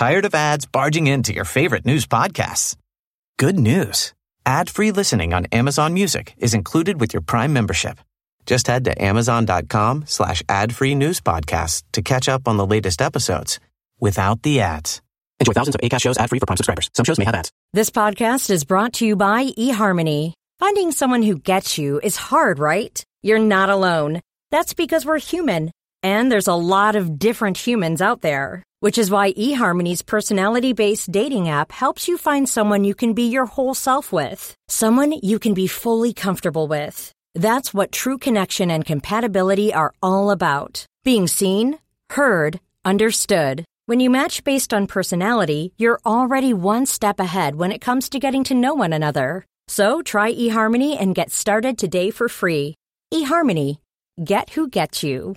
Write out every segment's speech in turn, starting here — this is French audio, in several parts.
Tired of ads barging into your favorite news podcasts? Good news. Ad-free listening on Amazon Music is included with your Prime membership. Just head to amazon.com slash ad-free news podcasts to catch up on the latest episodes without the ads. Enjoy thousands of ACAST shows ad-free for Prime subscribers. Some shows may have ads. This podcast is brought to you by eHarmony. Finding someone who gets you is hard, right? You're not alone. That's because we're human. And there's a lot of different humans out there. Which is why eHarmony's personality-based dating app helps you find someone you can be your whole self with. Someone you can be fully comfortable with. That's what true connection and compatibility are all about. Being seen, heard, understood. When you match based on personality, you're already one step ahead when it comes to getting to know one another. So try eHarmony and get started today for free. eHarmony. Get who gets you.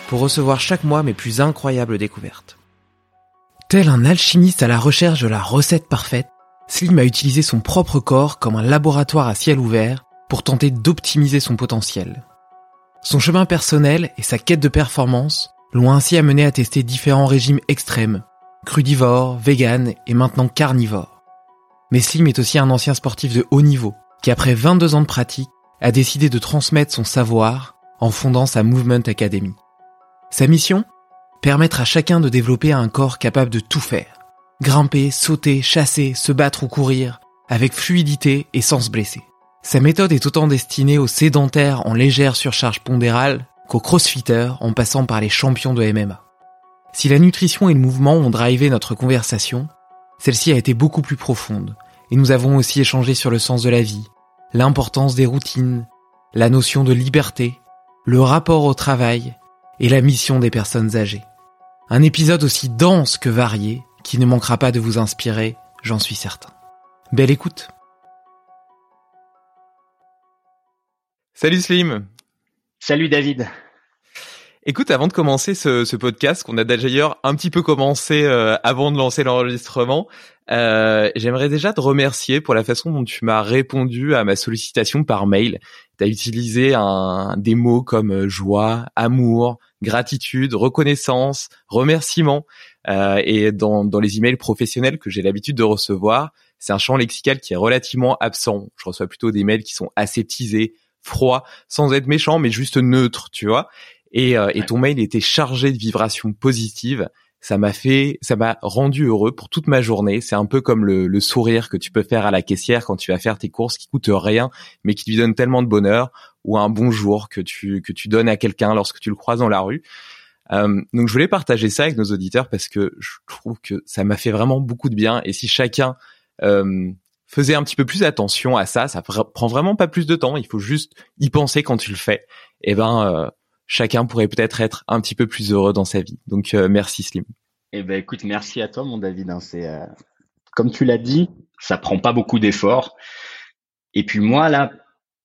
pour recevoir chaque mois mes plus incroyables découvertes. Tel un alchimiste à la recherche de la recette parfaite, Slim a utilisé son propre corps comme un laboratoire à ciel ouvert pour tenter d'optimiser son potentiel. Son chemin personnel et sa quête de performance l'ont ainsi amené à tester différents régimes extrêmes, crudivore, vegan et maintenant carnivore. Mais Slim est aussi un ancien sportif de haut niveau qui après 22 ans de pratique a décidé de transmettre son savoir en fondant sa Movement Academy. Sa mission Permettre à chacun de développer un corps capable de tout faire. Grimper, sauter, chasser, se battre ou courir, avec fluidité et sans se blesser. Sa méthode est autant destinée aux sédentaires en légère surcharge pondérale qu'aux crossfitters en passant par les champions de MMA. Si la nutrition et le mouvement ont drivé notre conversation, celle-ci a été beaucoup plus profonde, et nous avons aussi échangé sur le sens de la vie, l'importance des routines, la notion de liberté, le rapport au travail et la mission des personnes âgées. Un épisode aussi dense que varié qui ne manquera pas de vous inspirer, j'en suis certain. Belle écoute Salut Slim Salut David Écoute, avant de commencer ce, ce podcast, qu'on a d'ailleurs un petit peu commencé euh, avant de lancer l'enregistrement, euh, j'aimerais déjà te remercier pour la façon dont tu m'as répondu à ma sollicitation par mail. Tu as utilisé un, des mots comme euh, joie, amour, gratitude, reconnaissance, remerciement. Euh, et dans, dans les emails professionnels que j'ai l'habitude de recevoir, c'est un champ lexical qui est relativement absent. Je reçois plutôt des mails qui sont aseptisés, froids, sans être méchants, mais juste neutres, tu vois. Et, euh, et ton mail était chargé de vibrations positives. Ça m'a fait, ça m'a rendu heureux pour toute ma journée. C'est un peu comme le, le, sourire que tu peux faire à la caissière quand tu vas faire tes courses qui coûtent rien, mais qui lui donne tellement de bonheur, ou un bonjour que tu que tu donnes à quelqu'un lorsque tu le croises dans la rue. Euh, donc je voulais partager ça avec nos auditeurs parce que je trouve que ça m'a fait vraiment beaucoup de bien. Et si chacun euh, faisait un petit peu plus attention à ça, ça prend vraiment pas plus de temps. Il faut juste y penser quand tu le fais. Et eh ben euh, chacun pourrait peut-être être un petit peu plus heureux dans sa vie. Donc euh, merci Slim. Eh ben écoute, merci à toi mon David. Hein. C'est euh, comme tu l'as dit, ça prend pas beaucoup d'efforts. Et puis moi là,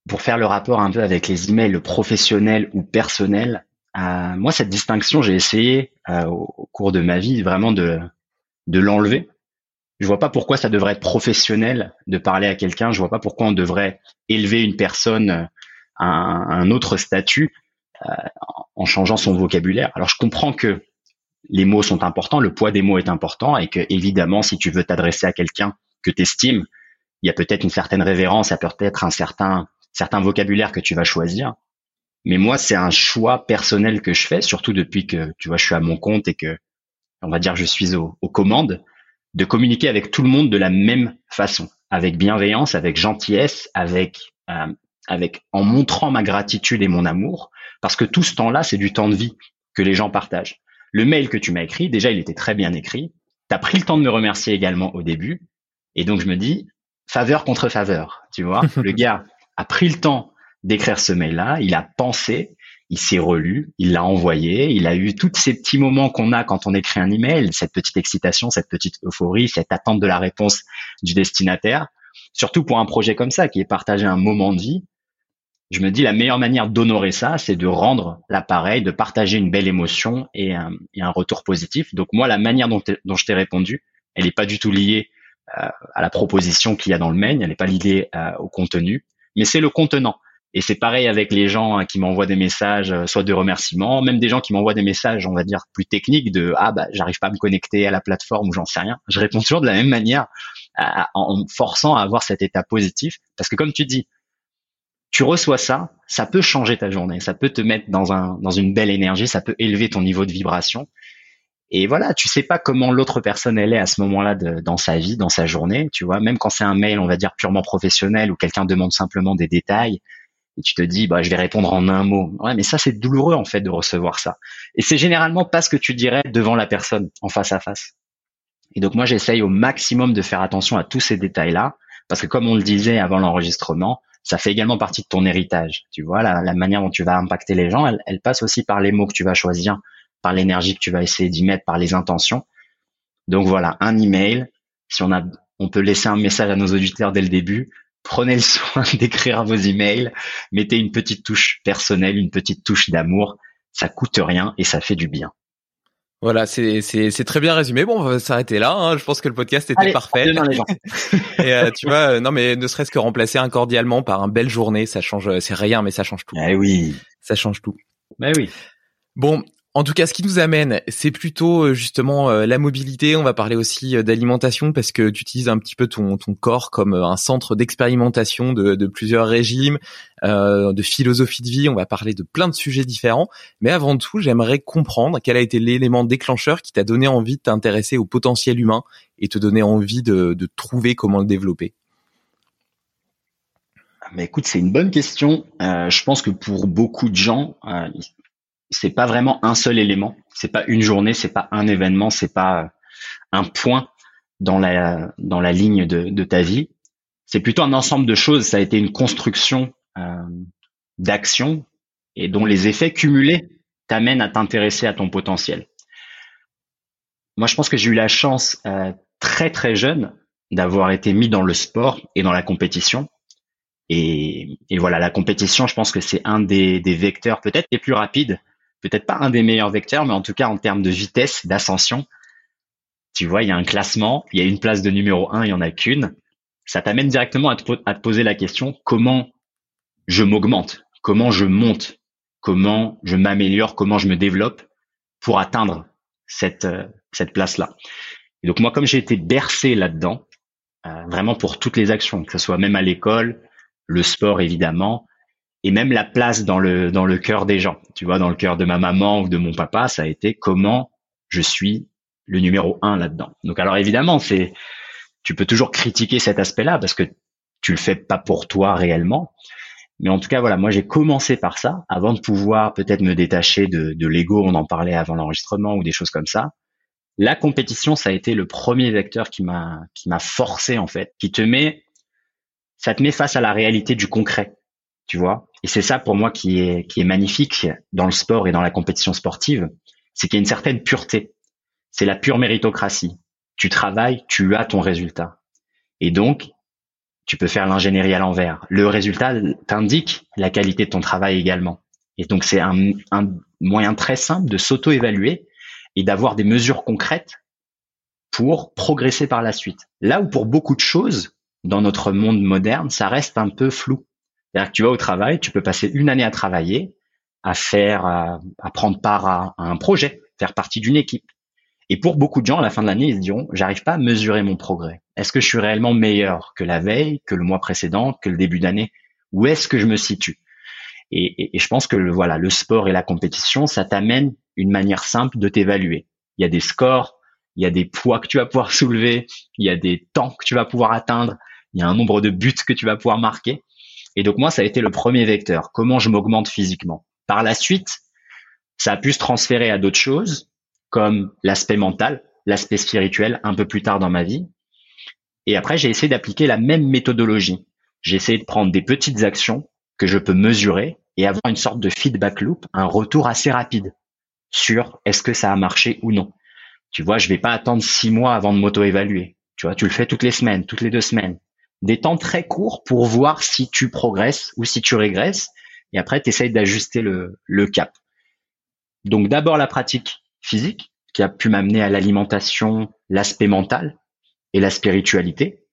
pour faire le rapport un peu avec les emails professionnels ou personnels, euh, moi cette distinction j'ai essayé au, au, cours de ma vie vraiment de de l'enlever. Je vois pas pourquoi ça devrait être professionnel de parler à quelqu'un. Je vois pas pourquoi on devrait élever une personne à un autre statut euh, en changeant son vocabulaire. Alors je comprends que les mots sont importants, le poids des mots est important et que évidemment si tu veux t'adresser à quelqu'un que tu estimes, il y a peut-être une certaine révérence, il y a peut-être un certain certain vocabulaire que tu vas choisir. Mais moi, c'est un choix personnel que je fais, surtout depuis que, tu vois, je suis à mon compte et que, on va dire, je suis aux commandes, de communiquer avec tout le monde de la même façon, avec bienveillance, avec gentillesse, avec, euh, avec, en montrant ma gratitude et mon amour, parce que tout ce temps-là, c'est du temps de vie que les gens partagent. Le mail que tu m'as écrit, déjà, il était très bien écrit. Tu as pris le temps de me remercier également au début. Et donc, je me dis, faveur contre faveur, tu vois. le gars a pris le temps d'écrire ce mail-là, il a pensé, il s'est relu, il l'a envoyé, il a eu tous ces petits moments qu'on a quand on écrit un email, cette petite excitation, cette petite euphorie, cette attente de la réponse du destinataire. Surtout pour un projet comme ça, qui est partagé un moment de vie. Je me dis la meilleure manière d'honorer ça, c'est de rendre l'appareil, de partager une belle émotion et un, retour positif. Donc moi, la manière dont, je t'ai répondu, elle n'est pas du tout liée euh, à la proposition qu'il y a dans le mail, elle n'est pas liée euh, au contenu, mais c'est le contenant. Et c'est pareil avec les gens hein, qui m'envoient des messages, euh, soit de remerciements, même des gens qui m'envoient des messages, on va dire plus techniques de ah bah j'arrive pas à me connecter à la plateforme ou j'en sais rien. Je réponds toujours de la même manière, en me forçant à avoir cet état positif, parce que comme tu dis, tu reçois ça, ça peut changer ta journée, ça peut te mettre dans un dans une belle énergie, ça peut élever ton niveau de vibration. Et voilà, tu sais pas comment l'autre personne elle est à ce moment-là dans sa vie, dans sa journée, tu vois. Même quand c'est un mail, on va dire purement professionnel, où quelqu'un demande simplement des détails, et tu te dis bah je vais répondre en un mot. Ouais, mais ça c'est douloureux en fait de recevoir ça. Et c'est généralement pas ce que tu dirais devant la personne en face à face. Et donc moi j'essaye au maximum de faire attention à tous ces détails-là parce que comme on le disait avant l'enregistrement, ça fait également partie de ton héritage. Tu vois la, la manière dont tu vas impacter les gens, elle, elle passe aussi par les mots que tu vas choisir, par l'énergie que tu vas essayer d'y mettre, par les intentions. Donc voilà, un email. Si on a, on peut laisser un message à nos auditeurs dès le début prenez le soin d'écrire vos emails, mettez une petite touche personnelle, une petite touche d'amour, ça coûte rien et ça fait du bien. Voilà, c'est c'est très bien résumé. Bon, on va s'arrêter là. Hein. Je pense que le podcast était parfait. et euh, tu vois, euh, non mais ne serait-ce que remplacer un cordialement par un belle journée, ça change. C'est rien, mais ça change tout. Eh oui, ça change tout. Mais oui. Bon, en tout cas, ce qui nous amène, c'est plutôt euh, justement euh, la mobilité. On va parler aussi euh, d'alimentation parce que tu utilises un petit peu ton, corps comme un centre d'expérimentation de, plusieurs régimes, de philosophie de vie. On va parler de plein de sujets différents. Mais avant tout, j'aimerais comprendre quel a été l'élément déclencheur qui t'a donné envie de t'intéresser au potentiel humain et te donner envie de, trouver comment le développer. Mais écoute, c'est une bonne question. Je pense que pour beaucoup de gens, c'est pas vraiment un seul élément, c'est pas une journée, c'est pas un événement, c'est pas euh, un point dans la dans la ligne de, de ta vie. C'est plutôt un ensemble de choses. Ça a été une construction euh, d'actions et dont les effets cumulés t'amènent à t'intéresser à ton potentiel. Moi, je pense que j'ai eu la chance euh, très très jeune d'avoir été mis dans le sport et dans la compétition. Et, et voilà, la compétition, je pense que c'est un des, des vecteurs peut-être les plus rapides peut-être pas un des meilleurs vecteurs, mais en tout cas en termes de vitesse, d'ascension, tu vois, il y a un classement, il y a une place de numéro un, il y en a qu'une. Ça t'amène directement à te, poser la question comment je m'augmente, comment je monte, comment je m'améliore, comment je me développe pour atteindre cette euh, cette place-là? Et donc moi, comme j'ai été bercé là-dedans, euh, vraiment pour toutes les actions, que ce soit même à l'école, le sport évidemment, et même la place dans le dans le cœur des gens. Tu vois, dans le cœur de ma maman ou de mon papa, ça a été comment je suis le numéro un là-dedans. Donc alors évidemment, c'est tu peux toujours critiquer cet aspect-là parce que tu le fais pas pour toi réellement. Mais en tout cas, voilà, moi j'ai commencé par ça avant de pouvoir peut-être me détacher de, de l'ego, on en parlait avant l'enregistrement ou des choses comme ça. La compétition, ça a été le premier vecteur qui m'a qui m'a forcé en fait, qui te met, ça te met face à la réalité du concret tu vois. Et c'est ça pour moi qui est qui est magnifique dans le sport et dans la compétition sportive, c'est qu'il y a une certaine pureté. C'est la pure méritocratie. Tu travailles, tu as ton résultat. Et donc, tu peux faire l'ingénierie à l'envers. Le résultat t'indique la qualité de ton travail également. Et donc, c'est un, un moyen très simple de s'auto-évaluer et d'avoir des mesures concrètes pour progresser par la suite. Là où pour beaucoup de choses, dans notre monde moderne, ça reste un peu flou. C'est-à-dire que tu vas au travail, tu peux passer une année à travailler, à faire, à, prendre part à, un projet, faire partie d'une équipe. Et pour beaucoup de gens, à la fin de l'année, ils se diront, j'arrive pas à mesurer mon progrès. Est-ce que je suis réellement meilleur que la veille, que le mois précédent, que le début d'année? Où est-ce que je me situe? Et, et, je pense que le, voilà, le sport et la compétition, ça t'amène une manière simple de t'évaluer. Il y a des scores, il y a des poids que tu vas pouvoir soulever, il y a des temps que tu vas pouvoir atteindre, il y a un nombre de buts que tu vas pouvoir marquer. Et donc moi, ça a été le premier vecteur. Comment je m'augmente physiquement. Par la suite, ça a pu se transférer à d'autres choses, comme l'aspect mental, l'aspect spirituel, un peu plus tard dans ma vie. Et après, j'ai essayé d'appliquer la même méthodologie. J'ai essayé de prendre des petites actions que je peux mesurer et avoir une sorte de feedback loop, un retour assez rapide sur est-ce que ça a marché ou non. Tu vois, je vais pas attendre six mois avant de m'auto-évaluer. Tu vois, tu le fais toutes les semaines, toutes les deux semaines. Des temps très courts pour voir si tu progresses ou si tu régresses. Et après, tu essayes d'ajuster le, cap. Donc d'abord la pratique physique qui a pu m'amener à l'alimentation, l'aspect mental et la spiritualité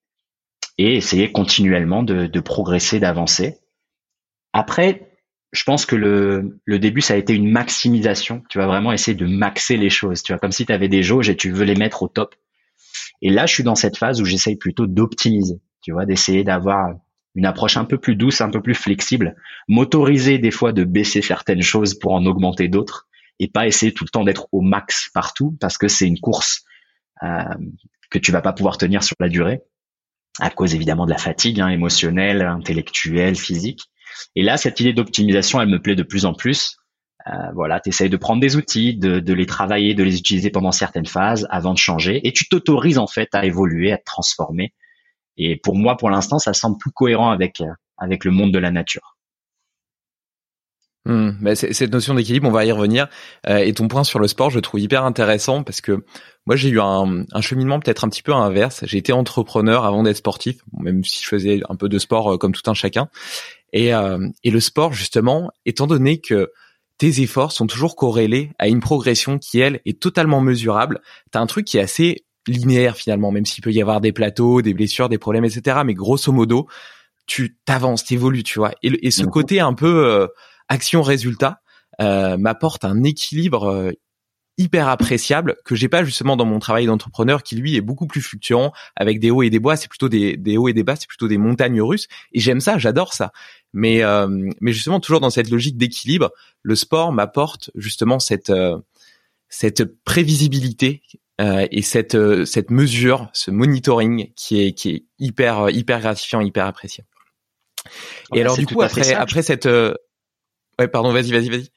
et essayer continuellement de, progresser, d'avancer. Après, je pense que le, le début, ça a été une maximisation. Tu vas vraiment essayer de maxer les choses. Tu vois, comme si tu avais des jauges et tu veux les mettre au top. Et là, je suis dans cette phase où j'essaye plutôt d'optimiser. Tu vois, d'essayer d'avoir une approche un peu plus douce, un peu plus flexible, m'autoriser des fois de baisser certaines choses pour en augmenter d'autres et pas essayer tout le temps d'être au max partout parce que c'est une course euh, que tu vas pas pouvoir tenir sur la durée à cause évidemment de la fatigue hein, émotionnelle, intellectuelle, physique. Et là, cette idée d'optimisation, elle me plaît de plus en plus. Euh, voilà, tu de prendre des outils, de, de, les travailler, de les utiliser pendant certaines phases avant de changer, et tu t'autorises en fait à évoluer, à te transformer. Et pour moi, pour l'instant, ça semble plus cohérent avec euh, avec le monde de la nature. Hmm, bah, cette notion d'équilibre, on va y revenir. Euh, et ton point sur le sport, je trouve hyper intéressant parce que moi, j'ai eu un, un cheminement peut-être un petit peu inverse. J'ai été entrepreneur avant d'être sportif, même si je faisais un peu de sport euh, comme tout un chacun. Et, euh, et le sport, justement, étant donné que tes efforts sont toujours corrélés à une progression qui, elle, est totalement mesurable, tu as un truc qui est assez linéaire finalement, même s'il peut y avoir des plateaux, des blessures, des problèmes, etc. Mais grosso modo, tu t'avances, t'évolues, tu vois. Et, et ce côté un peu action-résultat euh, m'apporte un équilibre euh, hyper appréciable que j'ai pas justement dans mon travail d'entrepreneur qui lui est beaucoup plus fluctuant avec des hauts et des bas c'est plutôt des, des hauts et des bas c'est plutôt des montagnes russes et j'aime ça j'adore ça mais euh, mais justement toujours dans cette logique d'équilibre le sport m'apporte justement cette cette prévisibilité et cette cette mesure ce monitoring qui est qui est hyper hyper gratifiant hyper appréciable et alors du coup après après cette Ouais, pardon, vas-y, vas-y, vas-y.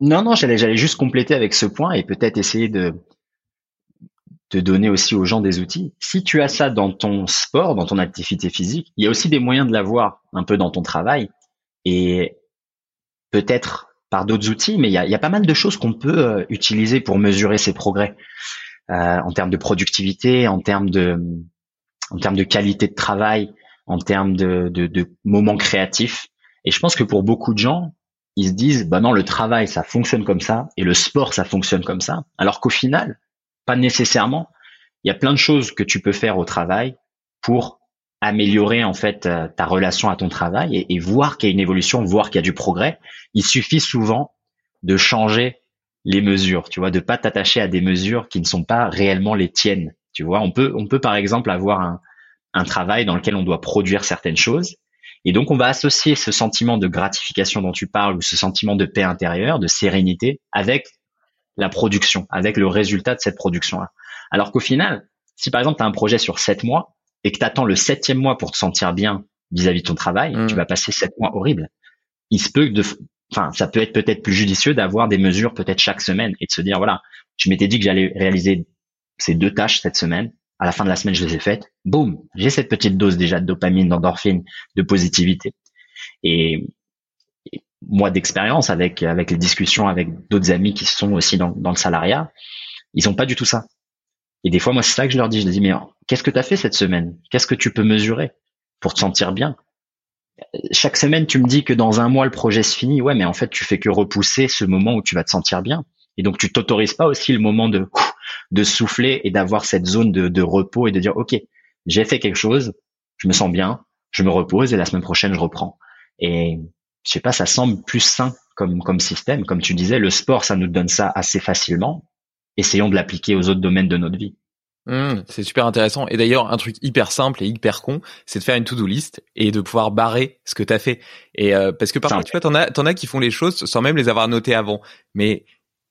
Non, non, j'allais, j'allais juste compléter avec ce point et peut-être essayer de, de donner aussi aux gens des outils. Si tu as ça dans ton sport, dans ton activité physique, il y a aussi des moyens de l'avoir un peu dans ton travail et peut-être par d'autres outils, mais il y a, il y a pas mal de choses qu'on peut euh, utiliser pour mesurer ses progrès euh, en termes de productivité, en termes de, en termes de qualité de travail, en termes de, de, de moments créatifs. Et je pense que pour beaucoup de gens, ils se disent bah non le travail ça fonctionne comme ça et le sport ça fonctionne comme ça. Alors qu'au final pas nécessairement. Il y a plein de choses que tu peux faire au travail pour améliorer en fait euh, ta relation à ton travail et, voir qu'il y a une évolution voir qu'il y a du progrès. Il suffit souvent de changer les mesures tu vois de pas t'attacher à des mesures qui ne sont pas réellement les tiennes tu vois on peut on peut par exemple avoir un, un travail dans lequel on doit produire certaines choses et donc, on va associer ce sentiment de gratification dont tu parles ou ce sentiment de paix intérieure, de sérénité avec la production, avec le résultat de cette production-là. Alors qu'au final, si par exemple tu as un projet sur sept mois et que tu attends le septième mois pour te sentir bien vis-à-vis de ton travail, mmh. tu vas passer sept mois horribles. Il se peut que de, enfin, ça peut être peut-être plus judicieux d'avoir des mesures peut-être chaque semaine et de se dire voilà, je m'étais dit que j'allais réaliser ces deux tâches cette semaine à la fin de la semaine, je les ai faites. Boum, j'ai cette petite dose déjà de dopamine, d'endorphine, de positivité. Et, moi, d'expérience avec avec les discussions avec d'autres amis qui sont aussi dans, dans le salariat, ils ont pas du tout ça. Et des fois, moi, c'est ça que je leur dis. Je leur dis, mais qu'est-ce que tu as fait cette semaine? Qu'est-ce que tu peux mesurer pour te sentir bien? Chaque semaine, tu me dis que dans un mois, le projet se finit. Ouais, mais en fait, tu fais que repousser ce moment où tu vas te sentir bien. Et donc, tu t'autorises pas aussi le moment de de souffler et d'avoir cette zone de, repos et de dire ok j'ai fait quelque chose je me sens bien je me repose et la semaine prochaine je reprends et je sais pas ça semble plus sain comme comme système comme tu disais le sport ça nous donne ça assez facilement essayons de l'appliquer aux autres domaines de notre vie Mmh, c'est super intéressant. Et d'ailleurs, un truc hyper simple et hyper con, c'est de faire une to-do list et de pouvoir barrer ce que tu as fait. Et euh, parce que parfois, tu vois, t'en as, t'en as qui font les choses sans même les avoir notées avant. Mais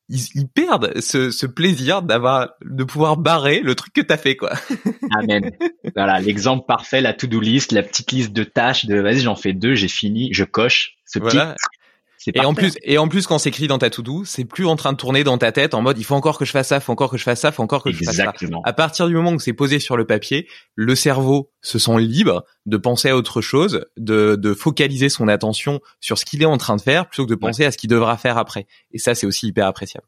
ils, ils perdent ce, ce plaisir d'avoir, de pouvoir barrer le truc que t'as fait, quoi. Amen. voilà, l'exemple parfait, la to-do list, la petite liste de tâches de, vas-y, j'en fais deux, j'ai fini, je coche. Ce voilà. Et en plus, et en plus, quand c'est écrit dans ta to-do, c'est plus en train de tourner dans ta tête en mode il faut encore que je fasse ça, faut encore que je fasse ça, faut encore que je fasse ça. À partir du moment où c'est posé sur le papier, le cerveau se sent libre de penser à autre chose, de, de focaliser son attention sur ce qu'il est en train de faire plutôt que de penser à ce qu'il devra faire après. Et ça, c'est aussi hyper appréciable.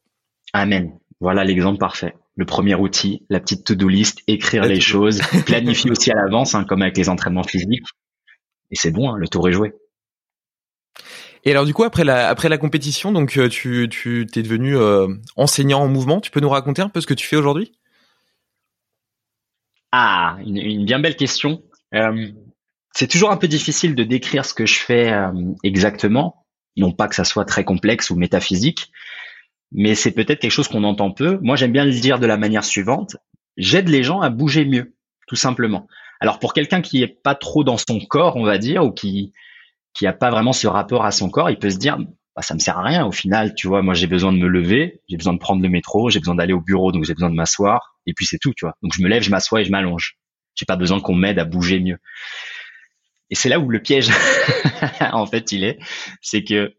Amen. Voilà l'exemple parfait. Le premier outil, la petite to-do list, écrire les choses, planifier aussi à l'avance, hein, comme avec les entraînements physiques. Et c'est bon, hein, le tour est joué. Et alors du coup après la après la compétition, donc euh, tu tu t'es devenu euh, enseignant en mouvement. Tu peux nous raconter un peu ce que tu fais aujourd'hui? Ah, une, bien belle question. Euh, c'est toujours un peu difficile de décrire ce que je fais exactement, non pas que ça soit très complexe ou métaphysique, mais c'est peut-être quelque chose qu'on entend peu. Moi, j'aime bien le dire de la manière suivante j'aide les gens à bouger mieux, tout simplement. Alors pour quelqu'un qui est pas trop dans son corps, on va dire, ou qui qui a pas vraiment ce rapport à son corps, il peut se dire bah, ça me sert à rien au final, tu vois, moi j'ai besoin de me lever, j'ai besoin de prendre le métro, j'ai besoin d'aller au bureau, donc j'ai besoin de m'asseoir, et puis c'est tout, tu vois. Donc je me lève, je m'assois et je m'allonge. J'ai pas besoin qu'on m'aide à bouger mieux. Et c'est là où le piège, en fait, il est, c'est que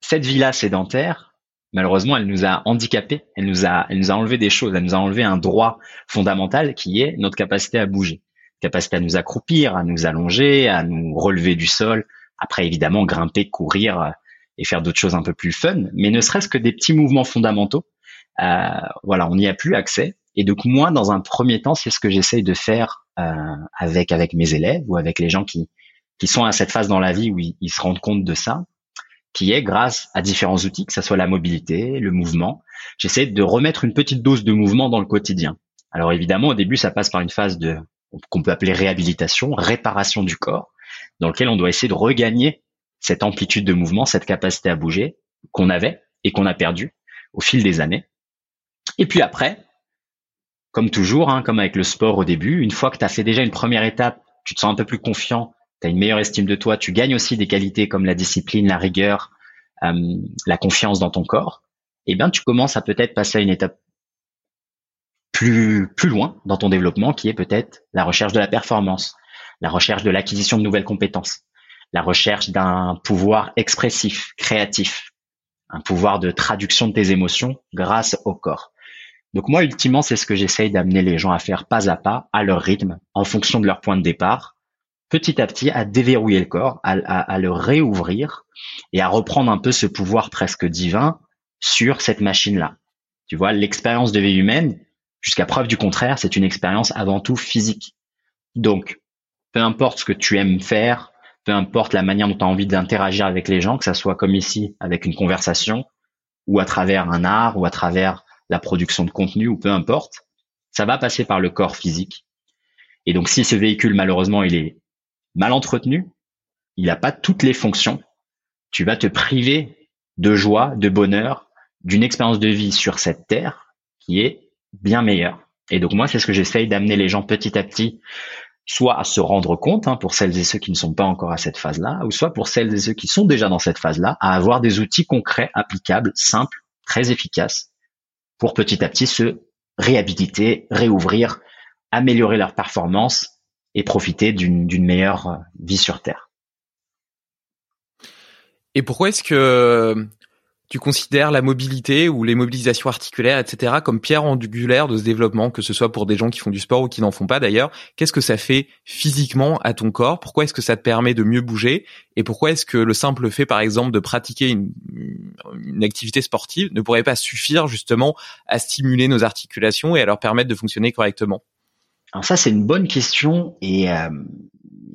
cette vie-là sédentaire, malheureusement, elle nous a handicapés, elle nous a, elle nous a enlevé des choses, elle nous a enlevé un droit fondamental qui est notre capacité à bouger capacité à nous accroupir, à nous allonger, à nous relever du sol. Après, évidemment, grimper, courir euh, et faire d'autres choses un peu plus fun, mais ne serait-ce que des petits mouvements fondamentaux. Euh, voilà, on n'y a plus accès. Et donc moi, dans un premier temps, c'est ce que j'essaye de faire euh, avec avec mes élèves ou avec les gens qui qui sont à cette phase dans la vie où ils, ils se rendent compte de ça, qui est grâce à différents outils, que ce soit la mobilité, le mouvement. J'essaie de remettre une petite dose de mouvement dans le quotidien. Alors évidemment, au début, ça passe par une phase de qu'on peut appeler réhabilitation, réparation du corps, dans lequel on doit essayer de regagner cette amplitude de mouvement, cette capacité à bouger qu'on avait et qu'on a perdu au fil des années. Et puis après, comme toujours, hein, comme avec le sport au début, une fois que tu as fait déjà une première étape, tu te sens un peu plus confiant, tu as une meilleure estime de toi, tu gagnes aussi des qualités comme la discipline, la rigueur, euh, la confiance dans ton corps, eh bien tu commences à peut-être passer à une étape plus, plus loin dans ton développement, qui est peut-être la recherche de la performance, la recherche de l'acquisition de nouvelles compétences, la recherche d'un pouvoir expressif, créatif, un pouvoir de traduction de tes émotions grâce au corps. Donc moi, ultimement, c'est ce que j'essaye d'amener les gens à faire pas à pas, à leur rythme, en fonction de leur point de départ, petit à petit à déverrouiller le corps, à, à le réouvrir et à reprendre un peu ce pouvoir presque divin sur cette machine-là. Tu vois, l'expérience de vie humaine, Jusqu'à preuve du contraire, c'est une expérience avant tout physique. Donc, peu importe ce que tu aimes faire, peu importe la manière dont tu as envie d'interagir avec les gens, que ça soit comme ici avec une conversation, ou à travers un art, ou à travers la production de contenu, ou peu importe, ça va passer par le corps physique. Et donc, si ce véhicule, malheureusement, il est mal entretenu, il n'a pas toutes les fonctions, tu vas te priver de joie, de bonheur, d'une expérience de vie sur cette terre qui est bien meilleur. Et donc moi, c'est ce que j'essaye d'amener les gens petit à petit, soit à se rendre compte, hein, pour celles et ceux qui ne sont pas encore à cette phase-là, ou soit pour celles et ceux qui sont déjà dans cette phase-là, à avoir des outils concrets, applicables, simples, très efficaces, pour petit à petit se réhabiliter, réouvrir, améliorer leur performance et profiter d'une meilleure vie sur Terre. Et pourquoi est-ce que tu considères la mobilité ou les mobilisations articulaires, etc., comme pierre angulaire de ce développement, que ce soit pour des gens qui font du sport ou qui n'en font pas d'ailleurs? Qu'est-ce que ça fait physiquement à ton corps? Pourquoi est-ce que ça te permet de mieux bouger? Et pourquoi est-ce que le simple fait, par exemple, de pratiquer une, une, activité sportive ne pourrait pas suffire justement à stimuler nos articulations et à leur permettre de fonctionner correctement? Alors ça, c'est une bonne question et euh,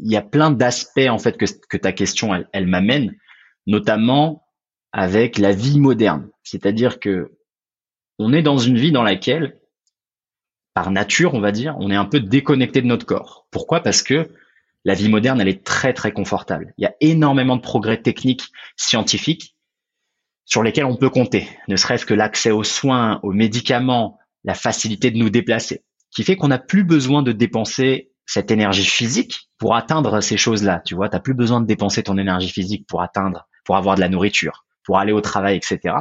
il y a plein d'aspects en fait que, ta question elle m'amène, notamment avec la vie moderne. C'est-à-dire que on est dans une vie dans laquelle, par nature, on va dire, on est un peu déconnecté de notre corps. Pourquoi? Parce que la vie moderne, elle est très très confortable. Il y a énormément de progrès techniques, scientifiques, sur lesquels on peut compter. Ne serait-ce que l'accès aux soins, aux médicaments, la facilité de nous déplacer, qui fait qu'on n'a plus besoin de dépenser cette énergie physique pour atteindre ces choses-là. Tu vois, t'as plus besoin de dépenser ton énergie physique pour atteindre, pour avoir de la nourriture, pour aller au travail, etc.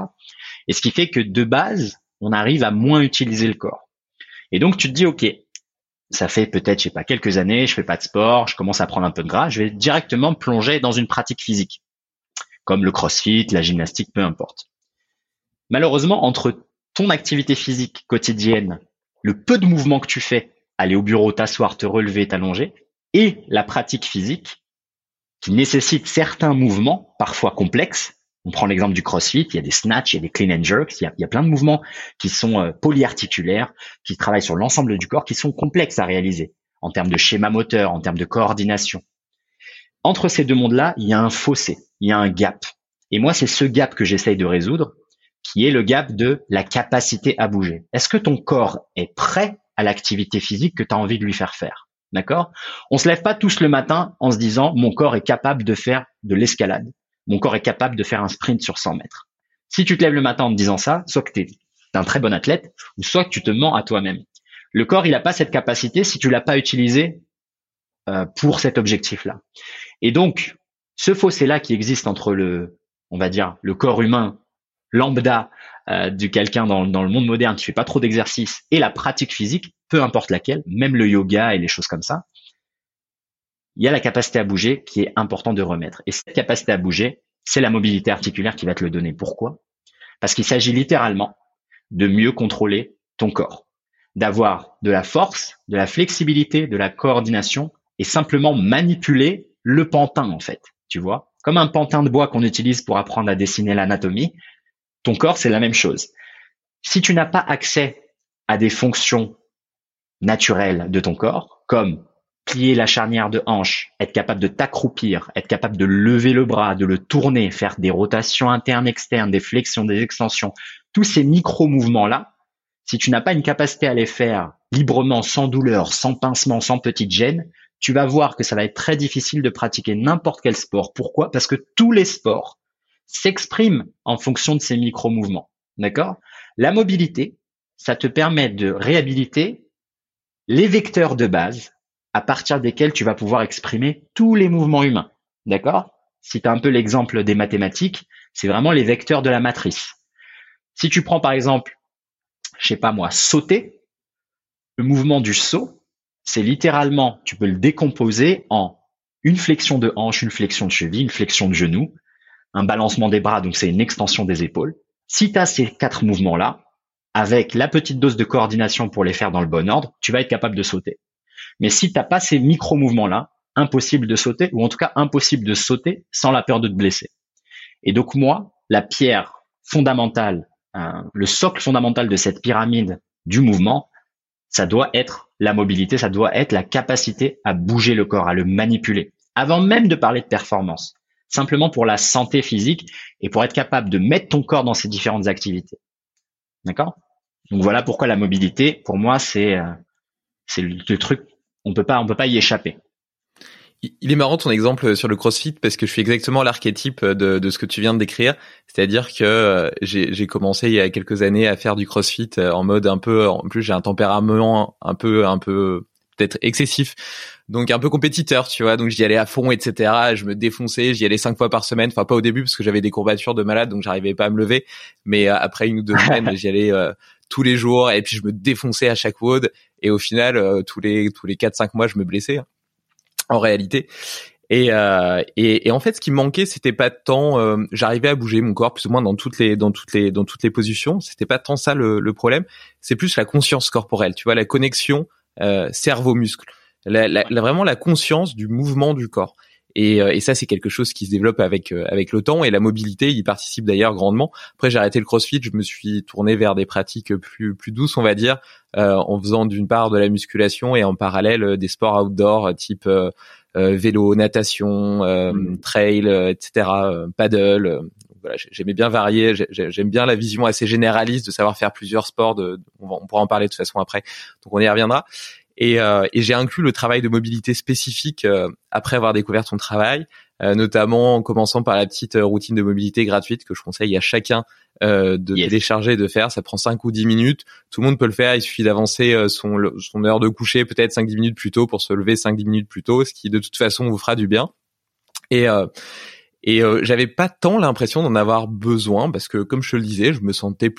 Et ce qui fait que de base, on arrive à moins utiliser le corps. Et donc tu te dis, ok, ça fait peut-être, je sais pas, quelques années, je fais pas de sport, je commence à prendre un peu de gras, je vais directement plonger dans une pratique physique, comme le crossfit, la gymnastique, peu importe. Malheureusement, entre ton activité physique quotidienne, le peu de mouvements que tu fais, aller au bureau, t'asseoir, te relever, t'allonger, et la pratique physique, qui nécessite certains mouvements, parfois complexes, on prend l'exemple du CrossFit, il y a des snatch, il y a des clean and jerks, il y a, plein de mouvements qui sont euh, polyarticulaires, qui travaillent sur l'ensemble du corps, qui sont complexes à réaliser en termes de schéma moteur, en termes de coordination. Entre ces deux mondes-là, il y a un fossé, il y a un gap. Et moi, c'est ce gap que j'essaye de résoudre, qui est le gap de la capacité à bouger. Est-ce que ton corps est prêt à l'activité physique que tu as envie de lui faire faire? D'accord? On se lève pas tous le matin en se disant mon corps est capable de faire de l'escalade mon corps est capable de faire un sprint sur 100 mètres. Si tu te lèves le matin en te disant ça, soit que tu es un très bon athlète, ou soit que tu te mens à toi-même. Le corps, il n'a pas cette capacité si tu l'as pas utilisé euh, pour cet objectif-là. Et donc, ce fossé-là qui existe entre le, on va dire, le corps humain lambda euh, du quelqu'un dans, dans, le monde moderne qui fait pas trop d'exercice et la pratique physique, peu importe laquelle, même le yoga et les choses comme ça, il y a la capacité à bouger qui est important de remettre. Et cette capacité à bouger, c'est la mobilité articulaire qui va te le donner. Pourquoi? Parce qu'il s'agit littéralement de mieux contrôler ton corps, d'avoir de la force, de la flexibilité, de la coordination et simplement manipuler le pantin en fait. Tu vois, comme un pantin de bois qu'on utilise pour apprendre à dessiner l'anatomie, ton corps c'est la même chose. Si tu n'as pas accès à des fonctions naturelles de ton corps, comme plier la charnière de hanche, être capable de t'accroupir, être capable de lever le bras, de le tourner, faire des rotations internes, externes, des flexions, des extensions, tous ces micro-mouvements-là, si tu n'as pas une capacité à les faire librement, sans douleur, sans pincement, sans petite gêne, tu vas voir que ça va être très difficile de pratiquer n'importe quel sport. Pourquoi? Parce que tous les sports s'expriment en fonction de ces micro-mouvements. D'accord? La mobilité, ça te permet de réhabiliter les vecteurs de base à partir desquels tu vas pouvoir exprimer tous les mouvements humains. D'accord? Si tu as un peu l'exemple des mathématiques, c'est vraiment les vecteurs de la matrice. Si tu prends par exemple, je sais pas moi, sauter, le mouvement du saut, c'est littéralement, tu peux le décomposer en une flexion de hanche, une flexion de cheville, une flexion de genou, un balancement des bras, donc c'est une extension des épaules. Si tu as ces quatre mouvements-là, avec la petite dose de coordination pour les faire dans le bon ordre, tu vas être capable de sauter. Mais si t'as pas ces micro-mouvements-là, impossible de sauter, ou en tout cas impossible de sauter sans la peur de te blesser. Et donc moi, la pierre fondamentale, euh, le socle fondamental de cette pyramide du mouvement, ça doit être la mobilité, ça doit être la capacité à bouger le corps, à le manipuler. Avant même de parler de performance, simplement pour la santé physique et pour être capable de mettre ton corps dans ces différentes activités. D'accord? Donc voilà pourquoi la mobilité, pour moi, c'est euh, c'est le truc on peut pas, on peut pas y échapper. Il est marrant ton exemple sur le CrossFit parce que je suis exactement l'archétype de, de ce que tu viens de décrire. C'est-à-dire que euh, j'ai commencé il y a quelques années à faire du CrossFit euh, en mode un peu, en plus j'ai un tempérament un peu, un peu peut-être excessif, donc un peu compétiteur, tu vois. Donc j'y allais à fond, etc. Je me défonçais, j'y allais cinq fois par semaine. Enfin pas au début parce que j'avais des courbatures de malade, donc j'arrivais pas à me lever. Mais euh, après une ou deux semaines, j'y allais tous les jours et puis je me défonçais à chaque WOD et au final euh, tous les tous les 4 5 mois je me blessais hein, en réalité. Et, euh, et, et en fait ce qui me manquait c'était pas tant euh, j'arrivais à bouger mon corps plus ou moins dans toutes les dans toutes les dans toutes les positions. C'était pas tant ça le, problème. C'est plus la conscience corporelle tu vois la connexion euh, cerveau muscle vraiment la conscience du mouvement du corps et, euh, et, ça, c'est quelque chose qui se développe avec euh, avec le temps et la mobilité y participe d'ailleurs grandement. Après, j'ai arrêté le CrossFit, je me suis tourné vers des pratiques plus plus douces, on va dire, euh, en faisant d'une part de la musculation et en parallèle des sports outdoor type vélo, natation, mmh. trail, etc., paddle. Voilà, j'aimais bien varier, j'aime bien la vision assez généraliste de savoir faire plusieurs sports. De, on, pourra en parler de toute façon après, donc on y reviendra. Et, euh, et j'ai inclus le travail de mobilité spécifique euh, après avoir découvert ton travail. notamment en commençant par la petite routine de mobilité gratuite que je conseille à chacun de télécharger et de faire. Ça prend 5 ou 10 minutes. Tout le monde peut le faire. Il suffit d'avancer son, son heure de coucher peut-être 5-10 minutes plus tôt pour se lever 5-10 minutes plus tôt, ce qui de toute façon vous fera du bien. Et et euh, j'avais pas tant l'impression d'en avoir besoin parce que, comme je te le disais, je me sentais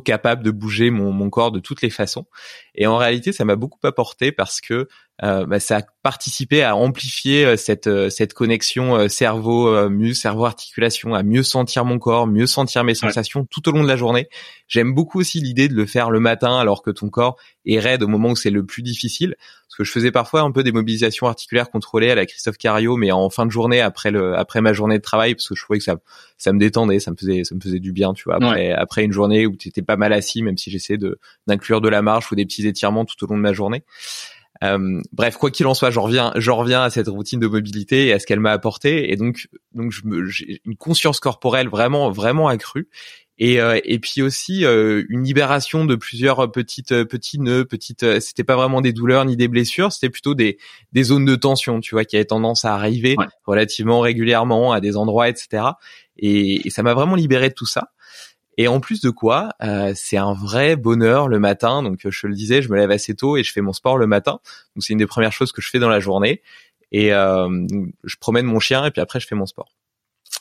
capable de bouger mon corps de toutes les façons. Et en réalité, ça m'a beaucoup apporté parce que euh, bah, ça a participé à amplifier euh, cette euh, cette connexion cerveau muscle cerveau articulation à mieux sentir mon corps mieux sentir mes sensations tout au long de la journée. J'aime beaucoup aussi l'idée de le faire le matin alors que ton corps est raide au moment où c'est le plus difficile. Parce que je faisais parfois un peu des mobilisations articulaires contrôlées à la Christophe Cario mais en fin de journée après le après ma journée de travail parce que je trouvais que ça ça me détendait ça me faisait ça me faisait du bien tu vois après après une journée où tu étais pas mal assis même si j'essaie de d'inclure de la marche ou des petits étirements tout au long de ma journée euh, bref, quoi qu'il en soit, j'en reviens, j'en reviens à cette routine de mobilité et à ce qu'elle m'a apporté. Et donc, donc j'ai une conscience corporelle vraiment, vraiment accrue. Et, euh, et puis aussi euh, une libération de plusieurs petites petits nœuds, petites. C'était pas vraiment des douleurs ni des blessures, c'était plutôt des des zones de tension, tu vois, qui avaient tendance à arriver relativement régulièrement à des endroits, etc. Et, et ça m'a vraiment libéré de tout ça. Et en plus de quoi, euh, c'est un vrai bonheur le matin. Donc je le disais, je me lève assez tôt et je fais mon sport le matin. Donc c'est une des premières choses que je fais dans la journée. Et euh, je promène mon chien et puis après je fais mon sport.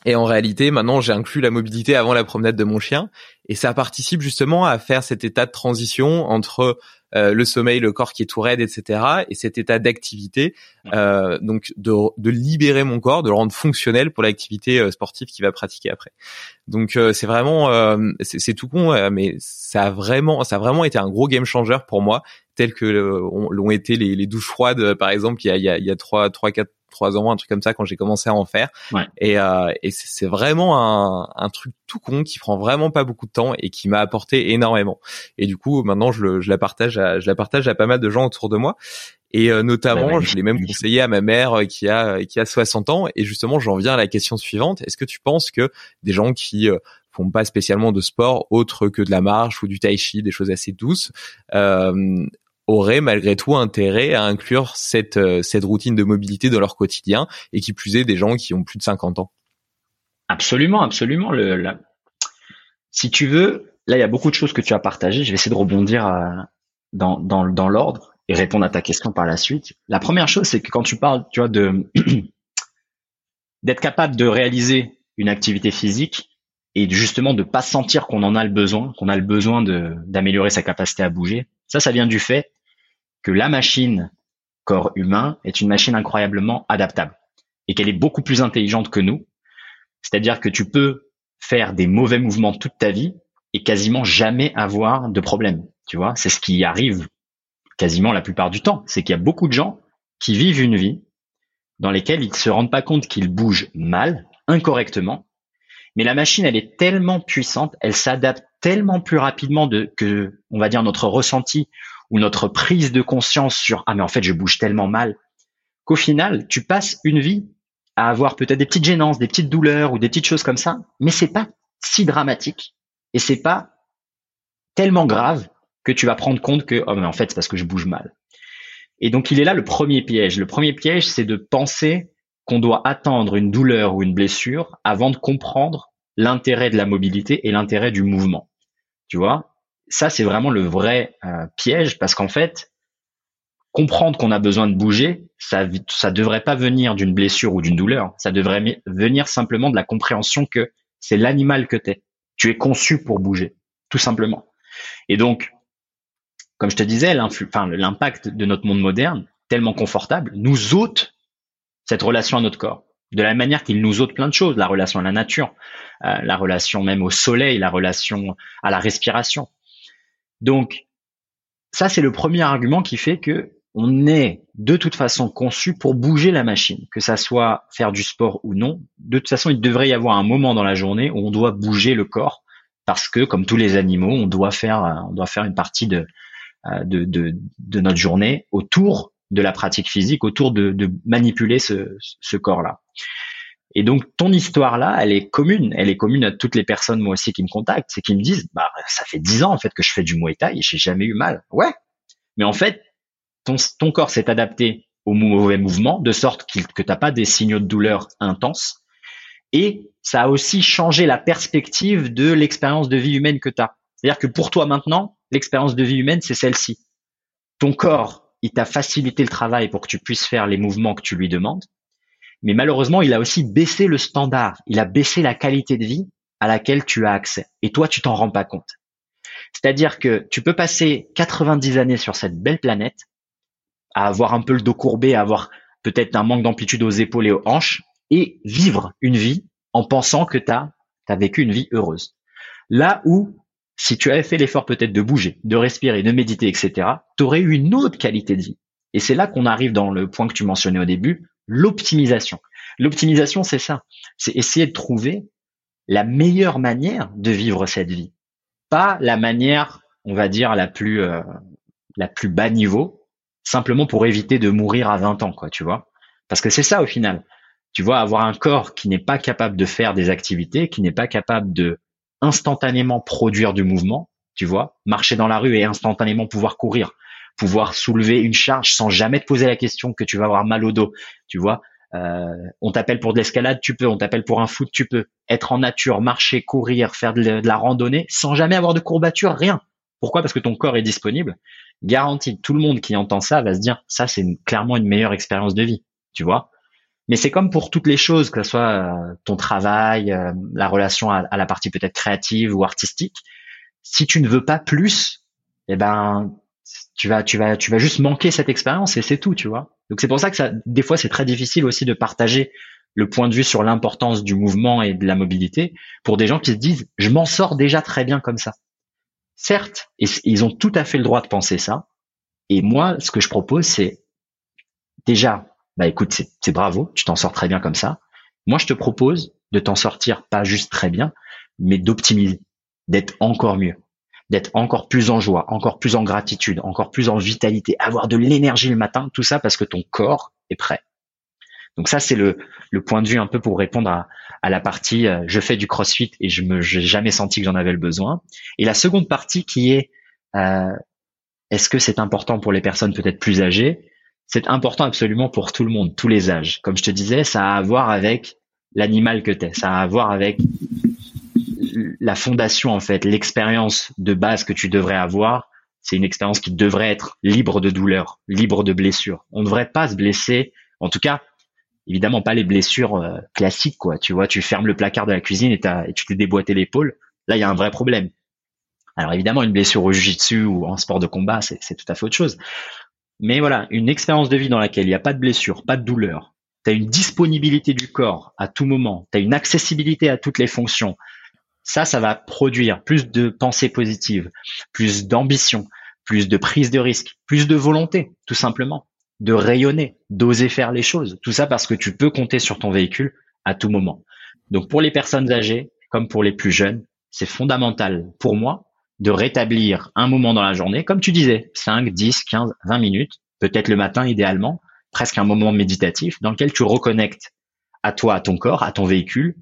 Et en réalité, maintenant, j'ai inclus la mobilité avant la promenade de mon chien, et ça participe justement à faire cet état de transition entre euh, le sommeil, le corps qui est tout raide, etc., et cet état d'activité, euh, donc de, de, libérer mon corps, de le rendre fonctionnel pour l'activité euh, sportive qu'il va pratiquer après. Donc euh, c'est vraiment, c'est tout con, mais ça a vraiment, ça a vraiment été un gros game changer pour moi, tel que l'ont été les, les, douches froides, par exemple, il y a, il y a, il y a trois, trois, quatre trois ans, un truc comme ça quand j'ai commencé à en faire. Et, euh, et c'est vraiment un, un, truc tout con qui prend vraiment pas beaucoup de temps et qui m'a apporté énormément. Et du coup, maintenant, je, le, je la partage, à, je la partage à pas mal de gens autour de moi. Et euh, notamment, je l'ai même conseillé à ma mère euh, qui a qui a 60 ans. Et justement, j'en viens à la question suivante est-ce que tu penses que des gens qui euh, font pas spécialement de sport autre que de la marche ou du tai chi, des choses assez douces, euh, auraient malgré tout intérêt à inclure cette, euh, cette routine de mobilité dans leur quotidien et qui plus est des gens qui ont plus de 50 ans. Absolument, absolument. Si tu veux, là, il y a beaucoup de choses que tu as partagées. Je vais essayer de rebondir euh, dans, dans, dans l'ordre et répondre à ta question par la suite. La première chose, c'est que quand tu parles, tu vois, de d'être capable de réaliser une activité physique et justement de pas sentir qu'on en a le besoin, qu'on a le besoin d'améliorer sa capacité à bouger. Ça, ça vient du fait que la machine corps humain est une machine incroyablement adaptable et qu'elle est beaucoup plus intelligente que nous. C'est-à-dire que tu peux faire des mauvais mouvements toute ta vie et quasiment jamais avoir de problème. Tu vois, c'est ce qui arrive quasiment la plupart du temps. C'est qu'il y a beaucoup de gens qui vivent une vie dans lesquelles ils ne se rendent pas compte qu'ils bougent mal, incorrectement. Mais la machine, elle est tellement puissante, elle s'adapte tellement plus rapidement de, que, on va dire, notre ressenti ou notre prise de conscience sur ah mais en fait je bouge tellement mal qu'au final tu passes une vie à avoir peut-être des petites gênances, des petites douleurs ou des petites choses comme ça, mais c'est pas si dramatique et c'est pas tellement grave que tu vas prendre compte que oh mais en fait c'est parce que je bouge mal. Et donc il est là le premier piège. Le premier piège c'est de penser qu'on doit attendre une douleur ou une blessure avant de comprendre l'intérêt de la mobilité et l'intérêt du mouvement. Tu vois, ça, c'est vraiment le vrai euh, piège parce qu'en fait, comprendre qu'on a besoin de bouger, ça ça devrait pas venir d'une blessure ou d'une douleur. Ça devrait venir simplement de la compréhension que c'est l'animal que tu es. Tu es conçu pour bouger, tout simplement. Et donc, comme je te disais, l'impact de notre monde moderne, tellement confortable, nous ôte cette relation à notre corps. De la manière qu'il nous ôte plein de choses, la relation à la nature, euh, la relation même au soleil, la relation à la respiration. Donc, ça, c'est le premier argument qui fait que on est de toute façon conçu pour bouger la machine, que ça soit faire du sport ou non. De toute façon, il devrait y avoir un moment dans la journée où on doit bouger le corps parce que, comme tous les animaux, on doit faire, on doit faire une partie de, euh, de, de, de notre journée autour de la pratique physique, autour de, de manipuler ce, ce corps-là. Et donc ton histoire là, elle est commune, elle est commune à toutes les personnes moi aussi qui me contactent, c'est qui me disent bah ça fait dix ans en fait que je fais du Muay Thai et j'ai jamais eu mal. Ouais, mais en fait ton ton corps s'est adapté au mauvais mouvement, de sorte que tu n'as pas des signaux de douleur intenses. Et ça a aussi changé la perspective de l'expérience de vie humaine que tu as. C'est-à-dire que pour toi maintenant, l'expérience de vie humaine, c'est celle-ci. Ton corps, il t'a facilité le travail pour que tu puisses faire les mouvements que tu lui demandes. Mais malheureusement, il a aussi baissé le standard. Il a baissé la qualité de vie à laquelle tu as accès. Et toi, tu t'en rends pas compte. C'est-à-dire que tu peux passer 90 années sur cette belle planète, à avoir un peu le dos courbé, à avoir peut-être un manque d'amplitude aux épaules et aux hanches, et vivre une vie en pensant que tu as, as vécu une vie heureuse. Là où, si tu avais fait l'effort peut-être de bouger, de respirer, de méditer, etc., tu aurais eu une autre qualité de vie. Et c'est là qu'on arrive dans le point que tu mentionnais au début, l'optimisation. L'optimisation, c'est ça. C'est essayer de trouver la meilleure manière de vivre cette vie. Pas la manière, on va dire, la plus, euh, la plus bas niveau, simplement pour éviter de mourir à 20 ans, quoi, tu vois. Parce que c'est ça au final. Tu vois, avoir un corps qui n'est pas capable de faire des activités, qui n'est pas capable de instantanément produire du mouvement, tu vois, marcher dans la rue et instantanément pouvoir courir, pouvoir soulever une charge sans jamais te poser la question que tu vas avoir mal au dos, tu vois. Euh, on t'appelle pour de l'escalade, tu peux. On t'appelle pour un foot, tu peux. Être en nature, marcher, courir, faire de la randonnée, sans jamais avoir de courbature, rien. Pourquoi? Parce que ton corps est disponible. Garantie, tout le monde qui entend ça va se dire, ça c'est clairement une meilleure expérience de vie, tu vois. Mais c'est comme pour toutes les choses, que ce soit euh, ton travail, euh, la relation à, la partie peut-être créative ou artistique. Si tu ne veux pas plus, eh ben tu vas tu vas tu vas juste manquer cette expérience et c'est tout, tu vois. Donc c'est pour ça que ça des fois c'est très difficile aussi de partager le point de vue sur l'importance du mouvement et de la mobilité pour des gens qui se disent je m'en sors déjà très bien comme ça. Certes, ils ont tout à fait le droit de penser ça. Et moi, ce que je propose, c'est déjà bah écoute, c'est bravo, tu t'en sors très bien comme ça. Moi, je te propose de t'en sortir pas juste très bien, mais d'optimiser, d'être encore mieux, d'être encore plus en joie, encore plus en gratitude, encore plus en vitalité, avoir de l'énergie le matin, tout ça parce que ton corps est prêt. Donc ça, c'est le, point de vue un peu pour répondre à, la partie euh, je fais du crossfit et je me j'ai jamais senti que j'en avais le besoin. Et la seconde partie qui est euh, est-ce que c'est important pour les personnes peut-être plus âgées? C'est important absolument pour tout le monde, tous les âges. Comme je te disais, ça a à voir avec l'animal que tu es, ça a à voir avec la fondation en fait, l'expérience de base que tu devrais avoir. C'est une expérience qui devrait être libre de douleur, libre de blessures. On ne devrait pas se blesser, en tout cas, évidemment pas les blessures euh, classiques quoi. Tu vois, tu fermes le placard de la cuisine et, et tu t'es déboîté l'épaule. Là, il y a un vrai problème. Alors évidemment, une blessure au jiu-jitsu ou en sport de combat, c'est tout à fait autre chose. Mais voilà, une expérience de vie dans laquelle il n'y a pas de blessure, pas de douleur, tu as une disponibilité du corps à tout moment, tu as une accessibilité à toutes les fonctions. Ça, ça va produire plus de pensées positives, plus d'ambition, plus de prise de risque, plus de volonté, tout simplement, de rayonner, d'oser faire les choses. Tout ça parce que tu peux compter sur ton véhicule à tout moment. Donc pour les personnes âgées, comme pour les plus jeunes, c'est fondamental pour moi de rétablir un moment dans la journée, comme tu disais, 5, 10, 15, 20 minutes, peut-être le matin idéalement, presque un moment méditatif dans lequel tu reconnectes à toi, à ton corps, à ton véhicule.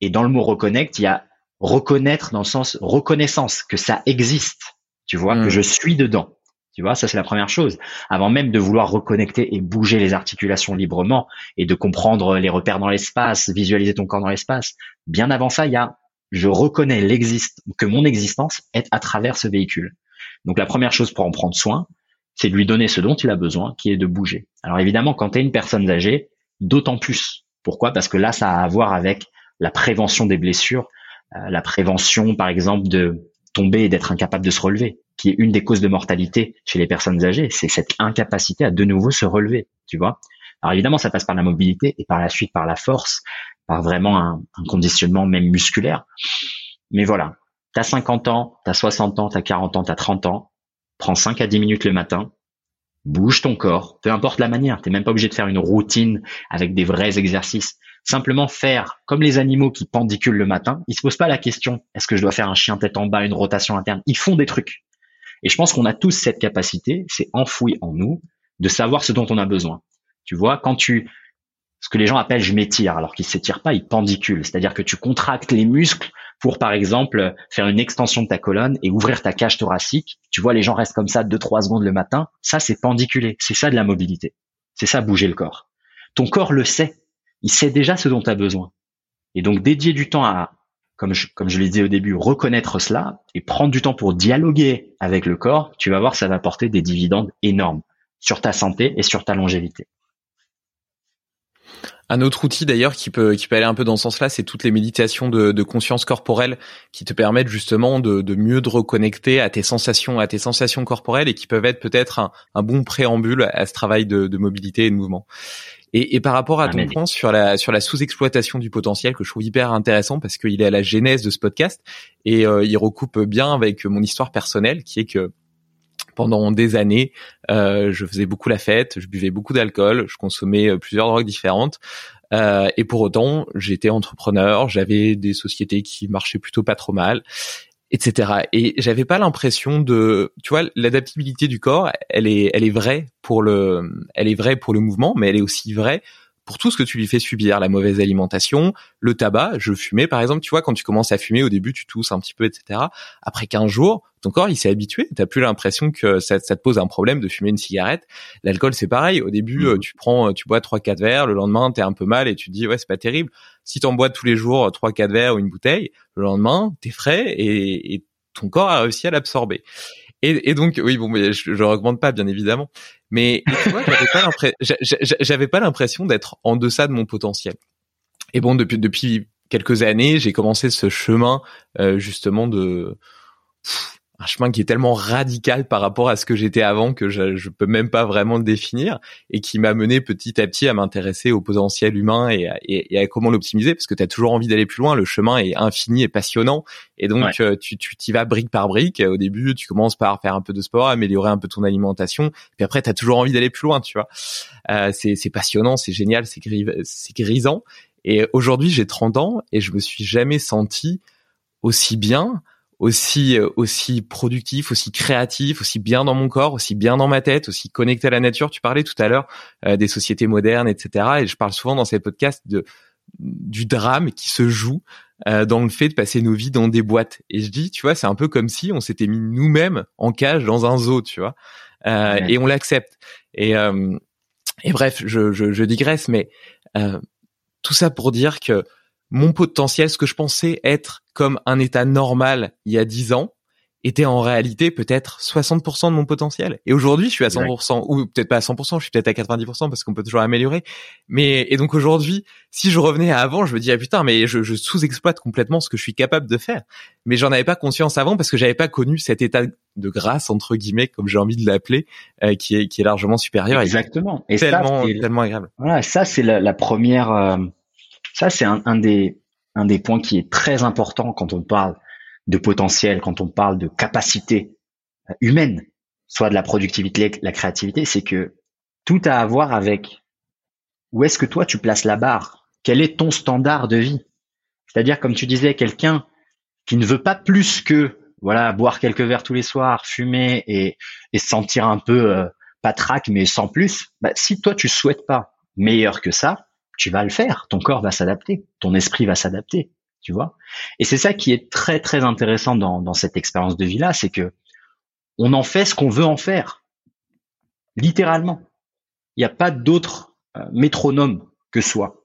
Et dans le mot reconnecte, il y a reconnaître dans le sens reconnaissance, que ça existe, tu vois, que hmm. je suis dedans. Tu vois, ça c'est la première chose. Avant même de vouloir reconnecter et bouger les articulations librement et de comprendre les repères dans l'espace, visualiser ton corps dans l'espace, bien avant ça, il y a je reconnais l'existe, que mon existence est à travers ce véhicule. Donc la première chose pour en prendre soin, c'est de lui donner ce dont il a besoin, qui est de bouger. Alors évidemment, quand tu es une personne âgée, d'autant plus. Pourquoi? Parce que là, ça a à voir avec la prévention des blessures, euh, la prévention, par exemple, de tomber et d'être incapable de se relever, qui est une des causes de mortalité chez les personnes âgées. C'est cette incapacité à de nouveau se relever, tu vois. Alors évidemment, ça passe par la mobilité et par la suite par la force, par vraiment un, conditionnement même musculaire. Mais voilà, t'as 50 ans, t'as 60 ans, t'as 40 ans, t'as 30 ans, prends 5 à 10 minutes le matin, bouge ton corps, peu importe la manière, t'es même pas obligé de faire une routine avec des vrais exercices. Simplement faire comme les animaux qui pendiculent le matin, ils se posent pas la question est-ce que je dois faire un chien tête en bas, une rotation interne? Ils font des trucs. Et je pense qu'on a tous cette capacité, c'est enfoui en nous, de savoir ce dont on a besoin. Tu vois, quand tu ce que les gens appellent je m'étire, alors qu'ils s'étirent pas, ils pendiculent. C'est-à-dire que tu contractes les muscles pour, par exemple, faire une extension de ta colonne et ouvrir ta cage thoracique. Tu vois, les gens restent comme ça deux, trois secondes le matin. Ça, c'est pendiculé. C'est ça de la mobilité. C'est ça, bouger le corps. Ton corps le sait. Il sait déjà ce dont tu as besoin. Et donc, dédier du temps à, comme je, comme je l'ai dit au début, reconnaître cela et prendre du temps pour dialoguer avec le corps, tu vas voir, ça va porter des dividendes énormes sur ta santé et sur ta longévité. Un autre outil d'ailleurs qui peut qui peut aller un peu dans ce sens-là, c'est toutes les méditations de, conscience corporelle qui te permettent justement de, mieux te reconnecter à tes sensations, à tes sensations corporelles et qui peuvent être peut-être un, bon préambule à ce travail de mobilité et de mouvement. Et, et par rapport à ton point sur la sur la sous-exploitation du potentiel que je trouve hyper intéressant parce qu'il est à la genèse de ce podcast et euh, il recoupe bien avec mon histoire personnelle qui est que pendant des années, euh, je faisais beaucoup la fête, je buvais beaucoup d'alcool, je consommais euh, plusieurs drogues différentes. Euh, et pour autant, j'étais entrepreneur, j'avais des sociétés qui marchaient plutôt pas trop mal, etc. Et j'avais pas l'impression de, tu vois, l'adaptabilité du corps, elle est, elle est vraie pour le, elle est vraie pour le mouvement, mais elle est aussi vraie pour tout ce que tu lui fais subir, la mauvaise alimentation, le tabac. Je fumais, par exemple, tu vois, quand tu commences à fumer, au début, tu tousses un petit peu, etc. Après 15 jours, ton corps, il s'est habitué. T'as plus l'impression que ça, te pose un problème de fumer une cigarette. L'alcool, c'est pareil. Au début, mmh. tu prends, tu bois trois, quatre verres. Le lendemain, t'es un peu mal et tu te dis, ouais, c'est pas terrible. Si t'en bois tous les jours trois, quatre verres ou une bouteille, le lendemain, t'es frais et, et ton corps a réussi à l'absorber. Et, et, donc, oui, bon, mais je, je recommande pas, bien évidemment. Mais tu vois, j'avais pas l'impression, j'avais pas l'impression d'être en deçà de mon potentiel. Et bon, depuis depuis quelques années, j'ai commencé ce chemin euh, justement de un chemin qui est tellement radical par rapport à ce que j'étais avant que je, je peux même pas vraiment le définir et qui m'a mené petit à petit à m'intéresser au potentiel humain et à, et, à comment l'optimiser parce que tu as toujours envie d'aller plus loin. Le chemin est infini et passionnant et donc euh, tu tu t'y vas brique par brique. Au début, tu commences par faire un peu de sport, améliorer un peu ton alimentation, puis après tu as toujours envie d'aller plus loin, tu vois. Euh, c'est c'est passionnant, c'est génial, c'est c'est grisant. Et aujourd'hui, j'ai 30 ans et je me suis jamais senti aussi bien aussi euh, aussi productif, aussi créatif, aussi bien dans mon corps, aussi bien dans ma tête, aussi connecté à la nature. Tu parlais tout à l'heure euh, des sociétés modernes, etc. Et je parle souvent dans ces podcasts de du drame qui se joue euh, dans le fait de passer nos vies dans des boîtes. Et je dis, tu vois, c'est un peu comme si on s'était mis nous-mêmes en cage dans un zoo, tu vois, et on l'accepte. Et et bref, je, je, je digresse, mais tout ça pour dire que mon potentiel, ce que je pensais être comme un état normal il y a 10 ans, était en réalité peut-être 60% de mon potentiel. Et aujourd'hui, je suis à 100%, ou peut-être pas à 100%, je suis peut-être à 90% parce qu'on peut toujours améliorer. Mais, et donc aujourd'hui, si je revenais à avant, je me dis, ah putain, mais je, je sous-exploite complètement ce que je suis capable de faire. Mais j'en avais pas conscience avant parce que j'avais pas connu cet état de grâce, entre guillemets, comme j'ai envie de l'appeler, euh, qui est, qui est largement supérieur. Exactement. Et tellement, tellement agréable. Voilà, ça, c'est la, la, première, euh, ça, c'est un, des, points qui est très important quand on parle de potentiel, quand on parle de capacité euh, humaine, soit de la productivité, la créativité, c'est que tout a à voir avec où est-ce que toi tu places la barre, quel est ton standard de vie? C'est-à-dire, comme tu disais, quelqu'un qui ne veut pas plus que voilà boire quelques verres tous les soirs, fumer et, et se sentir un peu euh, patraque, mais sans plus. Bah, si toi tu souhaites pas meilleur que ça, tu vas le faire. Ton corps va s'adapter, ton esprit va s'adapter, tu vois. Et c'est ça qui est très très intéressant dans, cette expérience de vie là, c'est que on en fait ce qu'on veut en faire, littéralement. Il n'y a pas d'autre euh, métronome que soi.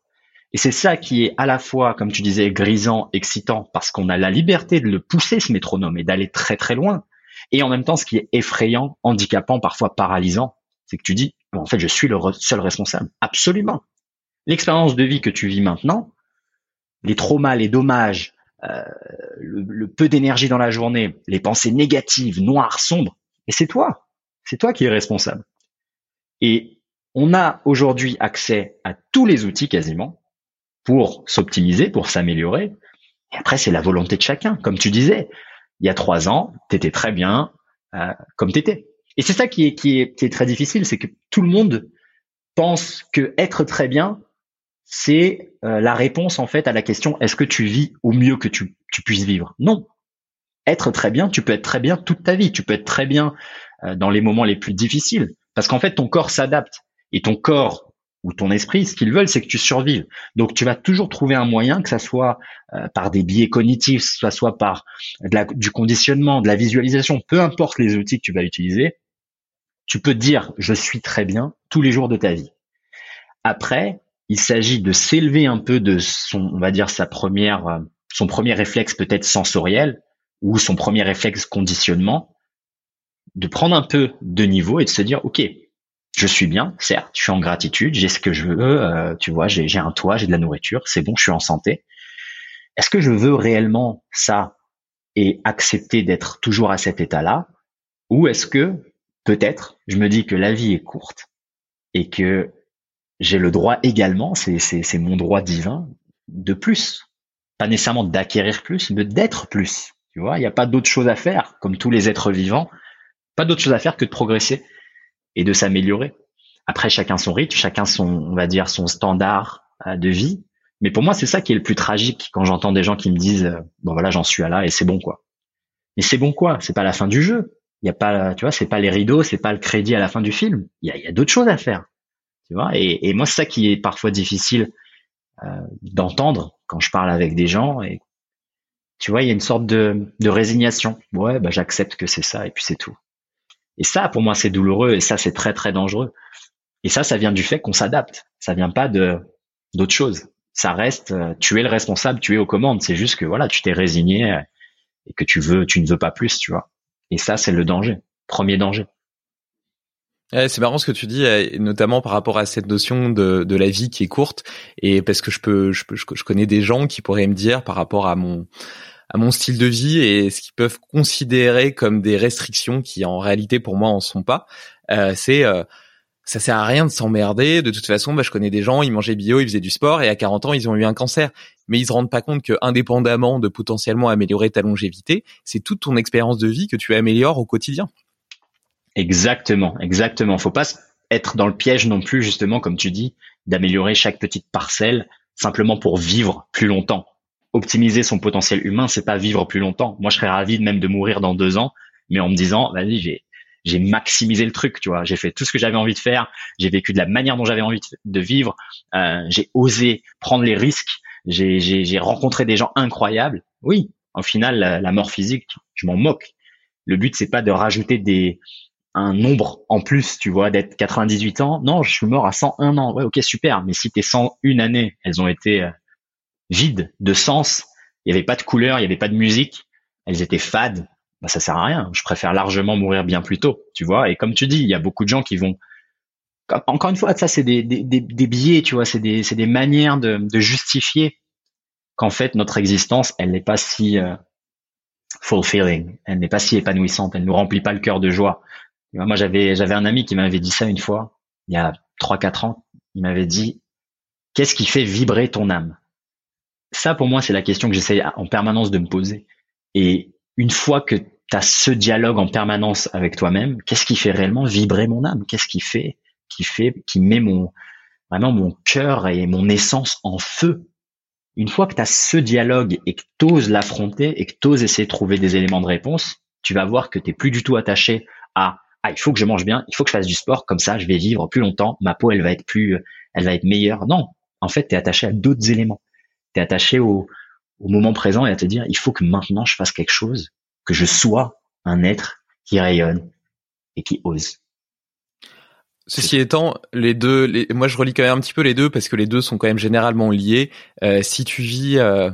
Et c'est ça qui est à la fois, comme tu disais, grisant, excitant, parce qu'on a la liberté de le pousser, ce métronome, et d'aller très très loin. Et en même temps, ce qui est effrayant, handicapant, parfois paralysant, c'est que tu dis, en fait, je suis le seul responsable. Absolument l'expérience de vie que tu vis maintenant, les traumas, les dommages, euh, le, peu d'énergie dans la journée, les pensées négatives, noires, sombres, et c'est toi, c'est toi qui es responsable. Et on a aujourd'hui accès à tous les outils quasiment pour s'optimiser, pour s'améliorer. Et après, c'est la volonté de chacun. Comme tu disais, il y a trois ans, tu étais très bien euh, comme tu étais. Et c'est ça qui est, qui est, qui est très difficile, c'est que tout le monde pense que être très bien, c'est euh, la réponse en fait à la question est-ce que tu vis au mieux que tu, puisses vivre? Non. Être très bien, tu peux être très bien toute ta vie, tu peux être très bien euh, dans les moments les plus difficiles, parce qu'en fait ton corps s'adapte et ton corps ou ton esprit, ce qu'ils veulent, c'est que tu survives. Donc tu vas toujours trouver un moyen, que ça soit euh, par des biais cognitifs, soit soit par de du conditionnement, de la visualisation, peu importe les outils que tu vas utiliser, tu peux dire je suis très bien tous les jours de ta vie. Après, il s'agit de s'élever un peu de son, on va dire sa première, euh, son premier réflexe peut-être sensoriel ou son premier réflexe conditionnement, de prendre un peu de niveau et de se dire, ok, je suis bien, certes, je suis en gratitude, j'ai ce que je veux, euh, tu vois, j'ai un toit, j'ai de la nourriture, c'est bon, je suis en santé. Est-ce que je veux réellement ça et accepter d'être toujours à cet état-là, ou est-ce que peut-être je me dis que la vie est courte et que j'ai le droit également, c'est mon droit divin, de plus, pas nécessairement d'acquérir plus, mais d'être plus. Tu vois, il n'y a pas d'autre chose à faire, comme tous les êtres vivants, pas d'autre chose à faire que de progresser et de s'améliorer. Après, chacun son rythme, chacun son, on va dire, son standard euh, de vie. Mais pour moi, c'est ça qui est le plus tragique quand j'entends des gens qui me disent, euh, bon voilà, j'en suis à là et c'est bon quoi. Mais c'est bon quoi C'est pas la fin du jeu. Il y a pas, tu vois, c'est pas les rideaux, c'est pas le crédit à la fin du film. Il y a, y a d'autres choses à faire. Tu vois et, moi, c'est ça qui est parfois difficile euh, d'entendre quand je parle avec des gens. Et tu vois, il y a une sorte de, de résignation. Ouais, bah j'accepte que c'est ça et puis c'est tout. Et ça, pour moi, c'est douloureux et ça, c'est très très dangereux. Et ça, ça vient du fait qu'on s'adapte. Ça vient pas de d'autre chose. Ça reste, euh, tu es le responsable, tu es aux commandes. C'est juste que voilà, tu t'es résigné euh, et que tu veux, tu ne veux pas plus, tu vois. Et ça, c'est le danger, premier danger. C'est marrant ce que tu dis, euh, notamment par rapport à cette notion de, de la vie qui est courte, et parce que je peux, je peux, je connais des gens qui pourraient me dire par rapport à mon à mon style de vie et ce qu'ils peuvent considérer comme des restrictions qui en réalité pour moi en sont pas. Euh, c'est euh, ça sert à rien de s'emmerder. De toute façon, bah, je connais des gens, ils mangeaient bio, ils faisaient du sport et à 40 ans, ils ont eu un cancer. Mais ils se rendent pas compte que, indépendamment de potentiellement améliorer ta longévité, c'est toute ton expérience de vie que tu améliores au quotidien. Exactement, exactement. Faut pas être dans le piège non plus, justement, comme tu dis, d'améliorer chaque petite parcelle simplement pour vivre plus longtemps optimiser son potentiel humain, c'est pas vivre plus longtemps. Moi, je serais ravi de même de mourir dans deux ans, mais en me disant, vas-y, j'ai j'ai maximisé le truc, tu vois. J'ai fait tout ce que j'avais envie de faire. J'ai vécu de la manière dont j'avais envie de vivre. Euh, j'ai osé prendre les risques. J'ai j'ai rencontré des gens incroyables. Oui, au final, la, mort physique, je m'en moque. Le but, c'est pas de rajouter des un nombre en plus, tu vois, d'être 98 ans. Non, je suis mort à 101 ans. Ouais, ok, super. Mais si tes 101 années, elles ont été euh, vide de sens. Il n'y avait pas de couleur, il n'y avait pas de musique. Elles étaient fades. Bah, ça sert à rien. Je préfère largement mourir bien plus tôt, tu vois. Et comme tu dis, il y a beaucoup de gens qui vont. Encore une fois, ça c'est des, des, des, biais, tu vois. C'est des, c'est des manières de, justifier qu'en fait notre existence, elle n'est pas si euh, fulfilling, elle n'est pas si épanouissante, elle nous remplit pas le cœur de joie. Moi, j'avais j'avais un ami qui m'avait dit ça une fois, il y a trois quatre ans. Il m'avait dit qu'est-ce qui fait vibrer ton âme? Ça, pour moi, c'est la question que j'essaie en permanence de me poser. Et une fois que tu as ce dialogue en permanence avec toi-même, qu'est-ce qui fait réellement vibrer mon âme? Qu'est-ce qui fait, qui fait, qui met mon vraiment mon cœur et mon essence en feu? Une fois que tu as ce dialogue et que tu oses l'affronter et que tu oses essayer de trouver des éléments de réponse, tu vas voir que tu plus du tout attaché à ah, il faut que je mange bien, il faut que je fasse du sport, comme ça je vais vivre plus longtemps, ma peau elle va être plus, elle va être meilleure. Non, en fait, tu es attaché à d'autres éléments tu attaché au, au moment présent et à te dire, il faut que maintenant je fasse quelque chose, que je sois un être qui rayonne et qui ose. Ceci étant, les deux, les, moi je relis quand même un petit peu les deux parce que les deux sont quand même généralement liés. Euh, si tu vis euh,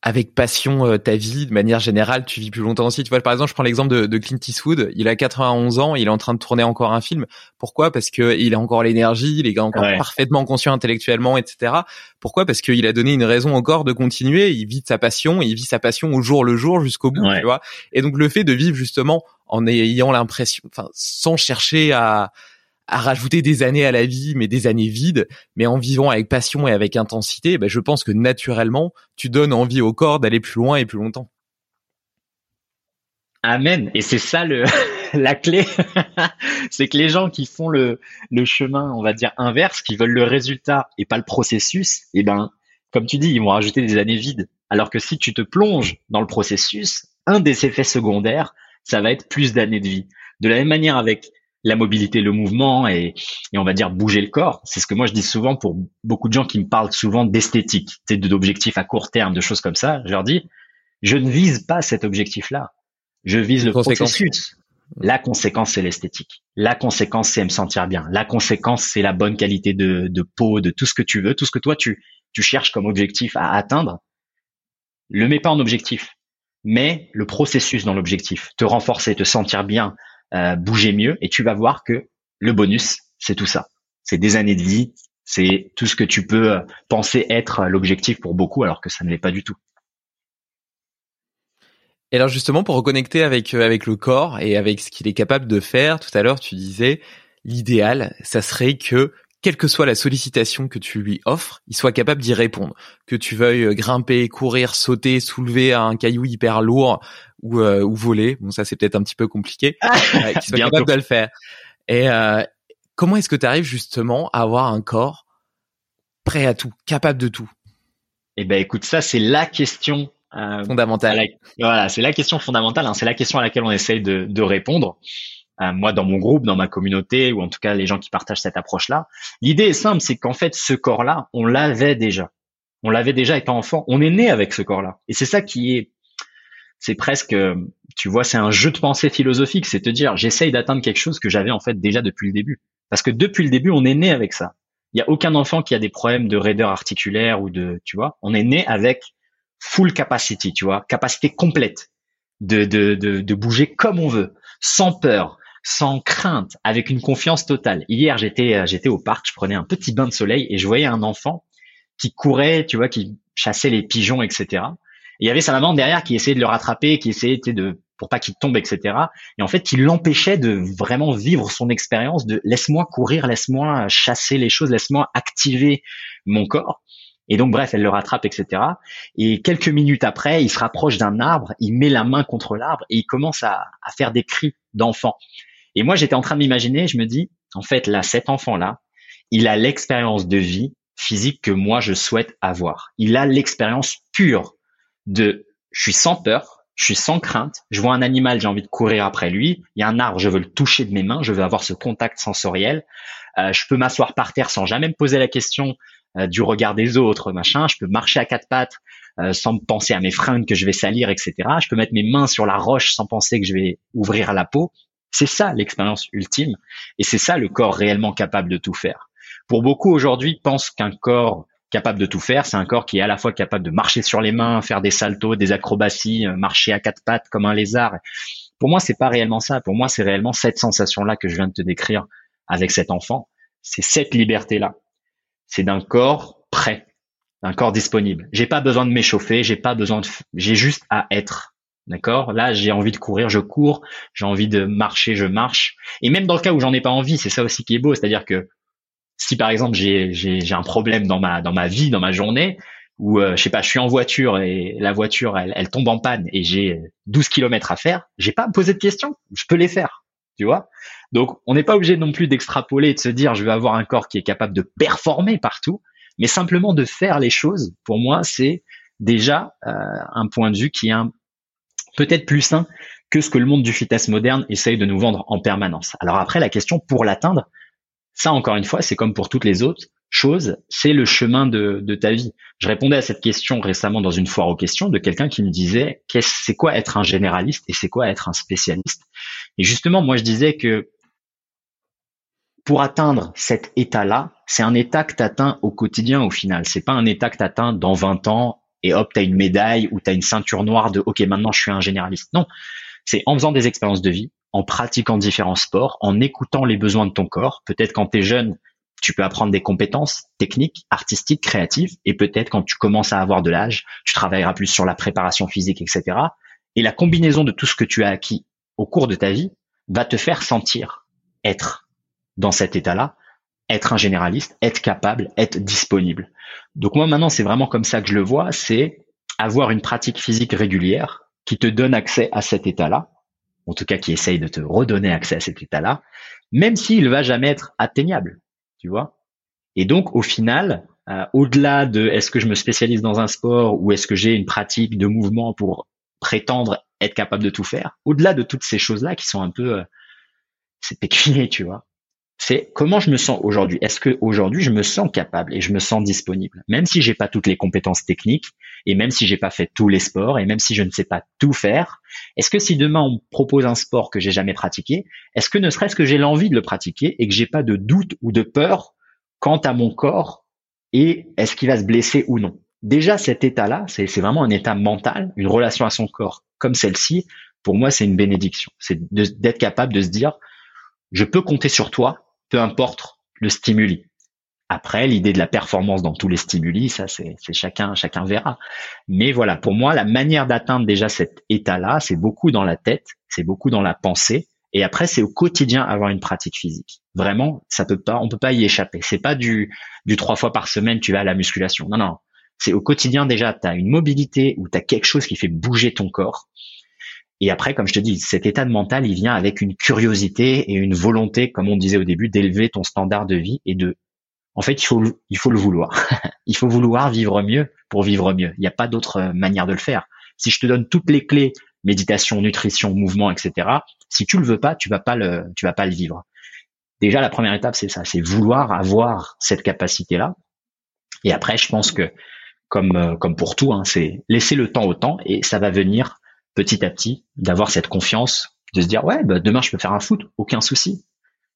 avec passion euh, ta vie de manière générale, tu vis plus longtemps aussi. Tu vois, par exemple, je prends l'exemple de, de, Clint Eastwood. Il a 91 ans, il est en train de tourner encore un film. Pourquoi? Parce que il a encore l'énergie, il est encore parfaitement conscient intellectuellement, etc. Pourquoi? Parce qu'il a donné une raison encore de continuer. Il vit sa passion, il vit sa passion au jour le jour jusqu'au bout, tu vois. Et donc le fait de vivre justement en ayant l'impression, enfin, sans chercher à à rajouter des années à la vie, mais des années vides, mais en vivant avec passion et avec intensité, ben je pense que naturellement, tu donnes envie au corps d'aller plus loin et plus longtemps. Amen. Et c'est ça le la clé, c'est que les gens qui font le le chemin, on va dire inverse, qui veulent le résultat et pas le processus, eh ben, comme tu dis, ils vont rajouter des années vides. Alors que si tu te plonges dans le processus, un des effets secondaires, ça va être plus d'années de vie. De la même manière avec la mobilité, le mouvement et, et on va dire bouger le corps. C'est ce que moi je dis souvent pour beaucoup de gens qui me parlent souvent d'esthétique, d'objectifs à court terme, de choses comme ça. Je leur dis, je ne vise pas cet objectif-là. Je vise le processus. La conséquence, c'est l'esthétique. La conséquence, c'est me sentir bien. La conséquence, c'est la bonne qualité de, de peau, de tout ce que tu veux, tout ce que toi, tu, tu cherches comme objectif à atteindre. Le mets pas en objectif, mais le processus dans l'objectif. Te renforcer, te sentir bien, euh, bouger mieux, et tu vas voir que le bonus, c'est tout ça. C'est des années de vie, c'est tout ce que tu peux euh, penser être l'objectif pour beaucoup, alors que ça ne l'est pas du tout. Et alors justement, pour reconnecter avec euh, avec le corps et avec ce qu'il est capable de faire, tout à l'heure tu disais l'idéal, ça serait que quelle que soit la sollicitation que tu lui offres, il soit capable d'y répondre. Que tu veuilles euh, grimper, courir, sauter, soulever un caillou hyper lourd ou, euh, ou voler, bon ça c'est peut-être un petit peu compliqué, qu'il soit capable de le faire. Et comment est-ce que tu arrives justement à avoir un corps prêt à tout, capable de tout? Eh ben écoute, ça c'est la question euh, fondamentale. Voilà, c'est la question fondamentale. Hein, c'est la question à laquelle on essaye de, de répondre. Euh, moi, dans mon groupe, dans ma communauté, ou en tout cas les gens qui partagent cette approche-là, l'idée est simple, c'est qu'en fait, ce corps-là, on l'avait déjà. On l'avait déjà étant enfant. On est né avec ce corps-là. Et c'est ça qui est, c'est presque, tu vois, c'est un jeu de pensée philosophique. C'est te dire, j'essaye d'atteindre quelque chose que j'avais en fait déjà depuis le début. Parce que depuis le début, on est né avec ça. Il y a aucun enfant qui a des problèmes de raideur articulaire ou de, tu vois, on est né avec full capacity, tu vois, capacité complète de, de, de, de bouger comme on veut, sans peur, sans crainte, avec une confiance totale. Hier, j'étais euh, j'étais au parc, je prenais un petit bain de soleil et je voyais un enfant qui courait, tu vois, qui chassait les pigeons, etc. Et il y avait sa maman derrière qui essayait de le rattraper, qui essayait de pour pas qu'il tombe, etc. Et en fait, qui l'empêchait de vraiment vivre son expérience de laisse-moi courir, laisse-moi chasser les choses, laisse-moi activer mon corps. Et donc, bref, elle le rattrape, etc. Et quelques minutes après, il se rapproche d'un arbre, il met la main contre l'arbre et il commence à, faire des cris d'enfant. Et moi, j'étais en train de m'imaginer, je me dis, en fait, là, cet enfant-là, il a l'expérience de vie physique que moi, je souhaite avoir. Il a l'expérience pure de, je suis sans peur, je suis sans crainte, je vois un animal, j'ai envie de courir après lui, il y a un arbre, je veux le toucher de mes mains, je veux avoir ce contact sensoriel, euh, je peux m'asseoir par terre sans jamais me poser la question du regard des autres, machin. Je peux marcher à quatre pattes euh, sans penser à mes fringues que je vais salir, etc. Je peux mettre mes mains sur la roche sans penser que je vais ouvrir la peau. C'est ça l'expérience ultime, et c'est ça le corps réellement capable de tout faire. Pour beaucoup aujourd'hui pensent qu'un corps capable de tout faire, c'est un corps qui est à la fois capable de marcher sur les mains, faire des saltos, des acrobaties, euh, marcher à quatre pattes comme un lézard. Pour moi, c'est pas réellement ça. Pour moi, c'est réellement cette sensation-là que je viens de te décrire avec cet enfant. C'est cette liberté-là c'est d'un corps prêt, d'un corps disponible. J'ai pas besoin de m'échauffer, j'ai pas besoin de, j'ai juste à être. D'accord? Là, j'ai envie de courir, je cours. J'ai envie de marcher, je marche. Et même dans le cas où j'en ai pas envie, c'est ça aussi qui est beau. C'est-à-dire que si par exemple j'ai, un problème dans ma, dans ma vie, dans ma journée, ou euh, je sais pas, je suis en voiture et la voiture elle, elle tombe en panne et j'ai 12 kilomètres à faire, j'ai pas à me poser de questions, je peux les faire tu vois. Donc, on n'est pas obligé non plus d'extrapoler et de se dire je vais avoir un corps qui est capable de performer partout, mais simplement de faire les choses. Pour moi, c'est déjà euh, un point de vue qui est peut-être plus sain que ce que le monde du fitness moderne essaye de nous vendre en permanence. Alors après, la question pour l'atteindre, ça encore une fois, c'est comme pour toutes les autres chose, c'est le chemin de, ta vie. Je répondais à cette question récemment dans une foire aux questions de quelqu'un qui me disait qu'est-ce c'est quoi être un généraliste et c'est quoi être un spécialiste? Et justement, moi je disais que pour atteindre cet état-là, c'est un état que tu atteins au quotidien au final. C'est pas un état que tu atteins dans 20 ans et hop, tu as une médaille ou tu as une ceinture noire de OK, maintenant je suis un généraliste. Non, c'est en faisant des expériences de vie, en pratiquant différents sports, en écoutant les besoins de ton corps. Peut-être quand tu es jeune, tu peux apprendre des compétences techniques, artistiques, créatives, et peut-être quand tu commences à avoir de l'âge, tu travailleras plus sur la préparation physique, etc. Et la combinaison de tout ce que tu as acquis au cours de ta vie va te faire sentir être dans cet état-là, être un généraliste, être capable, être disponible. Donc moi maintenant, c'est vraiment comme ça que je le vois, c'est avoir une pratique physique régulière qui te donne accès à cet état-là, en tout cas qui essaye de te redonner accès à cet état-là, même s'il va jamais être atteignable tu vois. Et donc, au final, euh, au-delà de est-ce que je me spécialise dans un sport ou est-ce que j'ai une pratique de mouvement pour prétendre être capable de tout faire, au-delà de toutes ces choses-là qui sont un peu, euh, c'est pécunier, tu vois. C'est comment je me sens aujourd'hui. Est-ce que aujourd'hui je me sens capable et je me sens disponible, même si j'ai pas toutes les compétences techniques et même si j'ai pas fait tous les sports et même si je ne sais pas tout faire. Est-ce que si demain on me propose un sport que j'ai jamais pratiqué, est-ce que ne serait-ce que j'ai l'envie de le pratiquer et que j'ai pas de doute ou de peur quant à mon corps et est-ce qu'il va se blesser ou non? Déjà cet état-là, c'est vraiment un état mental, une relation à son corps comme celle-ci. Pour moi, c'est une bénédiction. C'est d'être capable de se dire, je peux compter sur toi peu importe le stimuli. Après, l'idée de la performance dans tous les stimuli, ça c'est chacun chacun verra. Mais voilà, pour moi, la manière d'atteindre déjà cet état-là, c'est beaucoup dans la tête, c'est beaucoup dans la pensée, et après c'est au quotidien avoir une pratique physique. Vraiment, ça peut pas, on peut pas y échapper. C'est pas du du trois fois par semaine tu vas à la musculation. Non non, c'est au quotidien déjà, tu as une mobilité ou tu as quelque chose qui fait bouger ton corps. Et après, comme je te dis, cet état de mental, il vient avec une curiosité et une volonté, comme on disait au début, d'élever ton standard de vie et de, en fait, il faut, il faut le vouloir. il faut vouloir vivre mieux pour vivre mieux. Il n'y a pas d'autre euh, manière de le faire. Si je te donne toutes les clés, méditation, nutrition, mouvement, etc., si tu le veux pas, tu vas pas le, tu vas pas le vivre. Déjà, la première étape, c'est ça, c'est vouloir avoir cette capacité-là. Et après, je pense que, comme, euh, comme pour tout, hein, c'est laisser le temps au temps et ça va venir petit à petit, d'avoir cette confiance, de se dire ouais, bah, demain je peux faire un foot, aucun souci.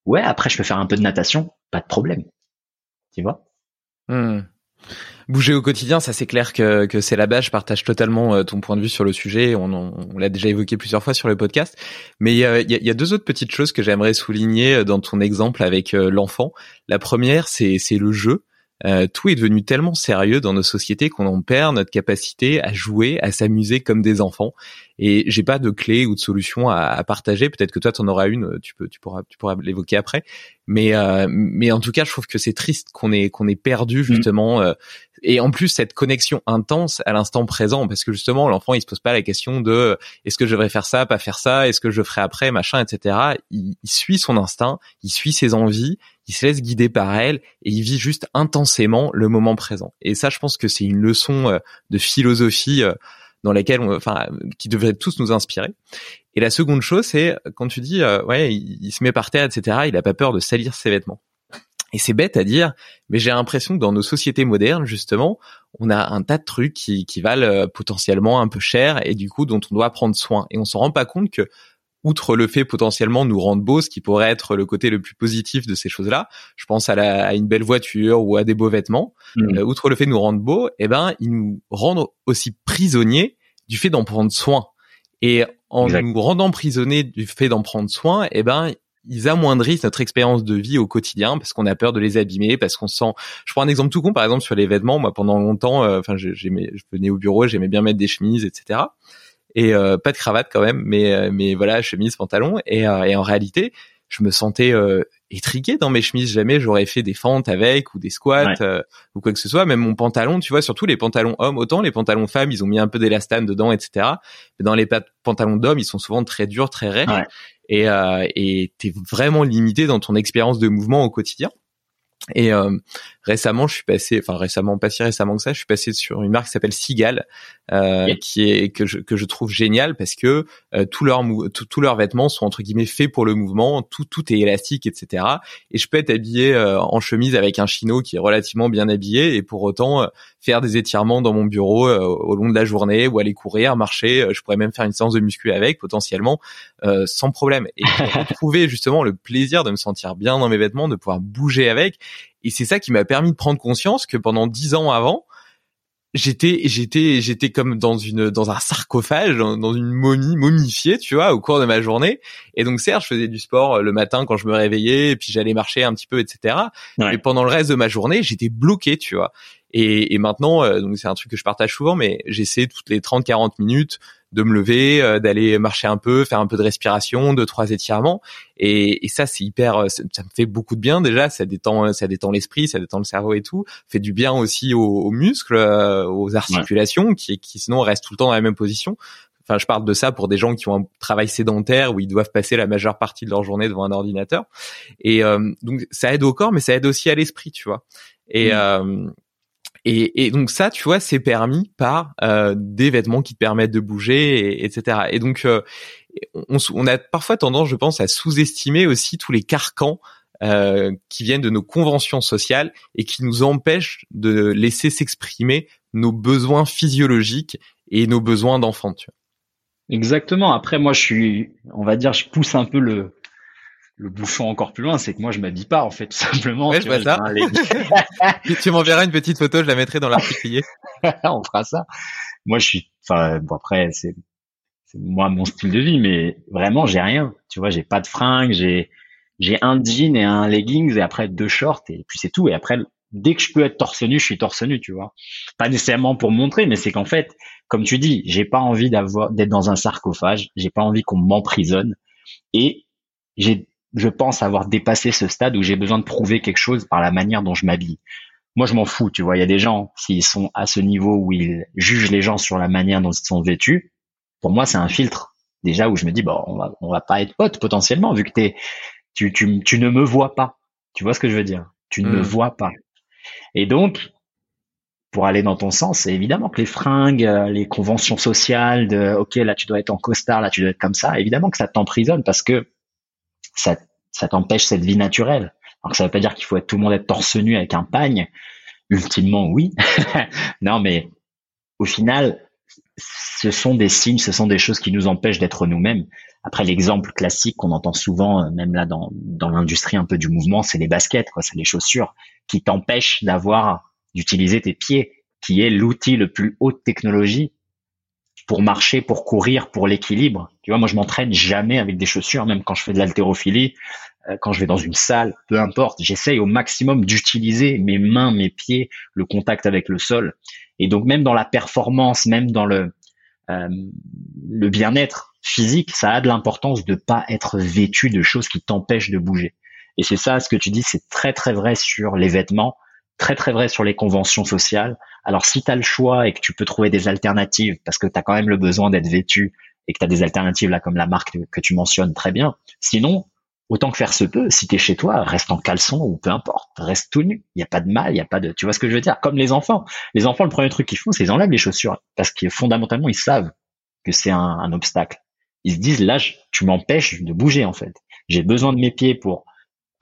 Ouais, après je peux faire un peu de natation, pas de problème. Tu vois? Hmm. Bouger au quotidien, ça c'est clair que, que c'est la base. Je partage totalement euh, ton point de vue sur le sujet. On, l'a déjà évoqué plusieurs fois sur le podcast. Mais il y, a, deux autres petites choses que j'aimerais souligner euh, dans ton exemple avec euh, l'enfant. La première, c'est le jeu. Euh, tout est devenu tellement sérieux dans nos sociétés qu'on en perd notre capacité à jouer, à s'amuser comme des enfants. Et j'ai pas de clé ou de solution à, à partager. Peut-être que toi, tu en auras une. Tu peux, tu pourras, tu pourras l'évoquer après. Mais, euh, mais en tout cas, je trouve que c'est triste qu'on ait, qu'on ait perdu mmh. justement. Euh, et en plus, cette connexion intense à l'instant présent, parce que justement, l'enfant, il se pose pas la question de est-ce que je devrais faire ça, pas faire ça, est-ce que je ferai après, machin, etc. Il, il suit son instinct, il suit ses envies, il se laisse guider par elle et il vit juste intensément le moment présent. Et ça, je pense que c'est une leçon euh, de philosophie euh, dans on, enfin, qui devrait tous nous inspirer. Et la seconde chose, c'est quand tu dis, euh, ouais, il, se met par terre, etc. Il a pas peur de salir ses vêtements. Et c'est bête à dire, mais j'ai l'impression que dans nos sociétés modernes, justement, on a un tas de trucs qui, qui valent potentiellement un peu cher et du coup dont on doit prendre soin. Et on s'en rend pas compte que outre le fait potentiellement nous rendre beaux, ce qui pourrait être le côté le plus positif de ces choses-là, je pense à, la, à une belle voiture ou à des beaux vêtements, mmh. euh, outre le fait de nous rendre beaux, eh ben, ils nous rendent aussi prisonniers du fait d'en prendre soin. Et en nous rendant prisonniers du fait d'en prendre soin, eh ben, ils amoindrissent notre expérience de vie au quotidien parce qu'on a peur de les abîmer, parce qu'on sent. Je prends un exemple tout con, par exemple sur les vêtements. Moi, pendant longtemps, euh, enfin, j'aimais, je venais au bureau, j'aimais bien mettre des chemises, etc et euh, pas de cravate quand même, mais euh, mais voilà chemise, pantalon et, euh, et en réalité je me sentais étriqué dans mes chemises. Jamais j'aurais fait des fentes avec ou des squats ou quoi que ce soit. Même mon pantalon, tu vois, surtout les pantalons hommes, autant les pantalons femmes, ils ont mis un peu d'élastane dedans, etc. Mais dans les pantalons d'hommes, ils sont souvent très durs, très raides. Et et t'es vraiment limité dans ton expérience de mouvement au quotidien. Et euh, récemment, je suis passé, enfin récemment, pas si récemment que ça, je suis passé sur une marque qui s'appelle Sigal, euh, qui est que je que je trouve génial parce que euh, tous leurs tous leurs vêtements sont entre guillemets faits pour le mouvement, tout tout est élastique, etc. Et je peux être habillé euh, en chemise avec un chino qui est relativement bien habillé et pour autant euh, faire des étirements dans mon bureau au long de la journée ou aller courir, marcher. je pourrais même faire une séance de muscu avec potentiellement sans problème. Et trouver justement le plaisir de me sentir bien dans mes vêtements, de pouvoir bouger avec et c'est ça qui m'a permis de prendre conscience que pendant dix ans avant, j'étais j'étais j'étais comme dans une dans un sarcophage dans, une momie momifiée tu vois au cours de ma journée. Et donc certes je faisais du sport euh, le matin quand je me réveillais et puis j'allais marcher un petit peu etc mais pendant le reste de ma journée j'étais bloqué tu vois. Et, et maintenant euh, donc c'est un truc que je partage souvent mais j'essaie toutes les 30 40 minutes de me lever, euh, d'aller marcher un peu, faire un peu de respiration, deux trois étirements. Et, et ça, c'est hyper, euh, ça, me fait beaucoup de bien déjà. Ça détend, ça détend l'esprit, ça détend le cerveau et tout. Fait du bien aussi aux, muscles, euh, aux articulations, qui, qui sinon restent tout le temps dans la même position. Enfin, je parle de ça pour des gens qui ont un travail sédentaire où ils doivent passer la majeure partie de leur journée devant un ordinateur. Et donc, ça aide au corps, mais ça aide aussi à l'esprit, tu vois. Et, mmh. Et, et, donc ça, tu vois, c'est permis par euh, des vêtements qui te permettent de bouger, etc. Et donc, euh, on, on, a parfois tendance, je pense, à sous-estimer aussi tous les carcans euh, qui viennent de nos conventions sociales et qui nous empêchent de laisser s'exprimer nos besoins physiologiques et nos besoins d'enfant. Exactement. Après, moi, je suis, on va dire, je pousse un peu le, le bouchon encore plus loin, c'est que moi je m'habille pas en fait tout simplement. Ouais, tu, vois, ça. tu m'enverras une petite photo, je la mettrai dans l'article. On fera ça. Moi je suis, enfin bon après c'est moi mon style de vie, mais vraiment j'ai rien. Tu vois, j'ai pas de fringues, j'ai j'ai un jean et un leggings et après deux shorts et puis c'est tout. Et après dès que je peux être torse nu, je suis torse nu, tu vois. Pas nécessairement pour montrer, mais c'est qu'en fait, comme tu dis, j'ai pas envie d'avoir d'être dans un sarcophage, j'ai pas envie qu'on m'emprisonne et j'ai je pense avoir dépassé ce stade où j'ai besoin de prouver quelque chose par la manière dont je m'habille. Moi, je m'en fous, tu vois. Il y a des gens, s'ils sont à ce niveau où ils jugent les gens sur la manière dont ils sont vêtus, pour moi, c'est un filtre. Déjà où je me dis, bon, on va, on va pas être potes potentiellement, vu que t'es, tu, tu, tu ne me vois pas. Tu vois ce que je veux dire? Tu ne me hmm. vois pas. Et donc, pour aller dans ton sens, c'est évidemment que les fringues, euh, les conventions sociales de, ok, là, tu dois être en costard, là, tu dois être comme ça, évidemment que ça t'emprisonne parce que ça, ça t'empêche cette vie naturelle. Alors ça veut pas dire qu'il faut être tout le monde être torse nu avec un pagne. Ultimement, oui. non, mais au final, ce sont des signes, ce sont des choses qui nous empêchent d'être nous-mêmes. Après, l'exemple classique qu'on entend souvent, euh, même là dans, dans l'industrie un peu du mouvement, c'est les baskets, quoi, c'est les chaussures qui t'empêchent d'avoir, d'utiliser tes pieds, qui est l'outil le plus haute technologie pour marcher, pour courir, pour l'équilibre. Tu vois, moi, je m'entraîne jamais avec des chaussures, même quand je fais de l'haltérophilie, euh, quand je vais dans une salle, peu importe. J'essaye au maximum d'utiliser mes mains, mes pieds, le contact avec le sol. Et donc, même dans la performance, même dans le, euh, le bien-être physique, ça a de l'importance de pas être vêtu de choses qui t'empêchent de bouger. Et c'est ça, ce que tu dis, c'est très très vrai sur les vêtements, très très vrai sur les conventions sociales. Alors si tu as le choix et que tu peux trouver des alternatives, parce que tu as quand même le besoin d'être vêtu et que tu as des alternatives là comme la marque que tu mentionnes très bien. Sinon, autant que faire se peut, si tu es chez toi, reste en caleçon ou peu importe, reste tout nu. Il n'y a pas de mal, il n'y a pas de... Tu vois ce que je veux dire? Comme les enfants. Les enfants, le premier truc qu'ils font, c'est ils enlèvent les chaussures parce que fondamentalement, ils savent que c'est un, un obstacle. Ils se disent, là, tu m'empêches de bouger en fait. J'ai besoin de mes pieds pour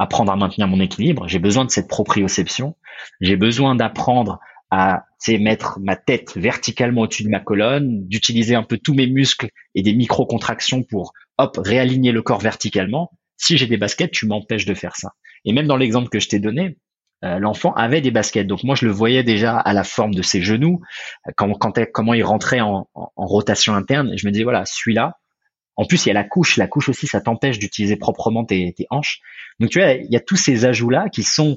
apprendre à maintenir mon équilibre. J'ai besoin de cette proprioception. J'ai besoin d'apprendre à mettre ma tête verticalement au-dessus de ma colonne, d'utiliser un peu tous mes muscles et des micro-contractions pour hop réaligner le corps verticalement. Si j'ai des baskets, tu m'empêches de faire ça. Et même dans l'exemple que je t'ai donné, euh, l'enfant avait des baskets. Donc moi, je le voyais déjà à la forme de ses genoux, euh, quand, quand comment il rentrait en, rotation interne. Je me disais, voilà, celui-là, en plus, il y a la couche. La couche aussi, ça t'empêche d'utiliser proprement tes, tes, hanches. Donc, tu vois, il y a tous ces ajouts-là qui sont,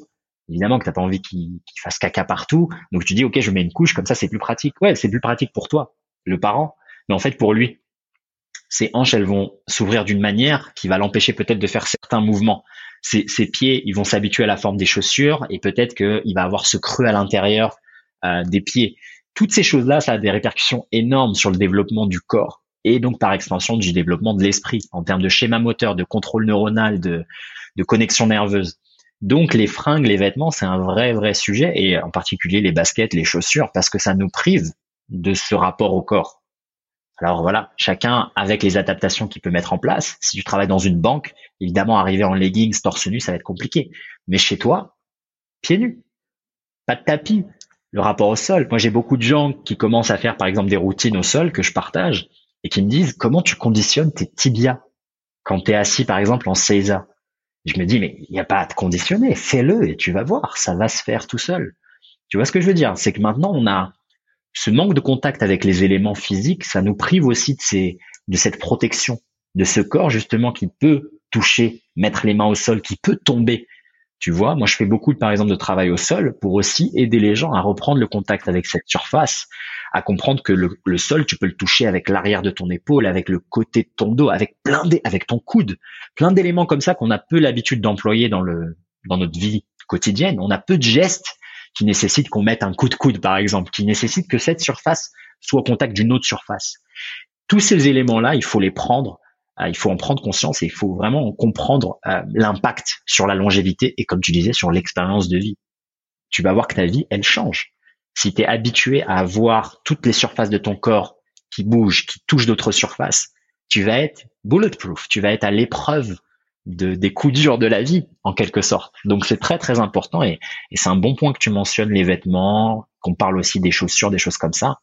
évidemment, que t'as pas envie qu'il fasse caca partout. Donc, tu dis, OK, je mets une couche, comme ça, c'est plus pratique. Ouais, c'est plus pratique pour toi, le parent. Mais en fait, pour lui, ses hanches, elles vont s'ouvrir d'une manière qui va l'empêcher peut-être de faire certains mouvements. Ses, ses pieds, ils vont s'habituer à la forme des chaussures et peut-être qu'il va avoir ce creux à l'intérieur euh, des pieds. Toutes ces choses-là, ça a des répercussions énormes sur le développement du corps et donc par extension du développement de l'esprit en termes de schéma moteur, de contrôle neuronal, de, de connexion nerveuse. Donc les fringues, les vêtements, c'est un vrai, vrai sujet, et en particulier les baskets, les chaussures, parce que ça nous prive de ce rapport au corps. Alors voilà, chacun avec les adaptations qu'il peut mettre en place. Si tu travailles dans une banque, évidemment, arriver en leggings, torse nu, ça va être compliqué. Mais chez toi, pieds nus, pas de tapis, le rapport au sol. Moi, j'ai beaucoup de gens qui commencent à faire, par exemple, des routines au sol que je partage et qui me disent comment tu conditionnes tes tibias quand tu es assis par exemple en Seiza? Je me dis mais il n'y a pas à te conditionner, fais-le et tu vas voir, ça va se faire tout seul. Tu vois ce que je veux dire? C'est que maintenant on a ce manque de contact avec les éléments physiques, ça nous prive aussi de ces de cette protection de ce corps justement qui peut toucher, mettre les mains au sol, qui peut tomber. Tu vois, moi je fais beaucoup par exemple de travail au sol pour aussi aider les gens à reprendre le contact avec cette surface, à comprendre que le, sol, tu peux le toucher avec l'arrière de ton épaule, avec le côté de ton dos, avec plein avec ton coude, plein d'éléments comme ça qu'on a peu l'habitude d'employer dans le dans notre vie quotidienne. On a peu de gestes qui nécessitent qu'on mette un coup de coude, par exemple, qui nécessitent que cette surface soit au contact d'une autre surface. Tous ces éléments-là, il faut les prendre, il faut en prendre conscience et il faut vraiment comprendre euh, l'impact sur la longévité et, comme tu disais, sur l'expérience de vie. Tu vas voir que ta vie, elle change si tu es habitué à voir toutes les surfaces de ton corps qui bougent, qui touchent d'autres surfaces, tu vas être bulletproof, tu vas être à l'épreuve de, des coups durs de la vie, en quelque sorte. Donc c'est très très important et, et c'est un bon point que tu mentionnes les vêtements, qu'on parle aussi des chaussures, des choses comme ça.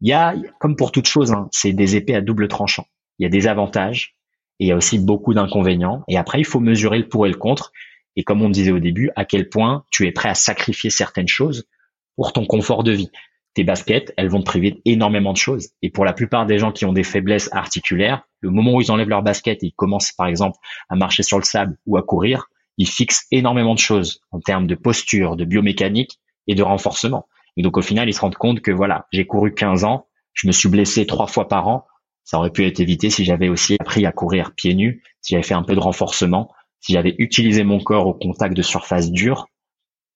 Il y a, comme pour toute chose, hein, c'est des épées à double tranchant. Il y a des avantages et il y a aussi beaucoup d'inconvénients. Et après, il faut mesurer le pour et le contre. Et comme on disait au début, à quel point tu es prêt à sacrifier certaines choses pour ton confort de vie. Tes baskets, elles vont te priver énormément de choses. Et pour la plupart des gens qui ont des faiblesses articulaires, le moment où ils enlèvent leurs baskets et ils commencent par exemple à marcher sur le sable ou à courir, ils fixent énormément de choses en termes de posture, de biomécanique et de renforcement. Et donc au final, ils se rendent compte que voilà, j'ai couru 15 ans, je me suis blessé trois fois par an, ça aurait pu être évité si j'avais aussi appris à courir pieds nus, si j'avais fait un peu de renforcement, si j'avais utilisé mon corps au contact de surfaces dures.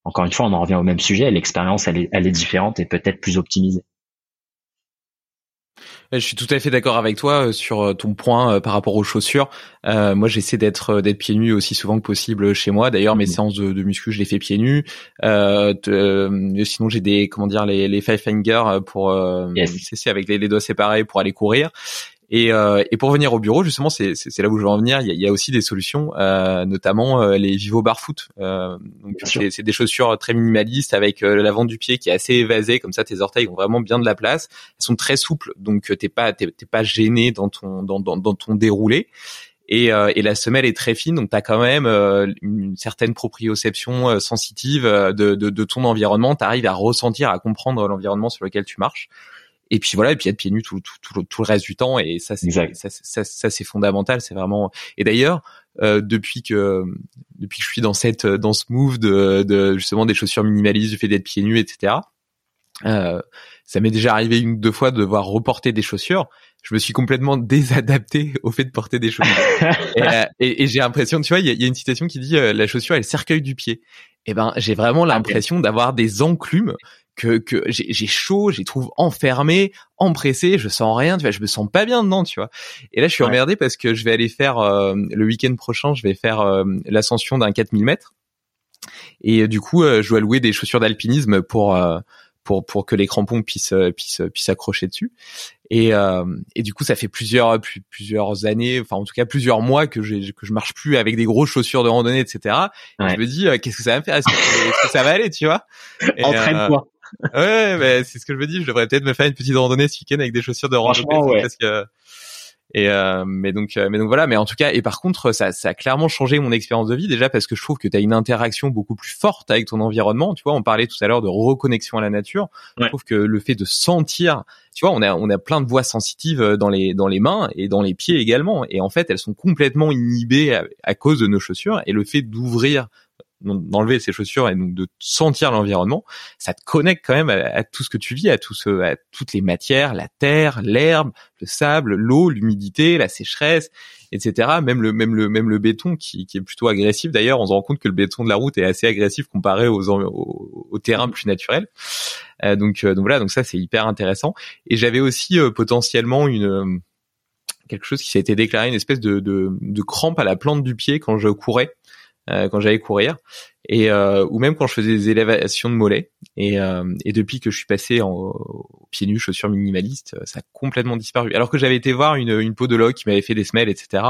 Encore une fois, on en revient au même sujet, l'expérience elle est, elle est différente et peut-être plus optimisée. Je suis tout à fait d'accord avec toi euh, sur euh, ton point euh, par rapport aux chaussures. moi, j'essaie d'être d'être pieds nus aussi souvent que possible chez moi. D'ailleurs, mes mmh. séances de, de muscu, je les fais pieds nus. sinon, j'ai des comment dire les, les five fingers pour cesser avec les, les, doigts séparés pour aller courir. Et, euh, et, pour venir au bureau, justement, c'est là où je veux en venir. Il y a, il y a aussi des solutions, euh, notamment euh, les Vivo Barfoot. Euh, c'est des chaussures très minimalistes avec euh, l'avant du pied qui est assez évasé, comme ça tes orteils ont vraiment bien de la place. Elles sont très souples, donc t'es pas t'es pas gêné dans ton dans, dans, dans ton déroulé. Et, euh, et, la semelle est très fine, donc tu as quand même une certaine proprioception sensitive de, de, de, ton environnement. Tu arrives à ressentir, à comprendre l'environnement sur lequel tu marches. Et puis voilà, et puis être pieds nus tout, tout, tout, tout le reste du temps. Et ça, c'est ça, ça, ça c'est fondamental. C'est vraiment. Et d'ailleurs, euh, depuis que depuis que je suis dans cette dans ce move de, de justement des chaussures minimalistes, du fait d'être pieds nus, etc. Euh, ça m'est déjà arrivé une ou deux fois de devoir reporter des chaussures. Je me suis complètement désadapté au fait de porter des chaussures. Euh, et, et, j'ai l'impression, tu vois, il y, y a, une citation qui dit euh, la chaussure est le cercueil du pied. Et eh ben, j'ai vraiment l'impression d'avoir des enclumes que, que j'ai chaud, j'ai trouve enfermé, empressé, je sens rien, tu vois, je me sens pas bien dedans, tu vois. Et là, je suis emmerdé parce que je vais aller faire euh, le week-end prochain, je vais faire euh, l'ascension d'un 4000 mètres. Et euh, du coup, je dois louer des chaussures d'alpinisme pour pour pour que les crampons puissent puissent puissent accrocher dessus. Et et du coup, ça fait plusieurs plusieurs années, enfin en tout cas plusieurs mois que je que je marche plus avec des grosses chaussures de randonnée, etc. Et je me dis qu'est-ce que ça va me faire? Est-ce que, ça va aller, tu vois? Entraîne-toi ouais, mais c'est ce que je me dis. Je devrais peut-être me faire une petite randonnée ce week-end avec des chaussures de randonnée. Parce que... Et euh, mais donc euh, mais donc voilà mais en tout cas et par contre ça ça a clairement changé mon expérience de vie déjà parce que je trouve que tu as une interaction beaucoup plus forte avec ton environnement tu vois on parlait tout à l'heure de reconnexion à la nature je trouve que le fait de sentir tu vois on a on a plein de voies sensitives dans les dans les mains et dans les pieds également et en fait elles sont complètement inhibées à, à cause de nos chaussures et le fait d'ouvrir d'enlever ses chaussures et donc de sentir l'environnement, ça te connecte quand même à, tout ce que tu vis, à tout ce, à toutes les matières, la terre, l'herbe, le sable, l'eau, l'humidité, la sécheresse, etc. Même le même le même le béton qui, qui est plutôt agressif. D'ailleurs, on se rend compte que le béton de la route est assez agressif comparé aux au, au terrain plus naturel. Euh, donc euh, donc voilà, donc ça c'est hyper intéressant. Et j'avais aussi euh, potentiellement une quelque chose qui été déclaré une espèce de, de, de crampe à la plante du pied quand je courais euh, quand j'allais courir. Et euh, ou même quand je faisais des élévations de mollets. Et, euh, et depuis que je suis passé en pieds nus chaussures minimalistes ça a complètement disparu. Alors que j'avais été voir une, une podologue qui m'avait fait des semelles etc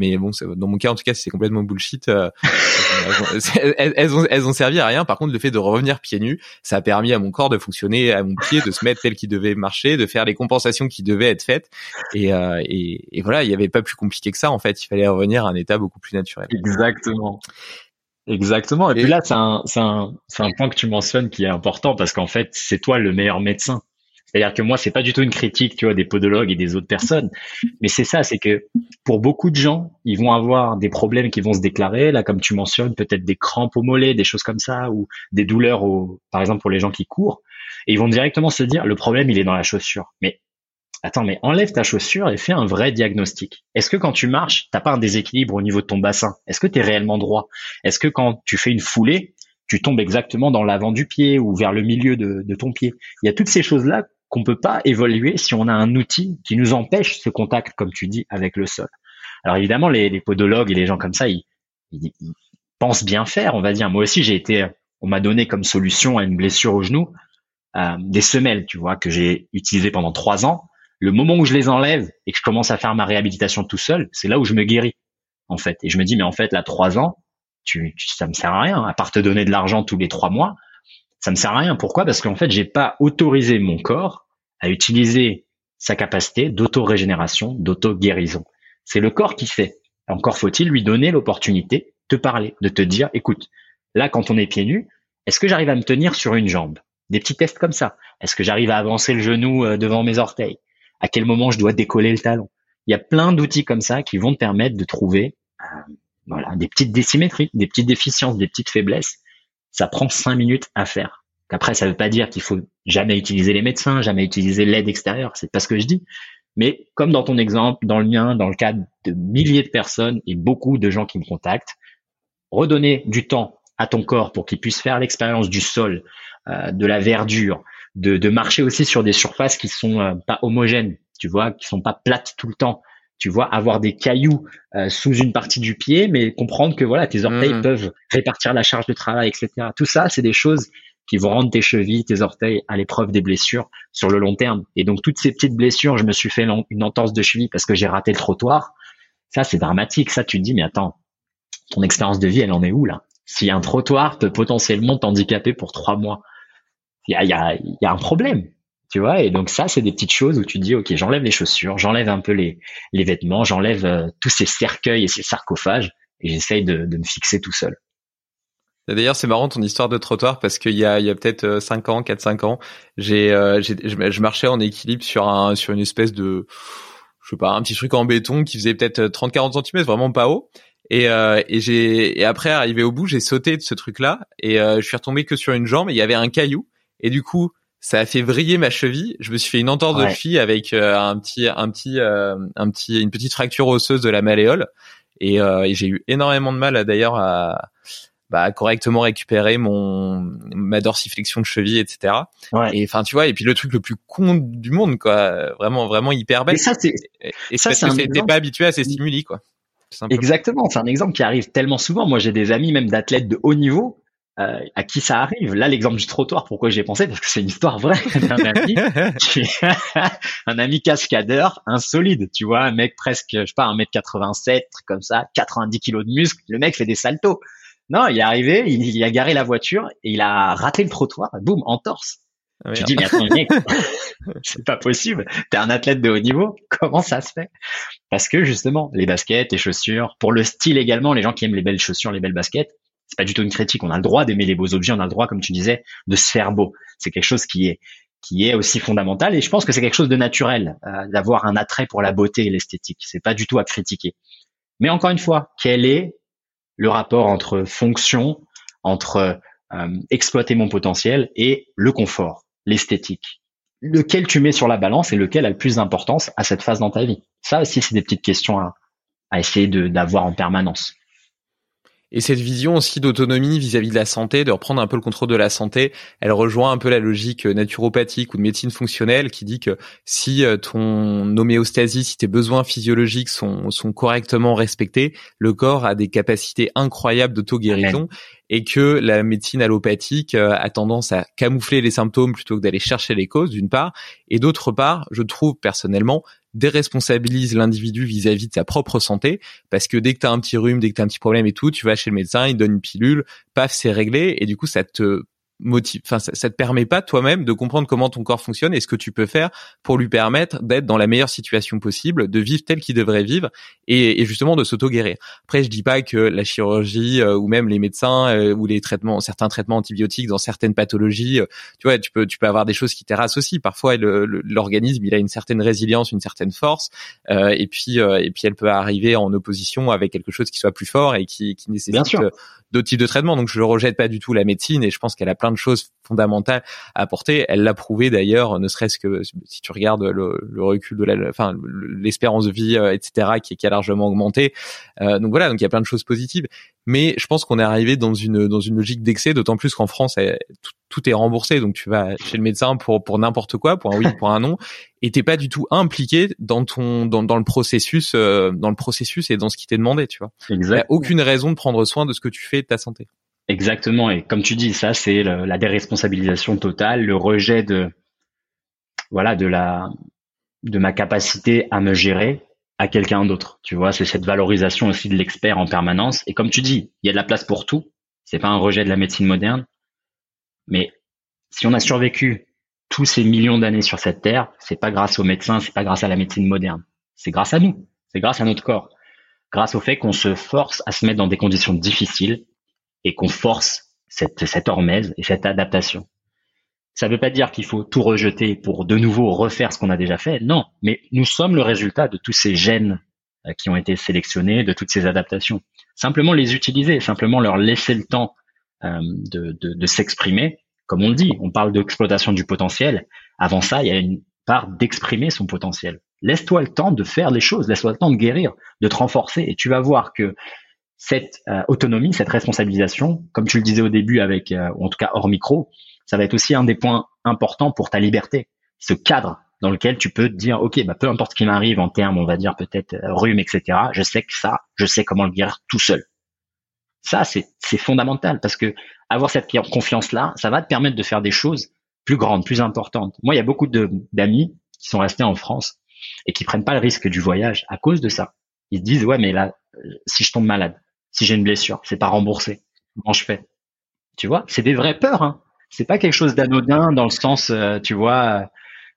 mais bon, dans mon cas, en tout cas, c'est complètement bullshit. Euh, elles, ont, elles ont servi à rien. Par contre, le fait de revenir pieds nus, ça a permis à mon corps de fonctionner, à mon pied de se mettre tel qu'il devait marcher, de faire les compensations qui devaient être faites. Et, euh, et, et voilà, il n'y avait pas plus compliqué que ça. En fait, il fallait revenir à un état beaucoup plus naturel. Exactement. Exactement. Et, puis là, c'est un, un, un point que tu mentionnes qui est important parce qu'en fait, c'est toi le meilleur médecin. C'est-à-dire que moi, c'est pas du tout une critique, tu vois, des podologues et des autres personnes, mais c'est ça, c'est que pour beaucoup de gens, ils vont avoir des problèmes qui vont se déclarer, là, comme tu mentionnes, peut-être des crampes au mollet, des choses comme ça, ou des douleurs, au, par exemple, pour les gens qui courent, et ils vont directement se dire, le problème, il est dans la chaussure. Mais attends, mais enlève ta chaussure et fais un vrai diagnostic. Est-ce que quand tu marches, t'as pas un déséquilibre au niveau de ton bassin? Est-ce que tu es réellement droit? Est-ce que quand tu fais une foulée, tu tombes exactement dans l'avant du pied ou vers le milieu de, de ton pied? Il y a toutes ces choses-là qu'on peut pas évoluer si on a un outil qui nous empêche ce contact, comme tu dis, avec le sol. Alors évidemment, les, les podologues et les gens comme ça, ils, ils, pensent bien faire, on va dire. Moi aussi, j'ai été, on m'a donné comme solution à une blessure au genou euh, des semelles, tu vois, que j'ai utilisées pendant trois ans. Le moment où je les enlève et que je commence à faire ma réhabilitation tout seul, c'est là où je me guéris. en fait. Et je me dis, mais en fait, là, trois ans, tu, ça me sert à rien. À part te donner de l'argent tous les trois mois, ça me sert à rien. Pourquoi? Parce qu'en fait, j'ai pas autorisé mon corps à utiliser sa capacité d'auto-régénération, d'auto-guérison. C'est le corps qui fait. Encore faut-il lui donner l'opportunité de parler, de te dire, écoute, là, quand on est pieds nus, est-ce que j'arrive à me tenir sur une jambe? Des petits tests comme ça. Est-ce que j'arrive à avancer le genou euh, devant mes orteils? À quel moment je dois décoller le talon? Il y a plein d'outils comme ça qui vont te permettre de trouver euh, voilà, des petites désymétries, des petites déficiences, des petites faiblesses. Ça prend cinq minutes à faire. Après, ça ne veut pas dire qu'il faut jamais utiliser les médecins, jamais utiliser l'aide extérieure. C'est pas ce que je dis. Mais comme dans ton exemple, dans le mien, dans le cas de milliers de personnes et beaucoup de gens qui me contactent, redonner du temps à ton corps pour qu'il puisse faire l'expérience du sol, euh, de la verdure, de, marcher aussi sur des surfaces qui sont euh, pas homogènes, tu vois, qui sont pas plates tout le temps. Tu vois, avoir des cailloux euh, sous une partie du pied, mais comprendre que voilà, tes orteils mmh. peuvent répartir la charge de travail, etc. Tout ça, c'est des choses qui vont rendre tes chevilles, tes orteils à l'épreuve des blessures sur le long terme. Et donc toutes ces petites blessures, je me suis fait une entorse de cheville parce que j'ai raté le trottoir. Ça, c'est dramatique. Ça, tu te dis, mais attends, ton expérience de vie, elle en est où là? Si un trottoir peut potentiellement t'handicaper pour trois mois, il y a, y, a, y a un problème. Tu vois, et donc ça, c'est des petites choses où tu dis, ok, j'enlève les chaussures, j'enlève un peu les, les vêtements, j'enlève euh, tous ces cercueils et ces sarcophages, et j'essaye de, de me fixer tout seul. D'ailleurs, c'est marrant ton histoire de trottoir parce qu'il y a, il y a peut-être 5 euh, ans, 4-5 ans, j'ai, euh, je marchais en équilibre sur un, sur une espèce de, je sais pas, un petit truc en béton qui faisait peut-être 30-40 cm, vraiment pas haut. Et, euh, et j'ai, et après arrivé au bout, j'ai sauté de ce truc-là et je suis retombé que sur une jambe. Et il y avait un caillou et du coup, ça a fait vriller ma cheville. Je me suis fait une entorse de cheville avec un petit, un petit, un petit, une petite fracture osseuse de la malléole. Et, et j'ai eu énormément de mal d'ailleurs à bah, correctement récupérer mon ma dorsiflexion de cheville, etc. Ouais. Et enfin, tu vois, et puis le truc le plus con du monde, quoi, vraiment, vraiment hyper belle. Et ça, c'est et, ça, c'est t'es pas habitué à ces stimuli, quoi. Exactement, c'est un exemple qui arrive tellement souvent. Moi, j'ai des amis, même d'athlètes de haut niveau, euh, à qui ça arrive. Là, l'exemple du trottoir, pourquoi j'ai pensé? Parce que c'est une histoire vraie d'un ami, un ami cascadeur, insolide, tu vois, un mec presque, je sais pas, 1m87, comme ça, 90 kilos de muscles. Le mec fait des saltos. Non, il est arrivé, il, a garé la voiture et il a raté le trottoir, boum, en torse. Ah, tu dis, mais attends, mec, c'est pas possible. T'es un athlète de haut niveau. Comment ça se fait? Parce que justement, les baskets, les chaussures, pour le style également, les gens qui aiment les belles chaussures, les belles baskets, c'est pas du tout une critique. On a le droit d'aimer les beaux objets, on a le droit, comme tu disais, de se faire beau. C'est quelque chose qui est, qui est aussi fondamental et je pense que c'est quelque chose de naturel euh, d'avoir un attrait pour la beauté et l'esthétique. C'est pas du tout à critiquer. Mais encore une fois, quelle est le rapport entre fonction, entre euh, exploiter mon potentiel et le confort, l'esthétique? Lequel tu mets sur la balance et lequel a le plus d'importance à cette phase dans ta vie? Ça aussi, c'est des petites questions à, à essayer d'avoir en permanence. Et cette vision aussi d'autonomie vis-à-vis de la santé, de reprendre un peu le contrôle de la santé, elle rejoint un peu la logique naturopathique ou de médecine fonctionnelle qui dit que si euh, ton homéostasie, si tes besoins physiologiques sont, sont correctement respectés, le corps a des capacités incroyables d'auto-guérison et que la médecine allopathique euh, a tendance à camoufler les symptômes plutôt que d'aller chercher les causes d'une part. Et d'autre part, je trouve personnellement déresponsabilise l'individu vis-à-vis de sa propre santé parce que dès que tu as un petit rhume, dès que tu as un petit problème et tout, tu vas chez le médecin, il donne une pilule, paf, c'est réglé et du coup ça te motive, enfin ça, ça, te permet pas toi-même de comprendre comment ton corps fonctionne et ce que tu peux faire pour lui permettre d'être dans la meilleure situation possible, de vivre tel qu'il devrait vivre et, et justement de s'auto-guérir. Après, je dis pas que la chirurgie euh, ou même les médecins euh, ou les traitements, certains traitements antibiotiques dans certaines pathologies, euh, tu vois, tu peux tu peux avoir des choses qui terrassent aussi. Parfois, l'organisme il a une certaine résilience, une certaine force, et puis et puis elle peut arriver en opposition avec quelque chose qui soit plus fort et qui, qui nécessite d'autres types de traitements. Donc je rejette pas du tout la médecine et je pense qu'elle a plein de choses fondamentales à apporter. Elle l'a prouvé d'ailleurs, ne serait-ce que si tu regardes le, recul de la, enfin l'espérance de vie, euh, etc., qui, qui, a largement augmenté. Euh, donc voilà, donc il y a plein de choses positives. Mais je pense qu'on est arrivé dans une dans une logique d'excès, d'autant plus qu'en France, tout, est remboursé. Donc tu vas chez le médecin pour pour n'importe quoi, pour un oui, pour un non, et t'es pas du tout impliqué dans ton dans, dans le processus, euh, dans le processus et dans ce qui t'est demandé. Tu vois. Il n'y a aucune raison de prendre soin de ce que tu fais de ta santé. Exactement. Et comme tu dis, ça c'est la déresponsabilisation totale, le rejet de voilà de la de ma capacité à me gérer, à quelqu'un d'autre. Tu vois, c'est cette valorisation aussi de l'expert en permanence. Et comme tu dis, il y a de la place pour tout. C'est pas un rejet de la médecine moderne. Mais si on a survécu tous ces millions d'années sur cette terre, c'est pas grâce aux médecins, c'est pas grâce à la médecine moderne. C'est grâce à nous. C'est grâce à notre corps. Grâce au fait qu'on se force à se mettre dans des conditions difficiles et qu'on force cette, cette hormèse et cette adaptation. Ça ne veut pas dire qu'il faut tout rejeter pour de nouveau refaire ce qu'on a déjà fait. Non, mais nous sommes le résultat de tous ces gènes euh, qui ont été sélectionnés, de toutes ces adaptations. Simplement les utiliser, simplement leur laisser le temps euh, de, de, de s'exprimer. Comme on le dit, on parle d'exploitation du potentiel. Avant ça, il y a une part d'exprimer son potentiel. Laisse-toi le temps de faire les choses, laisse-toi le temps de guérir, de te renforcer, et tu vas voir que cette euh, autonomie, cette responsabilisation, comme tu le disais au début avec, ou en tout cas hors micro, ça va être aussi un des points importants pour ta liberté. Ce cadre dans lequel tu peux te dire, OK, bah, peu importe ce qui m'arrive en termes, on va dire peut-être euh, rhume, etc., je sais que ça, je sais comment le guérir tout seul. Ça, c'est, fondamental parce que avoir cette confiance-là, ça va te permettre de faire des choses plus grandes, plus importantes. Moi, il y a beaucoup d'amis qui sont restés en France et qui prennent pas le risque du voyage à cause de ça. Ils se disent, ouais, mais là, si je tombe malade, si j'ai une blessure, c'est pas remboursé. Comment je fais? Tu vois, c'est des vraies peurs. Hein c'est pas quelque chose d'anodin dans le sens, euh, tu vois, euh,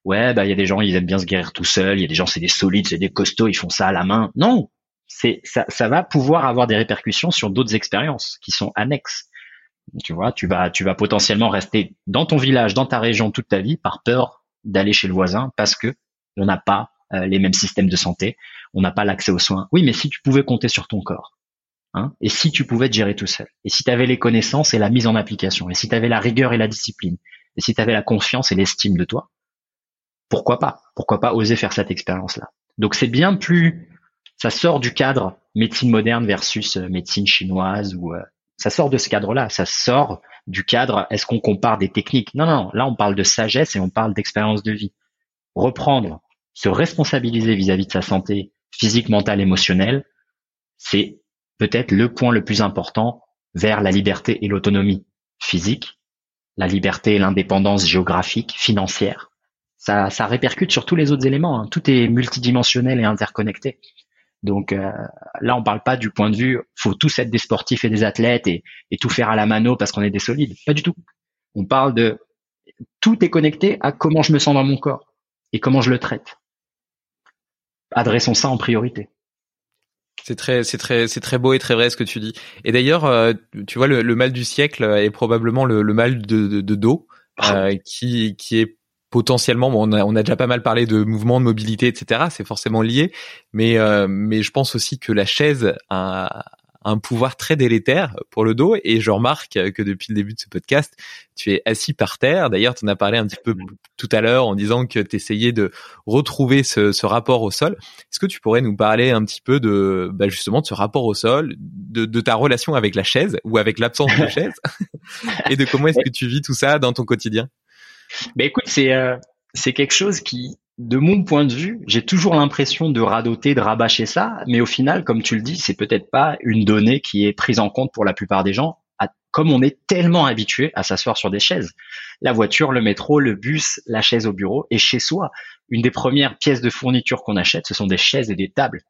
ouais, bah il y a des gens ils aiment bien se guérir tout seuls, il y a des gens c'est des solides, c'est des costauds, ils font ça à la main. Non, c'est ça, va pouvoir avoir des répercussions sur d'autres expériences qui sont annexes. Tu vois, tu vas tu vas potentiellement rester dans ton village, dans ta région toute ta vie par peur d'aller chez le voisin parce que on n'a pas euh, les mêmes systèmes de santé, on n'a pas l'accès aux soins. Oui, mais si tu pouvais compter sur ton corps, Hein, et si tu pouvais te gérer tout seul Et si tu avais les connaissances et la mise en application Et si tu avais la rigueur et la discipline Et si tu avais la confiance et l'estime de toi Pourquoi pas? Pourquoi pas oser faire cette expérience-là? Donc c'est bien plus... Ça sort du cadre médecine moderne versus euh, médecine chinoise ou... Euh, ça sort de ce cadre-là. Ça sort du cadre est-ce qu'on compare des techniques? Non, non, là on parle de sagesse et on parle d'expérience de vie. Reprendre, se responsabiliser vis à -vis de sa santé physique, mentale, émotionnelle, c'est peut-être le point le plus important vers la liberté et l'autonomie physique, la liberté et l'indépendance géographique, financière. Ça, ça répercute sur tous les autres éléments. Hein. Tout est multidimensionnel et interconnecté. Donc euh, là, on parle pas du point de vue, faut tous être des sportifs et des athlètes et, et tout faire à la mano parce qu'on est des solides. Pas du tout. On parle de tout est connecté à comment je me sens dans mon corps et comment je le traite. Adressons ça en priorité. C'est très, c'est très, c'est très beau et très vrai ce que tu dis. Et d'ailleurs, euh, tu vois, le, mal du siècle est probablement le, mal de, de, dos, ah euh, qui, qui est potentiellement, bon, on, a, on a déjà pas mal parlé de mouvements, de mobilité, etc. C'est forcément lié, mais euh, mais je pense aussi que la chaise a, un pouvoir très délétère pour le dos. Et je remarque que depuis le début de ce podcast, tu es assis par terre. D'ailleurs, tu en as parlé un petit peu tout à l'heure en disant que tu essayais de retrouver ce, rapport au sol. Est-ce que tu pourrais nous parler un petit peu de bah, justement de ce rapport au sol, de, ta relation avec la chaise ou avec l'absence de chaise, et de comment est-ce que tu vis tout ça dans ton quotidien? Ben écoute, c'est euh, c'est quelque chose qui de mon point de vue, j'ai toujours l'impression de radoter, de rabâcher ça, mais au final, comme tu le dis, c'est peut-être pas une donnée qui est prise en compte pour la plupart des gens, comme on est tellement habitué à s'asseoir sur des chaises. La voiture, le métro, le bus, la chaise au bureau, et chez soi, une des premières pièces de fourniture qu'on achète, ce sont des chaises et des tables.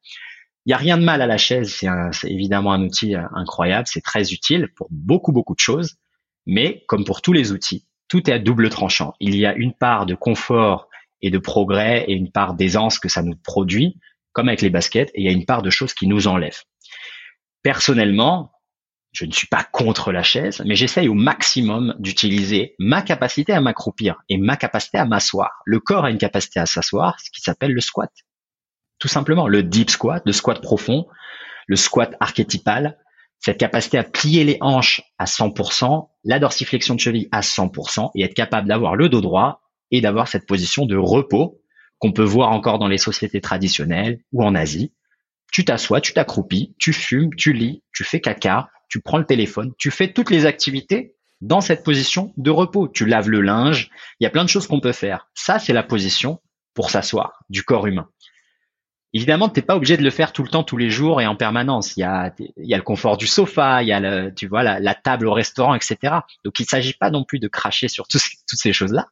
Il n'y a rien de mal à la chaise, c'est évidemment un outil euh, incroyable, c'est très utile pour beaucoup, beaucoup de choses, mais comme pour tous les outils, tout est à double tranchant. Il y a une part de confort et de progrès et une part d'aisance que ça nous produit, comme avec les baskets, et il y a une part de choses qui nous enlèvent. Personnellement, je ne suis pas contre la chaise, mais j'essaye au maximum d'utiliser ma capacité à m'accroupir et ma capacité à m'asseoir. Le corps a une capacité à s'asseoir, ce qui s'appelle le squat. Tout simplement, le deep squat, le squat profond, le squat archétypal, cette capacité à plier les hanches à 100%, la dorsiflexion de cheville à 100% et être capable d'avoir le dos droit et d'avoir cette position de repos qu'on peut voir encore dans les sociétés traditionnelles ou en Asie. Tu t'assois, tu t'accroupis, tu fumes, tu lis, tu fais caca, tu prends le téléphone, tu fais toutes les activités dans cette position de repos. Tu laves le linge, il y a plein de choses qu'on peut faire. Ça, c'est la position pour s'asseoir du corps humain. Évidemment, t'es pas obligé de le faire tout le temps, tous les jours et en permanence. Il y a, il y a le confort du sofa, il y a le, tu vois, la, table au restaurant, etc. Donc, il s'agit pas non plus de cracher sur toutes ces choses-là.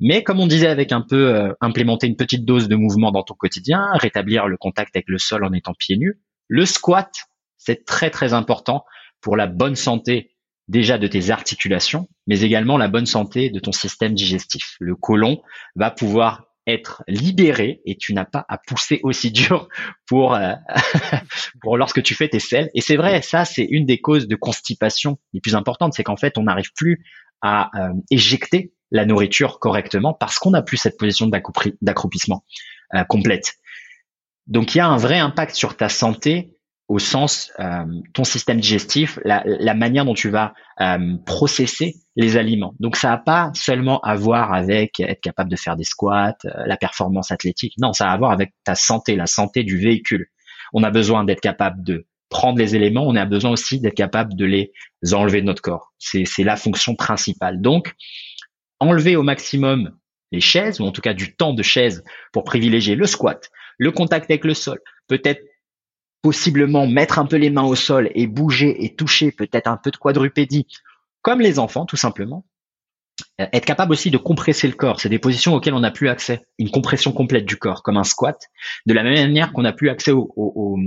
Mais comme on disait, avec un peu euh, implémenter une petite dose de mouvement dans ton quotidien, rétablir le contact avec le sol en étant pieds nus. Le squat, c'est très très important pour la bonne santé déjà de tes articulations, mais également la bonne santé de ton système digestif. Le côlon va pouvoir être libéré et tu n'as pas à pousser aussi dur pour euh, pour lorsque tu fais tes selles. Et c'est vrai, ça c'est une des causes de constipation les plus importantes, c'est qu'en fait on n'arrive plus à euh, éjecter la nourriture correctement parce qu'on n'a plus cette position d'accroupissement euh, complète. Donc il y a un vrai impact sur ta santé au sens euh, ton système digestif, la, la, manière dont tu vas euh, processer les aliments. Donc ça n'a pas seulement à voir avec être capable de faire des squats, euh, la performance athlétique. Non, ça a à voir avec ta santé, la santé du véhicule. On a besoin d'être capable de prendre les éléments, on a besoin aussi d'être capable de les enlever de notre corps. C'est la fonction principale. Donc enlever au maximum les chaises, ou en tout cas du temps de chaise pour privilégier le squat, le contact avec le sol, peut-être possiblement mettre un peu les mains au sol et bouger et toucher peut-être un peu de quadrupédie, comme les enfants tout simplement. Euh, être capable aussi de compresser le corps, c'est des positions auxquelles on n'a plus accès. Une compression complète du corps, comme un squat, de la même manière qu'on n'a plus accès au, au,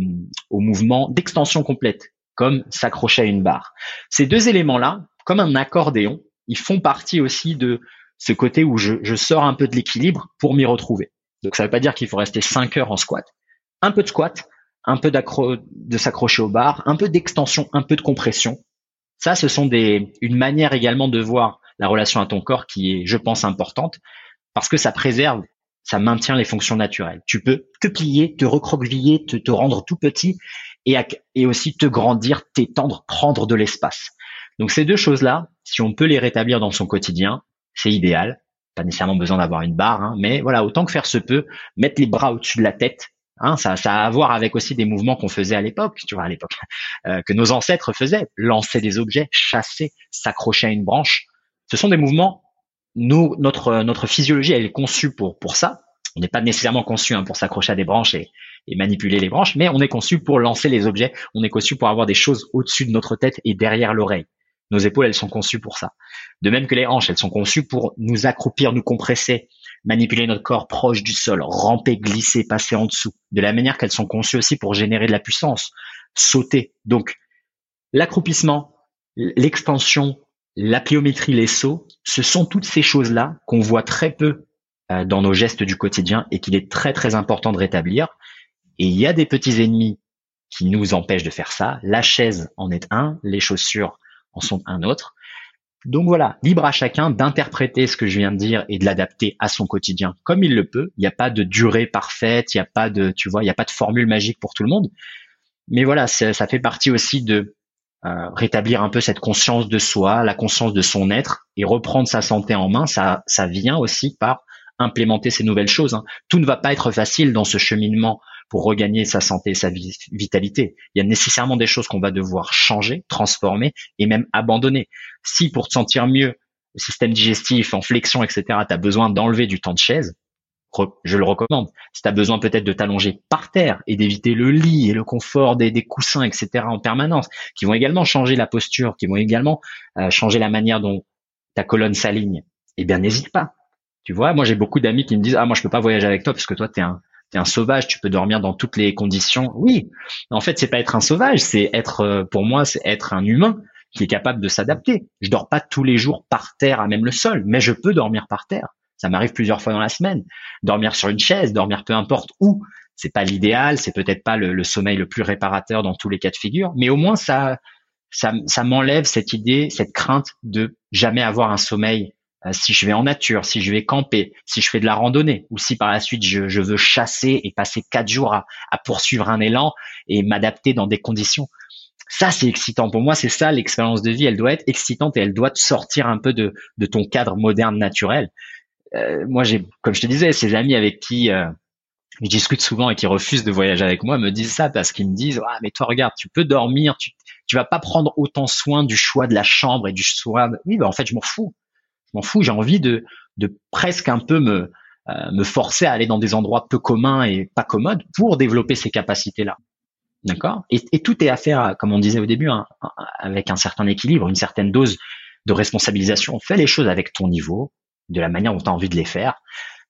au mouvement d'extension complète, comme s'accrocher à une barre. Ces deux éléments-là, comme un accordéon, ils font partie aussi de ce côté où je, je sors un peu de l'équilibre pour m'y retrouver. Donc ça ne veut pas dire qu'il faut rester 5 heures en squat. Un peu de squat, un peu de s'accrocher au bar, un peu d'extension, un peu de compression. Ça, ce sont des, une manière également de voir la relation à ton corps qui est, je pense, importante parce que ça préserve, ça maintient les fonctions naturelles. Tu peux te plier, te recroqueviller, te, te rendre tout petit et, et aussi te grandir, t'étendre, prendre de l'espace. Donc ces deux choses-là, si on peut les rétablir dans son quotidien, c'est idéal. Pas nécessairement besoin d'avoir une barre, hein, mais voilà, autant que faire se peut, mettre les bras au-dessus de la tête, Hein, ça, ça a à voir avec aussi des mouvements qu'on faisait à l'époque, tu vois, à l'époque, euh, que nos ancêtres faisaient, lancer des objets, chasser, s'accrocher à une branche. Ce sont des mouvements. Nous, notre notre physiologie, elle est conçue pour pour ça. On n'est pas nécessairement conçu hein, pour s'accrocher à des branches et, et manipuler les branches, mais on est conçu pour lancer les objets. On est conçu pour avoir des choses au-dessus de notre tête et derrière l'oreille. Nos épaules, elles sont conçues pour ça. De même que les hanches, elles sont conçues pour nous accroupir, nous compresser, manipuler notre corps proche du sol, ramper, glisser, passer en dessous, de la manière qu'elles sont conçues aussi pour générer de la puissance, sauter. Donc, l'accroupissement, l'extension, la pliométrie, les sauts, ce sont toutes ces choses-là qu'on voit très peu euh, dans nos gestes du quotidien et qu'il est très très important de rétablir. Et il y a des petits ennemis qui nous empêchent de faire ça. La chaise en est un, les chaussures en sont un autre. Donc voilà, libre à chacun d'interpréter ce que je viens de dire et de l'adapter à son quotidien comme il le peut. Il n'y a pas de durée parfaite, il n'y a pas de, tu vois, il n'y a pas de formule magique pour tout le monde. Mais voilà, ça fait partie aussi de euh, rétablir un peu cette conscience de soi, la conscience de son être et reprendre sa santé en main. Ça, ça vient aussi par implémenter ces nouvelles choses. Hein. Tout ne va pas être facile dans ce cheminement pour regagner sa santé, sa vitalité. Il y a nécessairement des choses qu'on va devoir changer, transformer et même abandonner. Si pour te sentir mieux, le système digestif en flexion, etc., tu as besoin d'enlever du temps de chaise, je le recommande. Si tu as besoin peut-être de t'allonger par terre et d'éviter le lit et le confort des, coussins, etc., en permanence, qui vont également changer la posture, qui vont également euh, changer la manière dont ta colonne s'aligne, eh bien n'hésite pas. Tu vois, moi j'ai beaucoup d'amis qui me disent ah moi je peux pas voyager avec toi parce que toi tu es un t'es un sauvage, tu peux dormir dans toutes les conditions. Oui, en fait, c'est pas être un sauvage, c'est être, euh, pour moi, c'est être un humain qui est capable de s'adapter. Je dors pas tous les jours par terre à même le sol, mais je peux dormir par terre. Ça m'arrive plusieurs fois dans la semaine. Dormir sur une chaise, dormir peu importe où. C'est pas l'idéal, c'est peut-être pas le, sommeil le plus réparateur dans tous les cas de figure, mais au moins ça, ça, ça m'enlève cette idée, cette crainte de jamais avoir un sommeil si je vais en nature, si je vais camper, si je fais de la randonnée, ou si par la suite je, veux chasser et passer quatre jours à, poursuivre un élan et m'adapter dans des conditions. Ça, c'est excitant. Pour moi, c'est ça l'expérience de vie. Elle doit être excitante et elle doit te sortir un peu de, ton cadre moderne naturel. Euh, moi, j'ai, comme je te disais, ces amis avec qui euh, je discute souvent et qui refusent de voyager avec moi me disent ça parce qu'ils me disent mais toi regarde, tu peux dormir, tu vas pas prendre autant soin du choix de la chambre et du choix. Oui, ben en fait, je m'en fous m'en fous, j'ai envie de, presque un peu me euh, me forcer à aller dans des endroits peu communs et pas commodes pour développer ces capacités-là. D'accord? Et, et, tout est à faire, comme on disait au début, hein, avec un certain équilibre, une certaine dose de responsabilisation. Fais les choses avec ton niveau, de la manière dont tu as envie de les faire.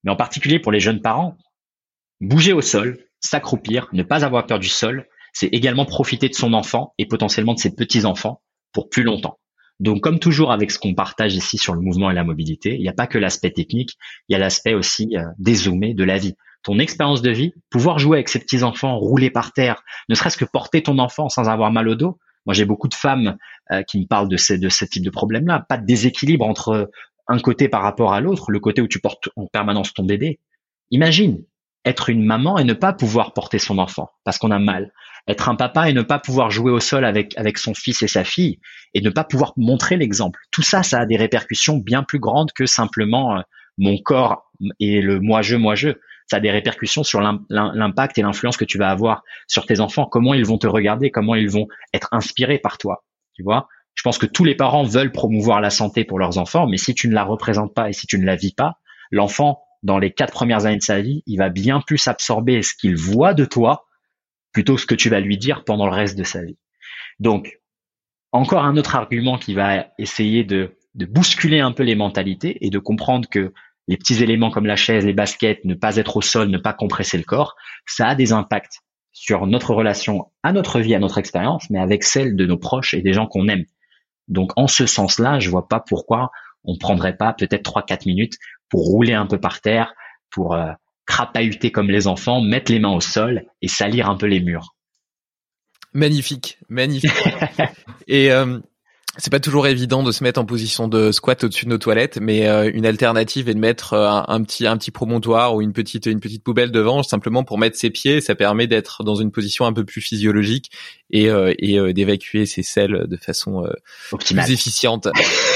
Mais en particulier pour les jeunes parents, bouger au sol, s'accroupir, ne pas avoir peur du sol, c'est également profiter de son enfant et potentiellement de ses petits-enfants pour plus longtemps. Donc, comme toujours avec ce qu'on partage ici sur le mouvement et la mobilité, il n'y a pas que l'aspect technique, il y a l'aspect aussi euh, dézoomé de la vie. Ton expérience de vie, pouvoir jouer avec ses petits-enfants, rouler par terre, ne serait-ce que porter ton enfant sans avoir mal au dos. Moi, j'ai beaucoup de femmes euh, qui me parlent de, ces, de ce type de problème-là. Pas de déséquilibre entre un côté par rapport à l'autre, le côté où tu portes en permanence ton bébé. Imagine être une maman et ne pas pouvoir porter son enfant parce qu'on a mal être un papa et ne pas pouvoir jouer au sol avec, avec son fils et sa fille et ne pas pouvoir montrer l'exemple. Tout ça, ça a des répercussions bien plus grandes que simplement euh, mon corps et le moi-je, moi-je. Ça a des répercussions sur l'impact et l'influence que tu vas avoir sur tes enfants, comment ils vont te regarder, comment ils vont être inspirés par toi. Tu vois Je pense que tous les parents veulent promouvoir la santé pour leurs enfants, mais si tu ne la représentes pas et si tu ne la vis pas, l'enfant, dans les quatre premières années de sa vie, il va bien plus absorber ce qu'il voit de toi plutôt que ce que tu vas lui dire pendant le reste de sa vie. Donc, encore un autre argument qui va essayer de, bousculer un peu les mentalités et de comprendre que les petits éléments comme la chaise, les baskets, ne pas être au sol, ne pas compresser le corps, ça a des impacts sur notre relation à notre vie, à notre expérience, mais avec celle de nos proches et des gens qu'on aime. Donc, en ce sens-là, je vois pas pourquoi on prendrait pas peut-être trois, quatre minutes pour rouler un peu par terre, pour euh, crapahuter comme les enfants, mettre les mains au sol et salir un peu les murs. Magnifique, magnifique. et euh, c'est pas toujours évident de se mettre en position de squat au-dessus de nos toilettes, mais euh, une alternative est de mettre euh, un, petit un petit promontoire ou une petite une petite poubelle devant, simplement pour mettre ses pieds. Ça permet d'être dans une position un peu plus physiologique et euh, et d'évacuer ses selles de façon plus efficiente.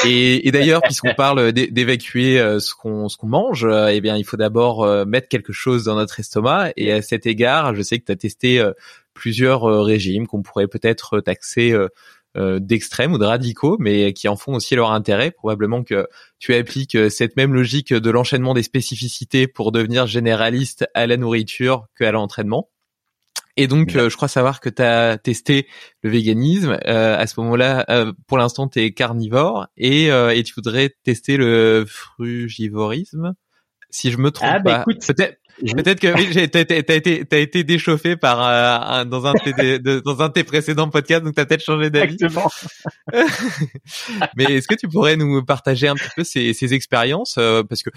Et, et d'ailleurs, puisqu'on parle d'évacuer ce qu'on ce qu'on mange, eh bien, il faut d'abord mettre quelque chose dans notre estomac. Et à cet égard, je sais que tu as testé plusieurs régimes qu'on pourrait peut-être taxer euh, d'extrêmes ou de radicaux, mais qui en font aussi leur intérêt. Probablement que tu appliques euh, cette même logique de l'enchaînement des spécificités pour devenir généraliste à la nourriture qu'à l'entraînement. Et donc, euh, je crois savoir que tu as testé le véganisme. à ce moment-là, pour l'instant, tu es carnivore et, et tu voudrais tester le frugivorisme. Si je me trompe ah, bah, pas, peut-être Peut-être que oui, t'as été, t'as été déchauffé par euh, dans un de, dans un de tes précédents podcasts, donc t'as peut-être changé d'avis. mais est-ce que tu pourrais nous partager un petit peu ces, ces expériences, euh, parce que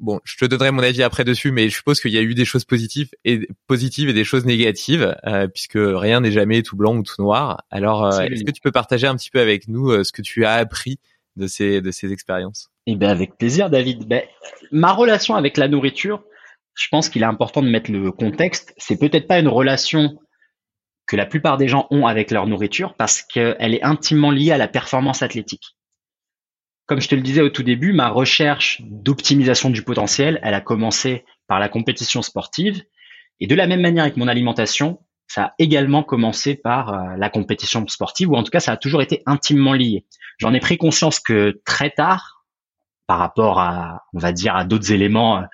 bon, je te donnerai mon avis après dessus, mais je suppose qu'il y a eu des choses positives et positives et des choses négatives, euh, puisque rien n'est jamais tout blanc ou tout noir. Alors, est-ce que tu peux partager un petit peu avec nous ce que tu as appris de ces expériences Eh ben avec plaisir, David. Ben, ma relation avec la nourriture, je pense qu'il est important de mettre le contexte. C'est peut-être pas une relation que la plupart des gens ont avec leur nourriture parce qu'elle est intimement liée à la performance athlétique. Comme je te le disais au tout début, ma recherche d'optimisation du potentiel, elle a commencé par la compétition sportive. Et de la même manière avec mon alimentation, ça a également commencé par euh, la compétition sportive, ou en tout cas, ça a toujours été intimement lié. J'en ai pris conscience que très tard, par rapport à, on va dire, à d'autres éléments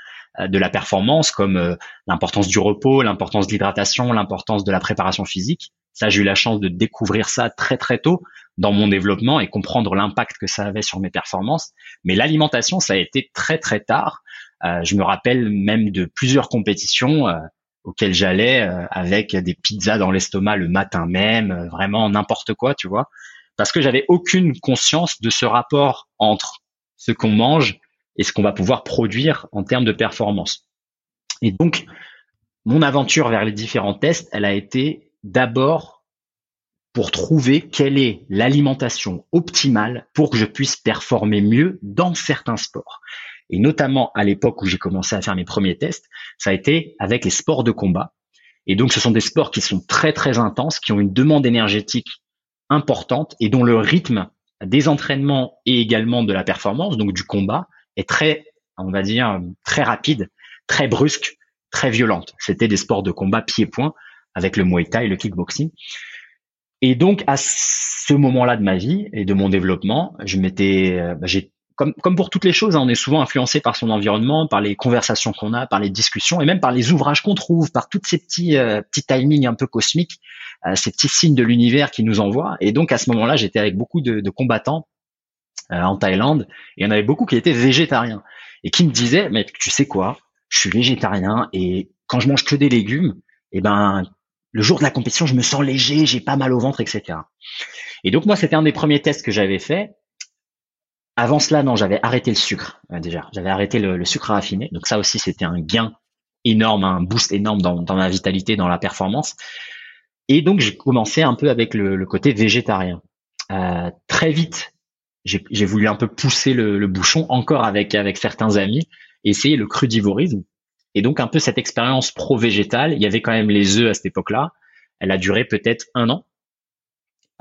euh, de la performance, comme euh, l'importance du repos, l'importance de l'hydratation, l'importance de la préparation physique. Ça, j'ai eu la chance de découvrir ça très très tôt dans mon développement et comprendre l'impact que ça avait sur mes performances. Mais l'alimentation, ça a été très très tard. je me rappelle même de plusieurs compétitions auquel j'allais euh, avec des pizzas dans l'estomac le matin même, euh, vraiment n'importe quoi, tu vois, parce que j'avais aucune conscience de ce rapport entre ce qu'on mange et ce qu'on va pouvoir produire en termes de performance. Et donc, mon aventure vers les différents tests, elle a été d'abord pour trouver quelle est l'alimentation optimale pour que je puisse performer mieux dans certains sports et notamment à l'époque où j'ai commencé à faire mes premiers tests, ça a été avec les sports de combat. Et donc, ce sont des sports qui sont très, très intenses, qui ont une demande énergétique importante et dont le rythme des entraînements et également de la performance, donc du combat, est très, on va dire, très rapide, très brusque, très violente. C'était des sports de combat pied-point avec le Muay Thai et le kickboxing. Et donc, à ce moment-là de ma vie et de mon développement, je m'étais, bah, j'ai comme, comme pour toutes les choses, hein, on est souvent influencé par son environnement, par les conversations qu'on a, par les discussions et même par les ouvrages qu'on trouve, par tous ces petits, euh, petits timings un peu cosmiques, euh, ces petits signes de l'univers qui nous envoient. Et donc à ce moment-là, j'étais avec beaucoup de, de combattants euh, en Thaïlande et il y en avait beaucoup qui étaient végétariens et qui me disaient, mais tu sais quoi, je suis végétarien et quand je mange que des légumes, eh ben le jour de la compétition, je me sens léger, j'ai pas mal au ventre, etc. Et donc moi, c'était un des premiers tests que j'avais fait. Avant cela, non, j'avais arrêté le sucre euh, déjà. J'avais arrêté le, sucre raffiné. Donc ça aussi, c'était un gain énorme, un boost énorme dans, dans, ma vitalité, dans la performance. Et donc j'ai commencé un peu avec le, côté végétarien. Euh, très vite, j'ai voulu un peu pousser le, le, bouchon encore avec avec certains amis, essayer le crudivorisme. Et donc un peu cette expérience pro-végétale. Il y avait quand même les œufs à cette époque-là. Elle a duré peut-être un an.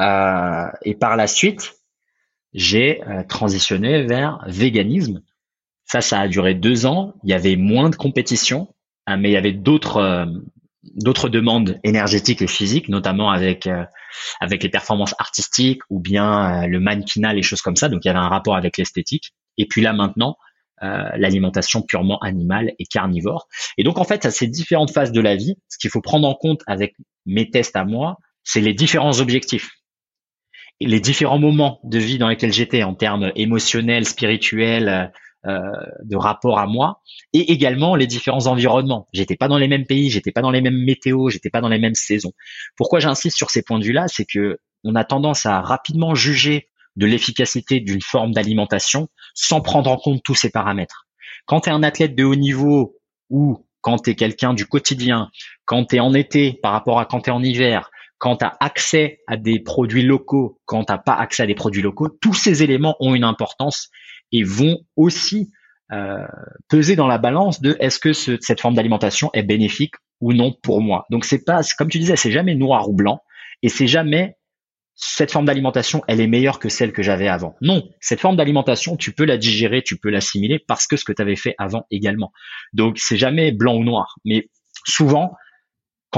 Euh, et par la suite, j'ai euh, transitionné vers véganisme. Ça, ça a duré deux ans. Il y avait moins de compétition, hein, mais il y avait d'autres euh, demandes énergétiques et physiques, notamment avec avec les performances artistiques ou bien le mannequinat, les choses comme ça. Donc il y avait un rapport avec l'esthétique. Et puis là maintenant, l'alimentation purement animale et carnivore. Et donc en fait, à ces différentes phases de la vie, ce qu'il faut prendre en compte avec mes tests à moi, c'est les différents objectifs les différents moments de vie dans lesquels j'étais en termes émotionnels, spirituels, euh, de rapport à moi, et également les différents environnements. J'étais pas dans les mêmes pays, j'étais pas dans les mêmes météos, j'étais pas dans les mêmes saisons. Pourquoi j'insiste sur ces points de vue-là, c'est que on a tendance à rapidement juger de l'efficacité d'une forme d'alimentation sans prendre en compte tous ces paramètres. Quand tu es un athlète de haut niveau ou quand tu es quelqu'un du quotidien, quand tu es en été par rapport à quand tu es en hiver, quand tu as accès à des produits locaux, quand tu n'as pas accès à des produits locaux, tous ces éléments ont une importance et vont aussi euh, peser dans la balance de est-ce que cette forme d'alimentation est bénéfique ou non pour moi. Donc c'est pas, comme tu disais, c'est jamais noir ou blanc et c'est jamais cette forme d'alimentation, elle est meilleure que celle que j'avais avant. Non, cette forme d'alimentation, tu peux la digérer, tu peux l'assimiler parce que ce que tu avais fait avant également. Donc c'est jamais blanc ou noir, mais souvent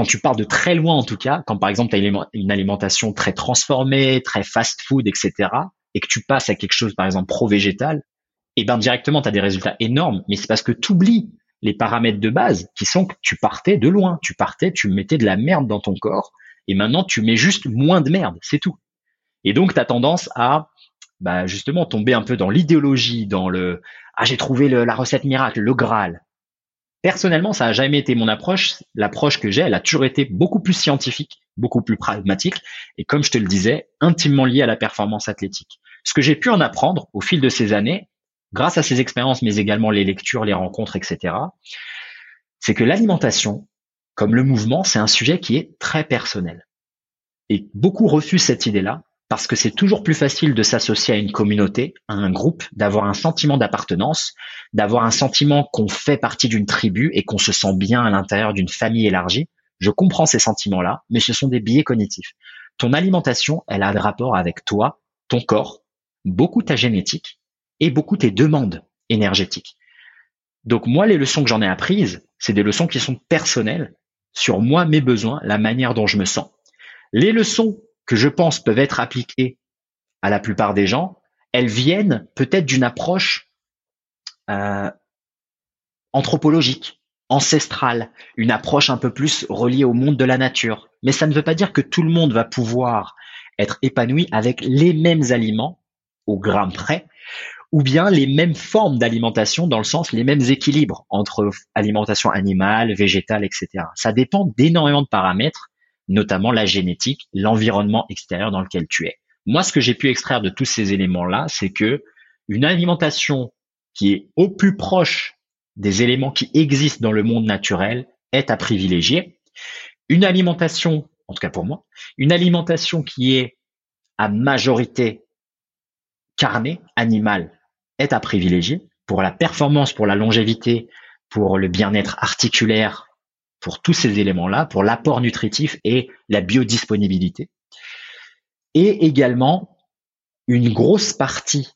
quand tu pars de très loin en tout cas, quand par exemple tu as une alimentation très transformée, très fast-food, etc., et que tu passes à quelque chose par exemple pro-végétal, et eh ben directement tu as des résultats énormes, mais c'est parce que tu oublies les paramètres de base qui sont que tu partais de loin, tu partais, tu mettais de la merde dans ton corps, et maintenant tu mets juste moins de merde, c'est tout. Et donc tu as tendance à bah, justement tomber un peu dans l'idéologie, dans le ah j'ai trouvé la recette miracle, le Graal. Personnellement, ça n'a jamais été mon approche. L'approche que j'ai, elle a toujours été beaucoup plus scientifique, beaucoup plus pragmatique, et comme je te le disais, intimement liée à la performance athlétique. Ce que j'ai pu en apprendre au fil de ces années, grâce à ces expériences, mais également les lectures, les rencontres, etc., c'est que l'alimentation, comme le mouvement, c'est un sujet qui est très personnel. Et beaucoup refusent cette idée-là, parce que c'est toujours plus facile de s'associer à une communauté, à un groupe, d'avoir un sentiment d'appartenance, d'avoir un sentiment qu'on fait partie d'une tribu et qu'on se sent bien à l'intérieur d'une famille élargie. Je comprends ces sentiments-là, mais ce sont des biais cognitifs. Ton alimentation, elle a un rapport avec toi, ton corps, beaucoup ta génétique et beaucoup tes demandes énergétiques. Donc moi, les leçons que j'en ai apprises, c'est des leçons qui sont personnelles sur moi, mes besoins, la manière dont je me sens. Les leçons que je pense peuvent être appliquées à la plupart des gens, elles viennent peut-être d'une approche euh, anthropologique, ancestrale, une approche un peu plus reliée au monde de la nature. Mais ça ne veut pas dire que tout le monde va pouvoir être épanoui avec les mêmes aliments au gramme près, ou bien les mêmes formes d'alimentation dans le sens les mêmes équilibres entre alimentation animale, végétale, etc. Ça dépend d'énormément de paramètres notamment la génétique, l'environnement extérieur dans lequel tu es. Moi, ce que j'ai pu extraire de tous ces éléments-là, c'est que une alimentation qui est au plus proche des éléments qui existent dans le monde naturel est à privilégier. Une alimentation, en tout cas pour moi, une alimentation qui est à majorité carnée, animale, est à privilégier pour la performance, pour la longévité, pour le bien-être articulaire, pour tous ces éléments-là, pour l'apport nutritif et la biodisponibilité. Et également une grosse partie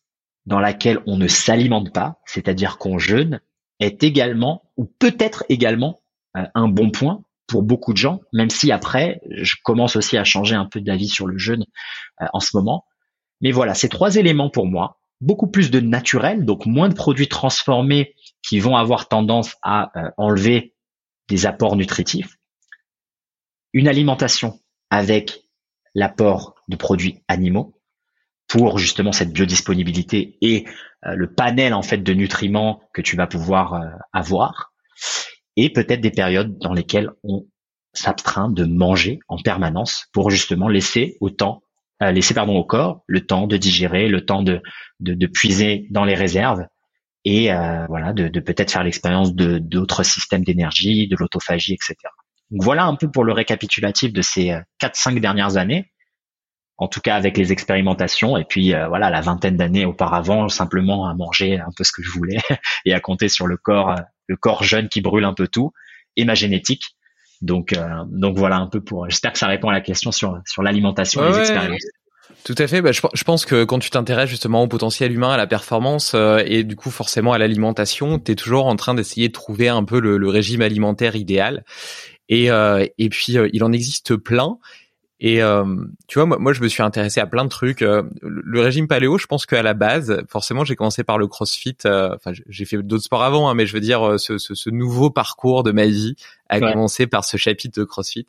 dans laquelle on ne s'alimente pas, c'est-à-dire qu'on jeûne, est également, ou peut-être également, euh, un bon point pour beaucoup de gens, même si après, je commence aussi à changer un peu d'avis sur le jeûne euh, en ce moment. Mais voilà, ces trois éléments pour moi, beaucoup plus de naturel, donc moins de produits transformés qui vont avoir tendance à euh, enlever des apports nutritifs, une alimentation avec l'apport de produits animaux pour justement cette biodisponibilité et euh, le panel en fait de nutriments que tu vas pouvoir euh, avoir. Et peut-être des périodes dans lesquelles on s'abstreint de manger en permanence pour justement laisser autant euh, laisser pardon au corps le temps de digérer, le temps de, de puiser dans les réserves et euh, voilà de, de peut-être faire l'expérience de d'autres systèmes d'énergie, de l'autophagie, etc. Donc voilà un peu pour le récapitulatif de ces euh, quatre cinq dernières années, en tout cas avec les expérimentations et puis euh, voilà la vingtaine d'années auparavant simplement à manger un peu ce que je voulais et à compter sur le corps le corps jeune qui brûle un peu tout et ma génétique donc, euh, donc voilà un peu pour. J'espère que ça répond à la question sur sur l'alimentation et les expériences. Tout à fait. Bah, je, je, pense que quand tu t'intéresses justement au potentiel humain, à la performance euh, et du coup forcément à l'alimentation, tu es toujours en train d'essayer de trouver un peu le, le régime alimentaire idéal. Et, euh, et puis il en existe plein. Et euh, tu vois, moi, je me suis intéressé à plein de trucs. Euh, le régime paléo, je pense qu'à la base, forcément, j'ai commencé par le CrossFit. Euh, enfin, j'ai fait d'autres sports avant, hein, mais je veux dire, ce, ce, ce, nouveau parcours de ma vie a commencé par ce chapitre de CrossFit.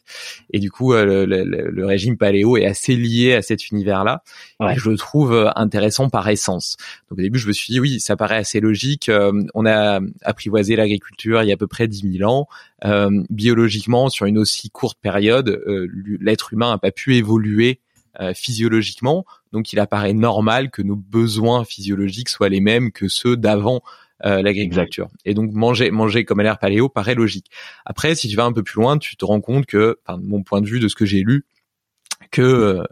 Et du coup, le, le, le, régime paléo est assez lié à cet univers-là. Et je le trouve intéressant par essence. Donc au début, je me suis dit, oui, ça paraît assez logique. on a apprivoisé l'agriculture il y a à peu près 10 000 ans. biologiquement, sur une aussi courte période, l'être humain n'a pas pu évoluer euh, physiologiquement, donc il apparaît normal que nos besoins physiologiques soient les mêmes que ceux d'avant euh, l'agriculture. Et donc manger manger comme à l'ère paléo paraît logique. Après, si tu vas un peu plus loin, tu te rends compte que, enfin, de mon point de vue, de ce que j'ai lu, que euh,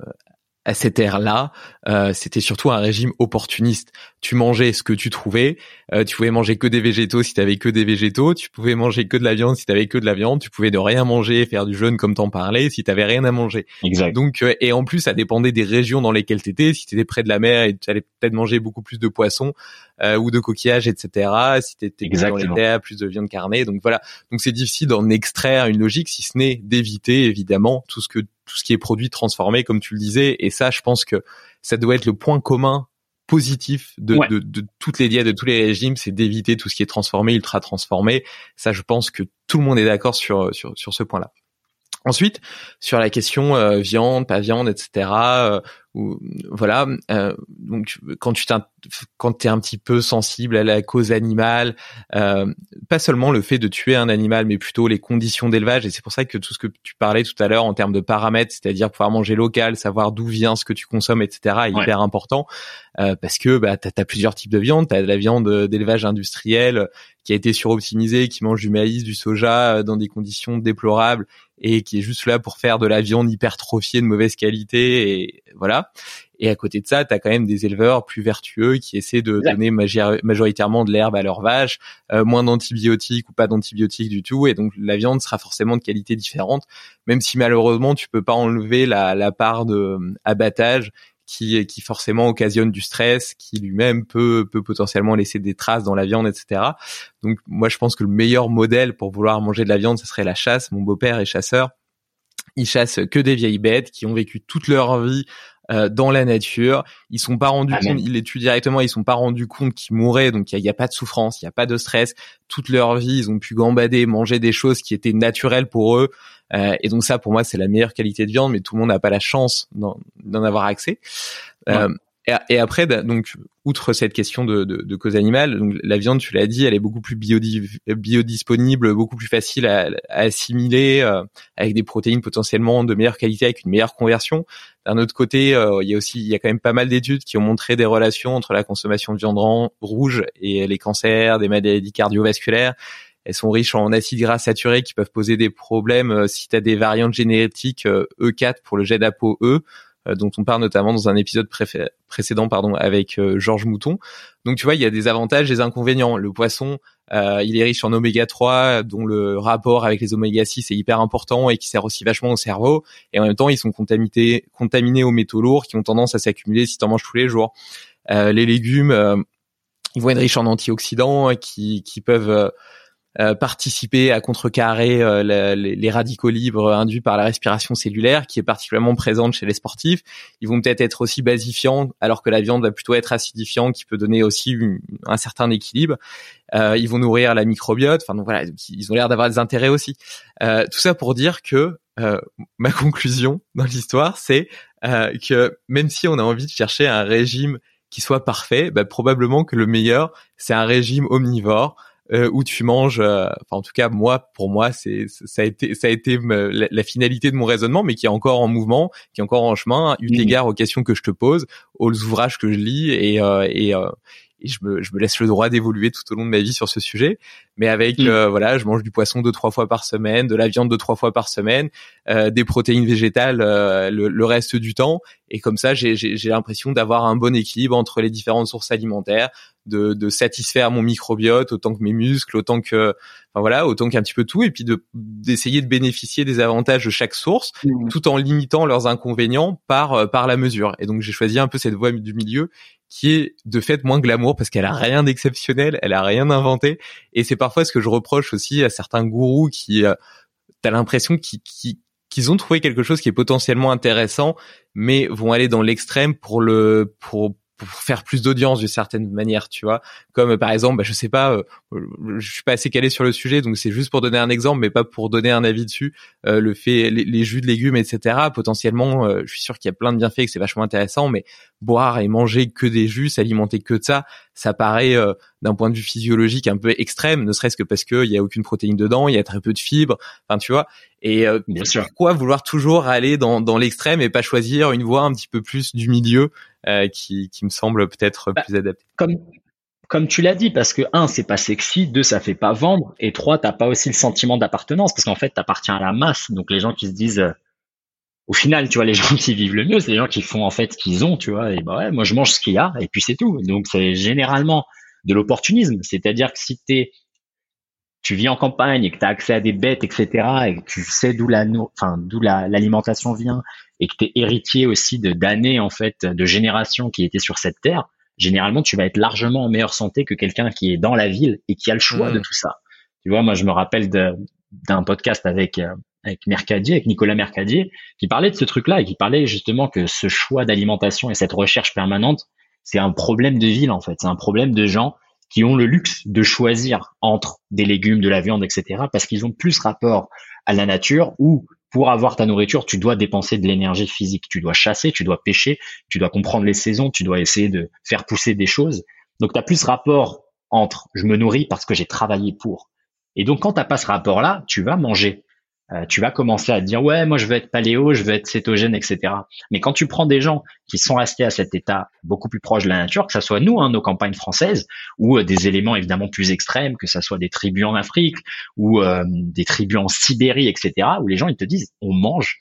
à cette ère-là, euh, c'était surtout un régime opportuniste. Tu mangeais ce que tu trouvais. Euh, tu pouvais manger que des végétaux si tu avais que des végétaux. Tu pouvais manger que de la viande si tu avais que de la viande. Tu pouvais ne rien manger, faire du jeûne comme t'en parlais si tu avais rien à manger. Exact. Donc euh, et en plus ça dépendait des régions dans lesquelles tu étais. Si tu étais près de la mer, et tu allais peut-être manger beaucoup plus de poissons euh, ou de coquillages, etc. Si tu étais dans les terres, plus de viande carnée. Donc voilà. Donc c'est difficile d'en extraire une logique si ce n'est d'éviter évidemment tout ce que tout ce qui est produit transformé, comme tu le disais. Et ça, je pense que ça doit être le point commun positif de, de, de, toutes les diètes, de tous les régimes, c'est d'éviter tout ce qui est transformé, ultra transformé. Ça, je pense que tout le monde est d'accord sur, sur, sur ce point-là. Ensuite, sur la question euh, viande, pas viande, etc. Euh, ou, voilà. Euh, donc, quand tu quand es un petit peu sensible à la cause animale, pas seulement le fait de tuer un animal, mais plutôt les conditions d'élevage. Et c'est pour ça que tout ce que tu parlais tout à l'heure en termes de paramètres, c'est-à-dire pouvoir manger local, savoir d'où vient ce que tu consommes, etc., est hyper important. parce que bah, tu as, plusieurs types de viande. Tu as de la viande d'élevage industriel qui a été suroptimisée, qui mange du maïs, du soja dans des conditions déplorables et qui est juste là pour faire de la viande hypertrophiée de mauvaise qualité et voilà. Et à côté de ça, tu as quand même des éleveurs plus vertueux qui essaient de donner majoritairement de l'herbe à leurs vaches, euh, moins d'antibiotiques ou pas d'antibiotiques du tout, et donc la viande sera forcément de qualité différente, même si malheureusement tu peux pas enlever la, la part de euh, abattage qui, qui forcément occasionne du stress, qui lui-même peut, peut potentiellement laisser des traces dans la viande, etc. Donc moi je pense que le meilleur modèle pour vouloir manger de la viande, ce serait la chasse. Mon beau-père est chasseur. Il chasse que des vieilles bêtes qui ont vécu toute leur vie euh, dans la nature. Ils sont pas rendus compte, ils les tuent directement, ils sont pas rendus compte qu'ils mouraient, donc il y, a, pas de souffrance, il y a pas de stress. Toute leur vie, ils ont pu gambader, manger des choses qui étaient naturelles pour eux. Euh, et donc ça, pour moi, c'est la meilleure qualité de viande, mais tout le monde n'a pas la chance d'en avoir accès. Euh, et, après, bah, donc, outre cette question de, cause animale, la viande, tu l'as dit, elle est beaucoup plus biodisponible, beaucoup plus facile à, assimiler, euh, avec des protéines potentiellement de meilleure qualité, avec une meilleure conversion. D'un autre côté, euh, il y a aussi, il y a quand même pas mal d'études qui ont montré des relations entre la consommation de viande rouge et les cancers, des maladies cardiovasculaires. Elles sont riches en acides gras saturés qui peuvent poser des problèmes euh, si tu as des variantes génétiques E4 e pour le jet d'ApoE dont on parle notamment dans un épisode précédent pardon avec euh, Georges Mouton. Donc tu vois, il y a des avantages des inconvénients. Le poisson, euh, il est riche en oméga 3 dont le rapport avec les oméga 6 est hyper important et qui sert aussi vachement au cerveau et en même temps, ils sont contaminés contaminés aux métaux lourds qui ont tendance à s'accumuler si tu en manges tous les jours. les légumes ils vont être riches en antioxydants qui, qui peuvent euh, participer à contrecarrer les, radicaux libres induits par la respiration cellulaire, qui est particulièrement présente chez les sportifs. Ils vont peut-être être aussi basifiants, alors que la viande va plutôt être acidifiant, qui peut donner aussi un certain équilibre. ils vont nourrir la microbiote. Enfin donc voilà, ils ont l'air d'avoir des intérêts aussi. tout ça pour dire que ma conclusion dans l'histoire, c'est que même si on a envie de chercher un régime qui soit parfait, bah, probablement que le meilleur, c'est un régime omnivore euh, où tu manges. Euh, enfin, en tout cas, moi, pour moi, c'est ça a été ça a été la, finalité de mon raisonnement, mais qui est encore en mouvement, qui est encore en chemin, eu mmh. égard aux questions que je te pose, aux ouvrages que je lis et euh, et et je me, je me laisse le droit d'évoluer tout au long de ma vie sur ce sujet. Mais avec mm. euh, voilà, je mange du poisson deux trois fois par semaine, de la viande deux trois fois par semaine, euh, des protéines végétales euh, le, reste du temps, et comme ça, j'ai l'impression d'avoir un bon équilibre entre les différentes sources alimentaires, de, de satisfaire mon microbiote autant que mes muscles, autant que enfin voilà, autant qu'un petit peu tout, et puis de d'essayer de bénéficier des avantages de chaque source, mm. tout en limitant leurs inconvénients par par la mesure. Et donc j'ai choisi un peu cette voie du milieu qui est de fait moins glamour parce qu'elle a rien d'exceptionnel, elle a rien inventé et c'est parfois ce que je reproche aussi à certains gourous qui euh, t'as l'impression qu'ils ont trouvé quelque chose qui est potentiellement intéressant mais vont aller dans l'extrême pour le pour pour faire plus d'audience d'une certaine manière, tu vois. Comme par exemple, bah, je sais pas, euh, je suis pas assez calé sur le sujet, donc c'est juste pour donner un exemple, mais pas pour donner un avis dessus. Euh, le fait, les, jus de légumes, etc. Potentiellement, euh, je suis sûr qu'il y a plein de bienfaits, que c'est vachement intéressant, mais boire et manger que des jus, s'alimenter que de ça, ça paraît d'un point de vue physiologique un peu extrême, ne serait-ce que parce qu'il y a aucune protéine dedans, il y a très peu de fibres, enfin tu vois. Et Bien sûr. pourquoi vouloir toujours aller dans, dans l'extrême et pas choisir une voie un petit peu plus du milieu euh, qui, qui me semble peut-être bah, plus adapté. Comme comme tu l'as dit, parce que un, c'est pas sexy, deux, ça fait pas vendre, et trois, t'as pas aussi le sentiment d'appartenance, parce qu'en fait, t'appartiens à la masse. Donc les gens qui se disent, euh, au final, tu vois, les gens qui vivent le mieux, c'est les gens qui font en fait ce qu'ils ont, tu vois. Et bah ouais, moi je mange ce qu'il y a, et puis c'est tout. Donc c'est généralement de l'opportunisme, c'est-à-dire que si t'es tu vis en campagne et que tu as accès à des bêtes, etc., et que tu sais d'où la, enfin, d'où l'alimentation vient, et que tu es héritier aussi de d'années, en fait, de générations qui étaient sur cette terre, généralement, tu vas être largement en meilleure santé que quelqu'un qui est dans la ville et qui a le choix de mmh. tout ça. Tu vois, moi, je me rappelle d'un podcast avec, euh, avec Mercadier, avec Nicolas Mercadier, qui parlait de ce truc-là et qui parlait justement que ce choix d'alimentation et cette recherche permanente, c'est un problème de ville, en fait. C'est un problème de gens qui ont le luxe de choisir entre des légumes, de la viande, etc., parce qu'ils ont plus rapport à la nature où pour avoir ta nourriture, tu dois dépenser de l'énergie physique, tu dois chasser, tu dois pêcher, tu dois comprendre les saisons, tu dois essayer de faire pousser des choses. Donc tu as plus rapport entre je me nourris parce que j'ai travaillé pour. Et donc quand tu pas ce rapport-là, tu vas manger. Euh, tu vas commencer à dire ouais moi je veux être paléo, je veux être cétogène, etc. Mais quand tu prends des gens qui sont restés à cet état beaucoup plus proche de la nature, que ce soit nous, hein, nos campagnes françaises, ou euh, des éléments évidemment plus extrêmes, que ce soit des tribus en Afrique ou euh, des tribus en Sibérie, etc. Où les gens ils te disent on mange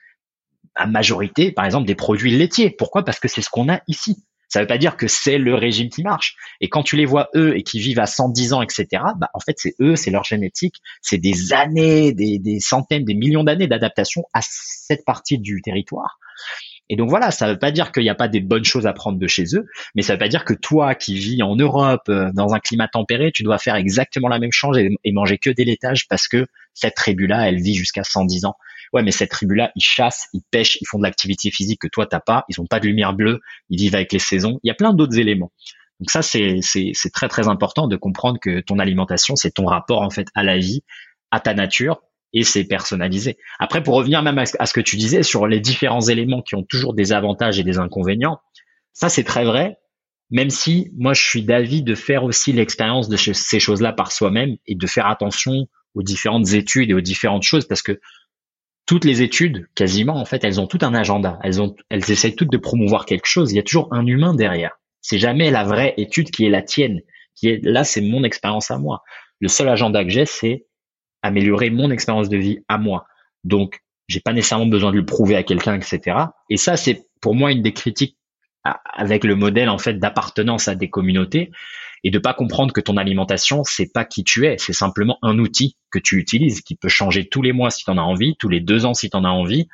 à majorité par exemple des produits laitiers. Pourquoi? Parce que c'est ce qu'on a ici. Ça veut pas dire que c'est le régime qui marche. Et quand tu les vois eux et qui vivent à 110 ans, etc., bah, en fait, c'est eux, c'est leur génétique, c'est des années, des centaines, des millions d'années d'adaptation à cette partie du territoire. Et donc voilà, ça veut pas dire qu'il n'y a pas des bonnes choses à prendre de chez eux, mais ça veut pas dire que toi qui vis en Europe, euh, dans un climat tempéré, tu dois faire exactement la même chose et, manger que des laitages parce que cette tribu-là, elle vit jusqu'à 110 ans ouais, mais cette tribu-là, ils chassent, ils pêchent, ils font de l'activité physique que toi t'as pas, ils ont pas de lumière bleue, ils vivent avec les saisons. Il y a plein d'autres éléments. Donc ça, c'est très très important de comprendre que ton alimentation, c'est ton rapport en fait à la vie, à ta nature, et c'est personnalisé. Après, pour revenir même à ce que tu disais sur les différents éléments qui ont toujours des avantages et des inconvénients, ça c'est très vrai. Même si moi je suis d'avis de faire aussi l'expérience de ces choses-là par soi-même et de faire attention aux différentes études et aux différentes choses parce que toutes les études, quasiment, en fait, elles ont tout un agenda. Elles ont, elles essayent toutes de promouvoir quelque chose. Il y a toujours un humain derrière. C'est jamais la vraie étude qui est la tienne. Qui est, là, c'est mon expérience à moi. Le seul agenda que j'ai, c'est améliorer mon expérience de vie à moi. Donc, j'ai pas nécessairement besoin de le prouver à quelqu'un, etc. Et ça, c'est pour moi une des critiques avec le modèle en fait d'appartenance à des communautés et de pas comprendre que ton alimentation c'est pas qui tu es, c'est simplement un outil que tu utilises qui peut changer tous les mois si tu en as envie, tous les deux ans si tu en as envie.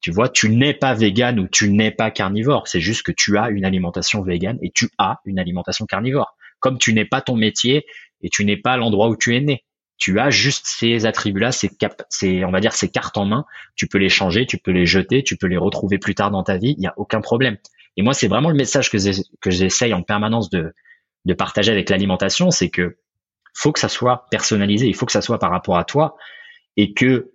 Tu vois, tu n'es pas vegan ou tu n'es pas carnivore, c'est juste que tu as une alimentation vegan et tu as une alimentation carnivore. Comme tu n'es pas ton métier et tu n'es pas l'endroit où tu es né. Tu as juste ces attributs-là, ces, cap on va dire, ces cartes en main. Tu peux les changer, tu peux les jeter, tu peux les retrouver plus tard dans ta vie. Il n'y a aucun problème. Et moi, c'est vraiment le message que j'essaye en permanence de, partager avec l'alimentation, c'est que faut que ça soit personnalisé, il faut que ça soit par rapport à toi et que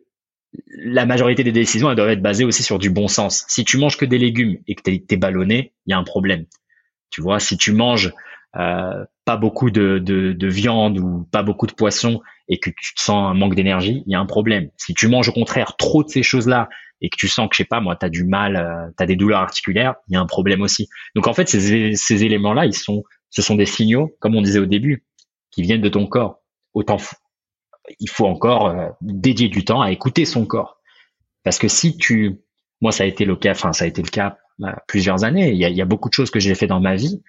la majorité des décisions, elles doivent être basées aussi sur du bon sens. Si tu manges que des légumes et que tu es, ballonné, il y a un problème. Tu vois, si tu manges euh, pas beaucoup de, viande ou pas beaucoup de poisson et que tu te sens un manque d'énergie, il y a un problème. Si tu manges au contraire trop de ces choses-là et que tu sens que, je sais pas, moi, tu as du mal, euh, tu as des douleurs articulaires, il y a un problème aussi. Donc en fait, ces, ces éléments-là, ils sont, ce sont des signaux, comme on disait au début, qui viennent de ton corps. Autant il faut encore euh, dédier du temps à écouter son corps. Parce que si tu, moi ça a été le cas, enfin ça a été le cas euh, plusieurs années. Il y a, il y a beaucoup de choses que j'ai fait dans ma vie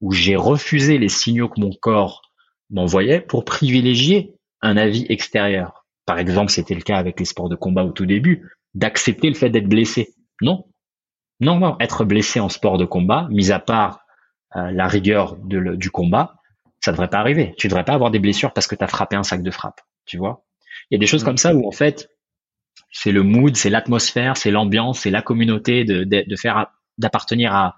où j'ai refusé les signaux que mon corps m'envoyait pour privilégier un avis extérieur. Par exemple, c'était le cas avec les sports de combat au tout début, d'accepter le fait d'être blessé. Non, non, non, être blessé en sport de combat, mis à part euh, la rigueur de du combat, ça devrait pas arriver. Tu devrais pas avoir des blessures parce que tu as frappé un sac de frappe tu vois. Il y a des choses mm. comme ça où en fait, c'est le mood, c'est l'atmosphère, c'est l'ambiance, c'est la communauté de, de, faire d'appartenir à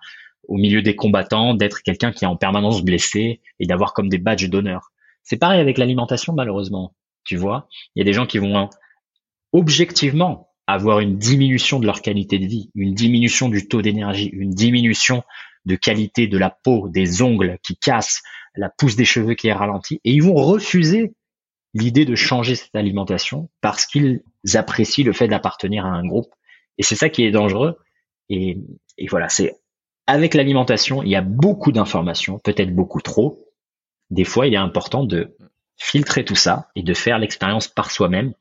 au milieu des combattants, d'être quelqu'un qui est en permanence blessé et d'avoir comme des badges d'honneur. C'est pareil avec l'alimentation malheureusement, tu vois. Il y a des gens qui vont objectivement avoir une diminution de leur qualité de vie, une diminution du taux d'énergie, une diminution de qualité de la peau, des ongles qui cassent, la pousse des cheveux qui est ralentie, et ils vont refuser l'idée de changer cette alimentation parce qu'ils apprécient le fait d'appartenir à un groupe. Et c'est ça qui est dangereux. Et, et voilà, c'est avec l'alimentation, il y a beaucoup d'informations, peut-être beaucoup trop. Des fois, il est important de filtrer tout ça et de faire l'expérience par soi-même.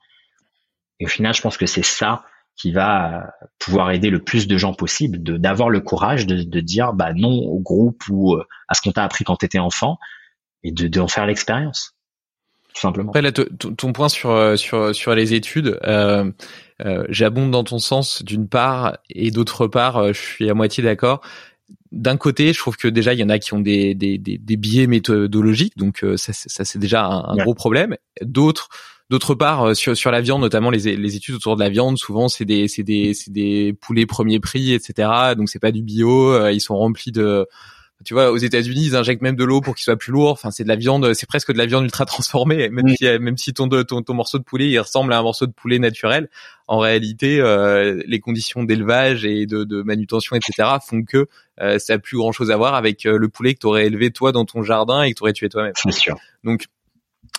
Et au final, je pense que c'est ça qui va pouvoir aider le plus de gens possible, d'avoir le courage de, de dire bah non au groupe ou euh, à ce qu'on t'a appris quand tu étais enfant et de, de en faire l'expérience simplement. Après, là, ton point sur euh, sur sur les études, euh, j'abonde dans ton sens d'une part et d'autre part, je suis à moitié d'accord. D'un côté, je trouve que déjà il y en a qui ont des des des, des biais méthodologiques, donc ça, ça c'est déjà un, gros problème. D'autres D'autre part, sur sur la viande, notamment les les études autour de la viande, souvent c'est des c'est des c'est des poulets premier prix, etc. Donc c'est pas du bio, ils sont remplis de tu vois, aux États-Unis, ils injectent même de l'eau pour qu'il soit plus lourd. Enfin, c'est de la viande, c'est presque de la viande ultra transformée. Même si, même si ton, ton, ton morceau de poulet, il ressemble à un morceau de poulet naturel, en réalité, euh, les conditions d'élevage et de, de, manutention, etc., font que euh, ça a plus grand chose à voir avec euh, le poulet que tu aurais élevé toi dans ton jardin et que tu aurais tué toi-même. C'est sûr. Donc,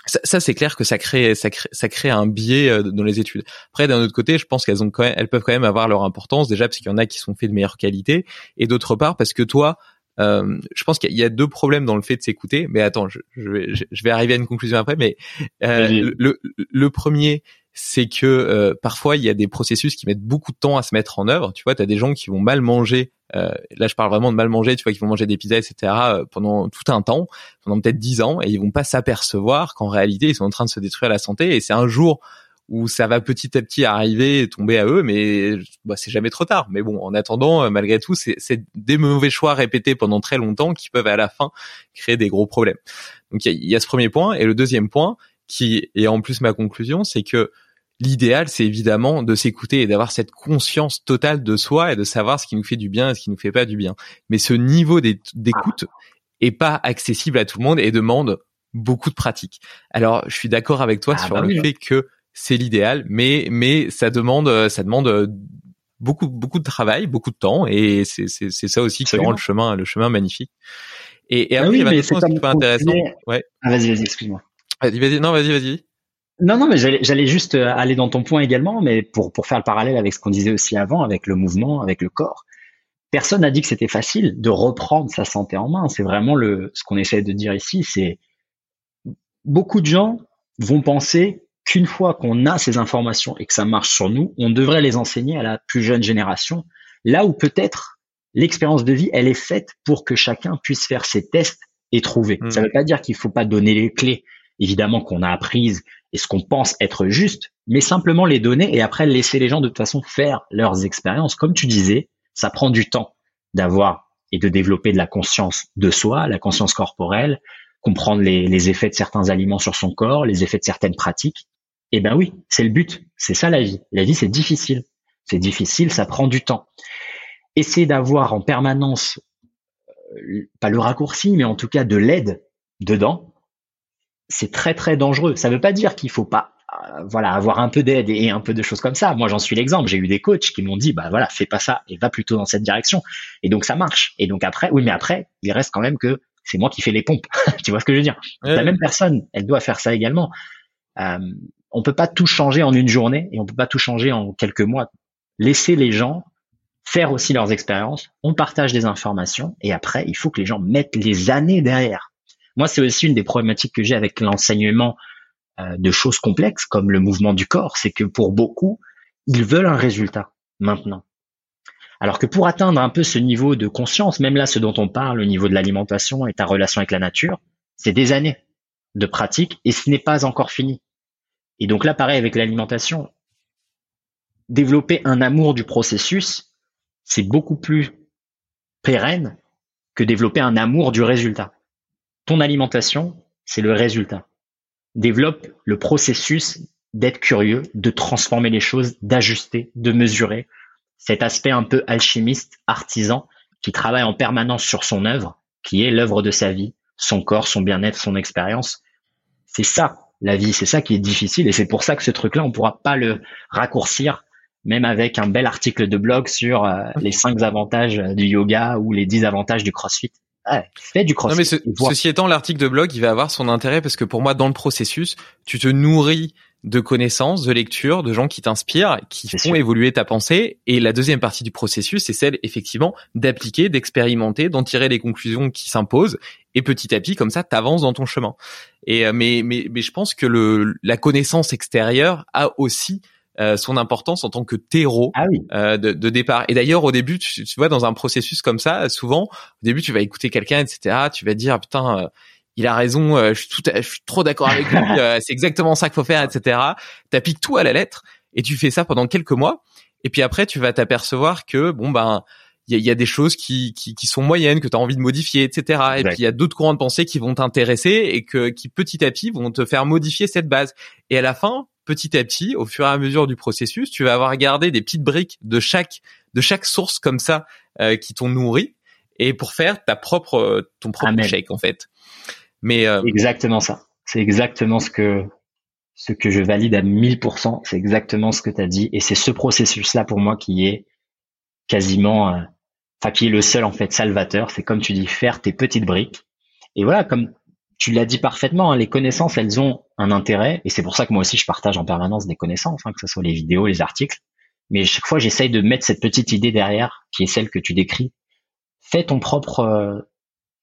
ça, c'est clair que ça crée, ça crée, ça crée un biais euh, dans les études. Après, d'un autre côté, je pense qu'elles ont quand même, elles peuvent quand même avoir leur importance déjà parce qu'il y en a qui sont faits de meilleure qualité, et d'autre part parce que toi, euh, je pense qu'il y a deux problèmes dans le fait de s'écouter. Mais attends, je, vais, je, vais, arriver à une conclusion après. Mais euh, le, le, premier, c'est que euh, parfois il y a des processus qui mettent beaucoup de temps à se mettre en œuvre. Tu vois, tu as des gens qui vont mal manger. Euh, là, je parle vraiment de mal manger. Tu vois, qui vont manger des pizzas, etc. pendant tout un temps, pendant peut-être dix ans, et ils vont pas s'apercevoir qu'en réalité ils sont en train de se détruire la santé. Et c'est un jour où ça va petit à petit arriver et tomber à eux, mais bah, c'est jamais trop tard. Mais bon, en attendant, euh, malgré tout, c'est des mauvais choix répétés pendant très longtemps qui peuvent à la fin créer des gros problèmes. Donc il y, a, ce premier point. Et le deuxième point, qui est en plus ma conclusion, c'est que l'idéal, c'est évidemment de s'écouter et d'avoir cette conscience totale de soi et de savoir ce qui nous fait du bien et ce qui nous fait pas du bien. Mais ce niveau d'écoute est pas accessible à tout le monde et demande beaucoup de pratique. Alors, je suis d'accord avec toi ah sur bah le fait que c'est l'idéal, mais mais ça demande euh, ça demande euh, beaucoup beaucoup de travail, beaucoup de temps, et c'est c'est ça aussi qui rend le chemin le chemin magnifique. Et, et ah après, oui, il y a un truc intéressant. Ouais. Ah, vas-y, vas-y, excuse-moi. Vas-y, vas-y, non, vas-y, vas-y. Non, non, mais j'allais juste euh, aller dans ton point également, mais pour, pour faire le parallèle avec ce qu'on disait aussi avant, avec le mouvement, avec le corps. Personne n'a dit que c'était facile de reprendre sa santé en main. C'est vraiment le, ce qu'on essaie de dire ici, c'est beaucoup de gens vont penser qu'une fois qu'on a ces informations et que ça marche sur nous, on devrait les enseigner à la plus jeune génération, là où peut-être l'expérience de vie, elle est faite pour que chacun puisse faire ses tests et trouver. Hmm. Ça ne veut pas dire qu'il faut pas donner les clés, évidemment qu'on a apprises et ce qu'on pense être juste, mais simplement les donner et après laisser les gens de toute façon faire leurs expériences. Comme tu disais, ça prend du temps d'avoir et de développer de la conscience de soi, la conscience corporelle, comprendre les, les effets de certains aliments sur son corps, les effets de certaines pratiques. Eh ben oui, c'est le but. C'est ça la vie. La vie, c'est difficile. C'est difficile, ça prend du temps. Essayer d'avoir en permanence, euh, pas le raccourci, mais en tout cas de l'aide dedans, c'est très très dangereux. Ça ne veut pas dire qu'il faut pas euh, voilà avoir un peu d'aide et un peu de choses comme ça. Moi, j'en suis l'exemple. J'ai eu des coachs qui m'ont dit bah voilà, fais pas ça et va plutôt dans cette direction. Et donc ça marche. Et donc après, oui, mais après, il reste quand même que c'est moi qui fais les pompes. tu vois ce que je veux dire? La même personne, elle doit faire ça également. Euh, on peut pas tout changer en une journée et on peut pas tout changer en quelques mois. Laisser les gens faire aussi leurs expériences. On partage des informations et après, il faut que les gens mettent les années derrière. Moi, c'est aussi une des problématiques que j'ai avec l'enseignement euh, de choses complexes comme le mouvement du corps, c'est que pour beaucoup, ils veulent un résultat maintenant. Alors que pour atteindre un peu ce niveau de conscience, même là, ce dont on parle, au niveau de l'alimentation et ta relation avec la nature, c'est des années de pratique et ce n'est pas encore fini. Et donc là, pareil avec l'alimentation, développer un amour du processus, c'est beaucoup plus pérenne que développer un amour du résultat. Ton alimentation, c'est le résultat. Développe le processus d'être curieux, de transformer les choses, d'ajuster, de mesurer, cet aspect un peu alchimiste, artisan, qui travaille en permanence sur son œuvre, qui est l'œuvre de sa vie, son corps, son bien-être, son expérience. C'est ça, la vie, c'est ça qui est difficile, et c'est pour ça que ce truc-là, on pourra pas le raccourcir, même avec un bel article de blog sur euh, les cinq avantages du yoga ou les dix avantages du CrossFit. Ouais, fais du crossfit. Non mais ceci étant, l'article de blog, il va avoir son intérêt parce que pour moi, dans le processus, tu te nourris de connaissances, de lectures, de gens qui t'inspirent, qui font évoluer ta pensée. Et la deuxième partie du processus, c'est celle effectivement d'appliquer, d'expérimenter, d'en tirer les conclusions qui s'imposent. Et petit à petit, comme ça, t'avances dans ton chemin. Et euh, mais mais mais je pense que le la connaissance extérieure a aussi euh, son importance en tant que terreau ah euh, de, de, départ. Et d'ailleurs, au début, tu, tu, vois, dans un processus comme ça, souvent, au début, tu vas écouter quelqu'un, etc. Tu vas dire, putain, il a raison, euh, je suis tout, je suis trop d'accord avec lui, euh, c'est exactement ça qu'il faut faire, etc. T'appliques tout à la lettre et tu fais ça pendant quelques mois. Et puis après, tu vas t'apercevoir que bon ben il y a, des choses qui, qui, qui sont moyennes que tu as envie de modifier, etc. Et puis il y a d'autres courants de pensée qui vont t'intéresser et que qui petit à petit vont te faire modifier cette base. Et à la fin, petit à petit, au fur et à mesure du processus, tu vas avoir gardé des petites briques de chaque de chaque source comme ça euh, qui t'ont nourri et pour faire ta propre ton propre shake en fait. Mais euh, exactement ça. C'est exactement ce que ce que je valide à 1000%. C'est exactement ce que tu as dit. Et c'est ce processus-là pour moi qui est quasiment, euh, enfin qui est le seul en fait salvateur. C'est comme tu dis, faire tes petites briques. Et voilà, comme tu l'as dit parfaitement, hein, les connaissances, elles ont un intérêt. Et c'est pour ça que moi aussi, je partage en permanence des connaissances, hein, que ce soit les vidéos, les articles. Mais chaque fois, j'essaye de mettre cette petite idée derrière, qui est celle que tu décris. Fais ton propre euh,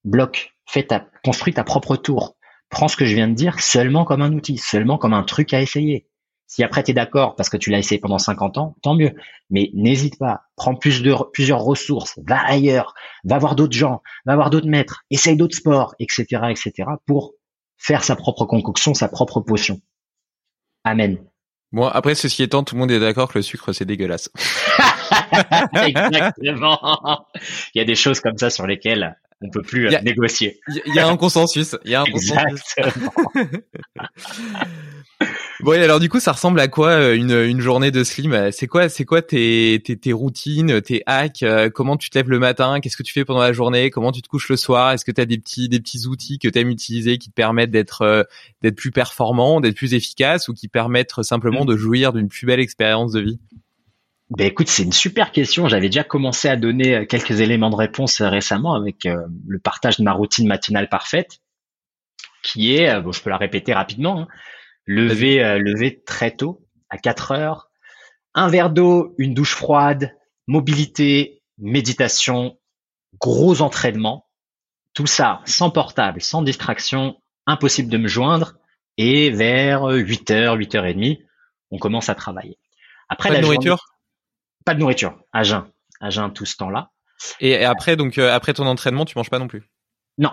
bloc fais ta, construis ta propre tour. Prends ce que je viens de dire seulement comme un outil, seulement comme un truc à essayer. Si après tu es d'accord parce que tu l'as essayé pendant 50 ans, tant mieux. Mais n'hésite pas, prends plus de, plusieurs ressources, va ailleurs, va voir d'autres gens, va voir d'autres maîtres, essaye d'autres sports, etc., etc., pour faire sa propre concoction, sa propre potion. Amen. Bon, après, ceci étant, tout le monde est d'accord que le sucre, c'est dégueulasse. Exactement. Il y a des choses comme ça sur lesquelles on peut plus euh, négocier. Il y, a un consensus. Il y a un consensus. bon, alors du coup, ça ressemble à quoi euh, une, une journée de slim? C'est quoi, c'est quoi tes, tes, tes, routines, tes hacks euh, Comment tu te lèves le matin? Qu'est-ce que tu fais pendant la journée? Comment tu te couches le soir? Est-ce que tu as des petits, des petits outils que tu aimes utiliser qui te permettent d'être, d'être plus performant, d'être plus efficace, ou qui permettent simplement mm. de jouir d'une plus belle expérience de vie? Ben écoute, c'est une super question. J'avais déjà commencé à donner euh, quelques éléments de réponse euh, récemment avec euh, le partage de ma routine matinale parfaite, qui est, bon, je peux la répéter rapidement, hein, lever, lever très tôt, à 4 heures, un verre d'eau, une douche froide, mobilité, méditation, gros entraînement, tout ça sans portable, sans distraction, impossible de me joindre, et vers 8 heures, 8 heures et demie, on commence à travailler. Après la nourriture? Pas de nourriture, à jeun, à jeun tout ce temps-là. Et, après, donc euh, après ton entraînement, tu manges pas non plus? Non,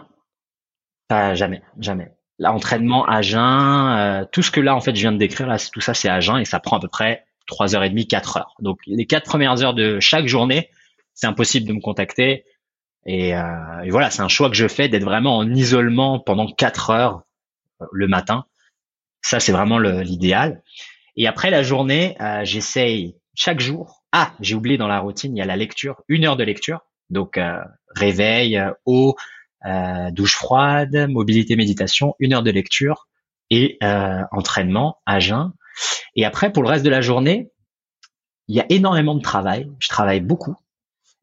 pas jamais, jamais. L'entraînement à jeun, euh, tout ce que là en fait je viens de décrire là, tout ça c'est à jeun et ça prend à peu près 3h30, 4 heures. Donc les quatre premières heures de chaque journée, c'est impossible de me contacter. Et, euh, et voilà, c'est un choix que je fais d'être vraiment en isolement pendant quatre heures le matin. Ça, c'est vraiment l'idéal. Et après la journée, euh, j'essaye chaque jour. Ah, j'ai oublié dans la routine, il y a la lecture, une heure de lecture. Donc euh, réveil, eau, douche froide, mobilité, méditation, une heure de lecture et entraînement à jeun. Et après, pour le reste de la journée, il y a énormément de travail. Je travaille beaucoup.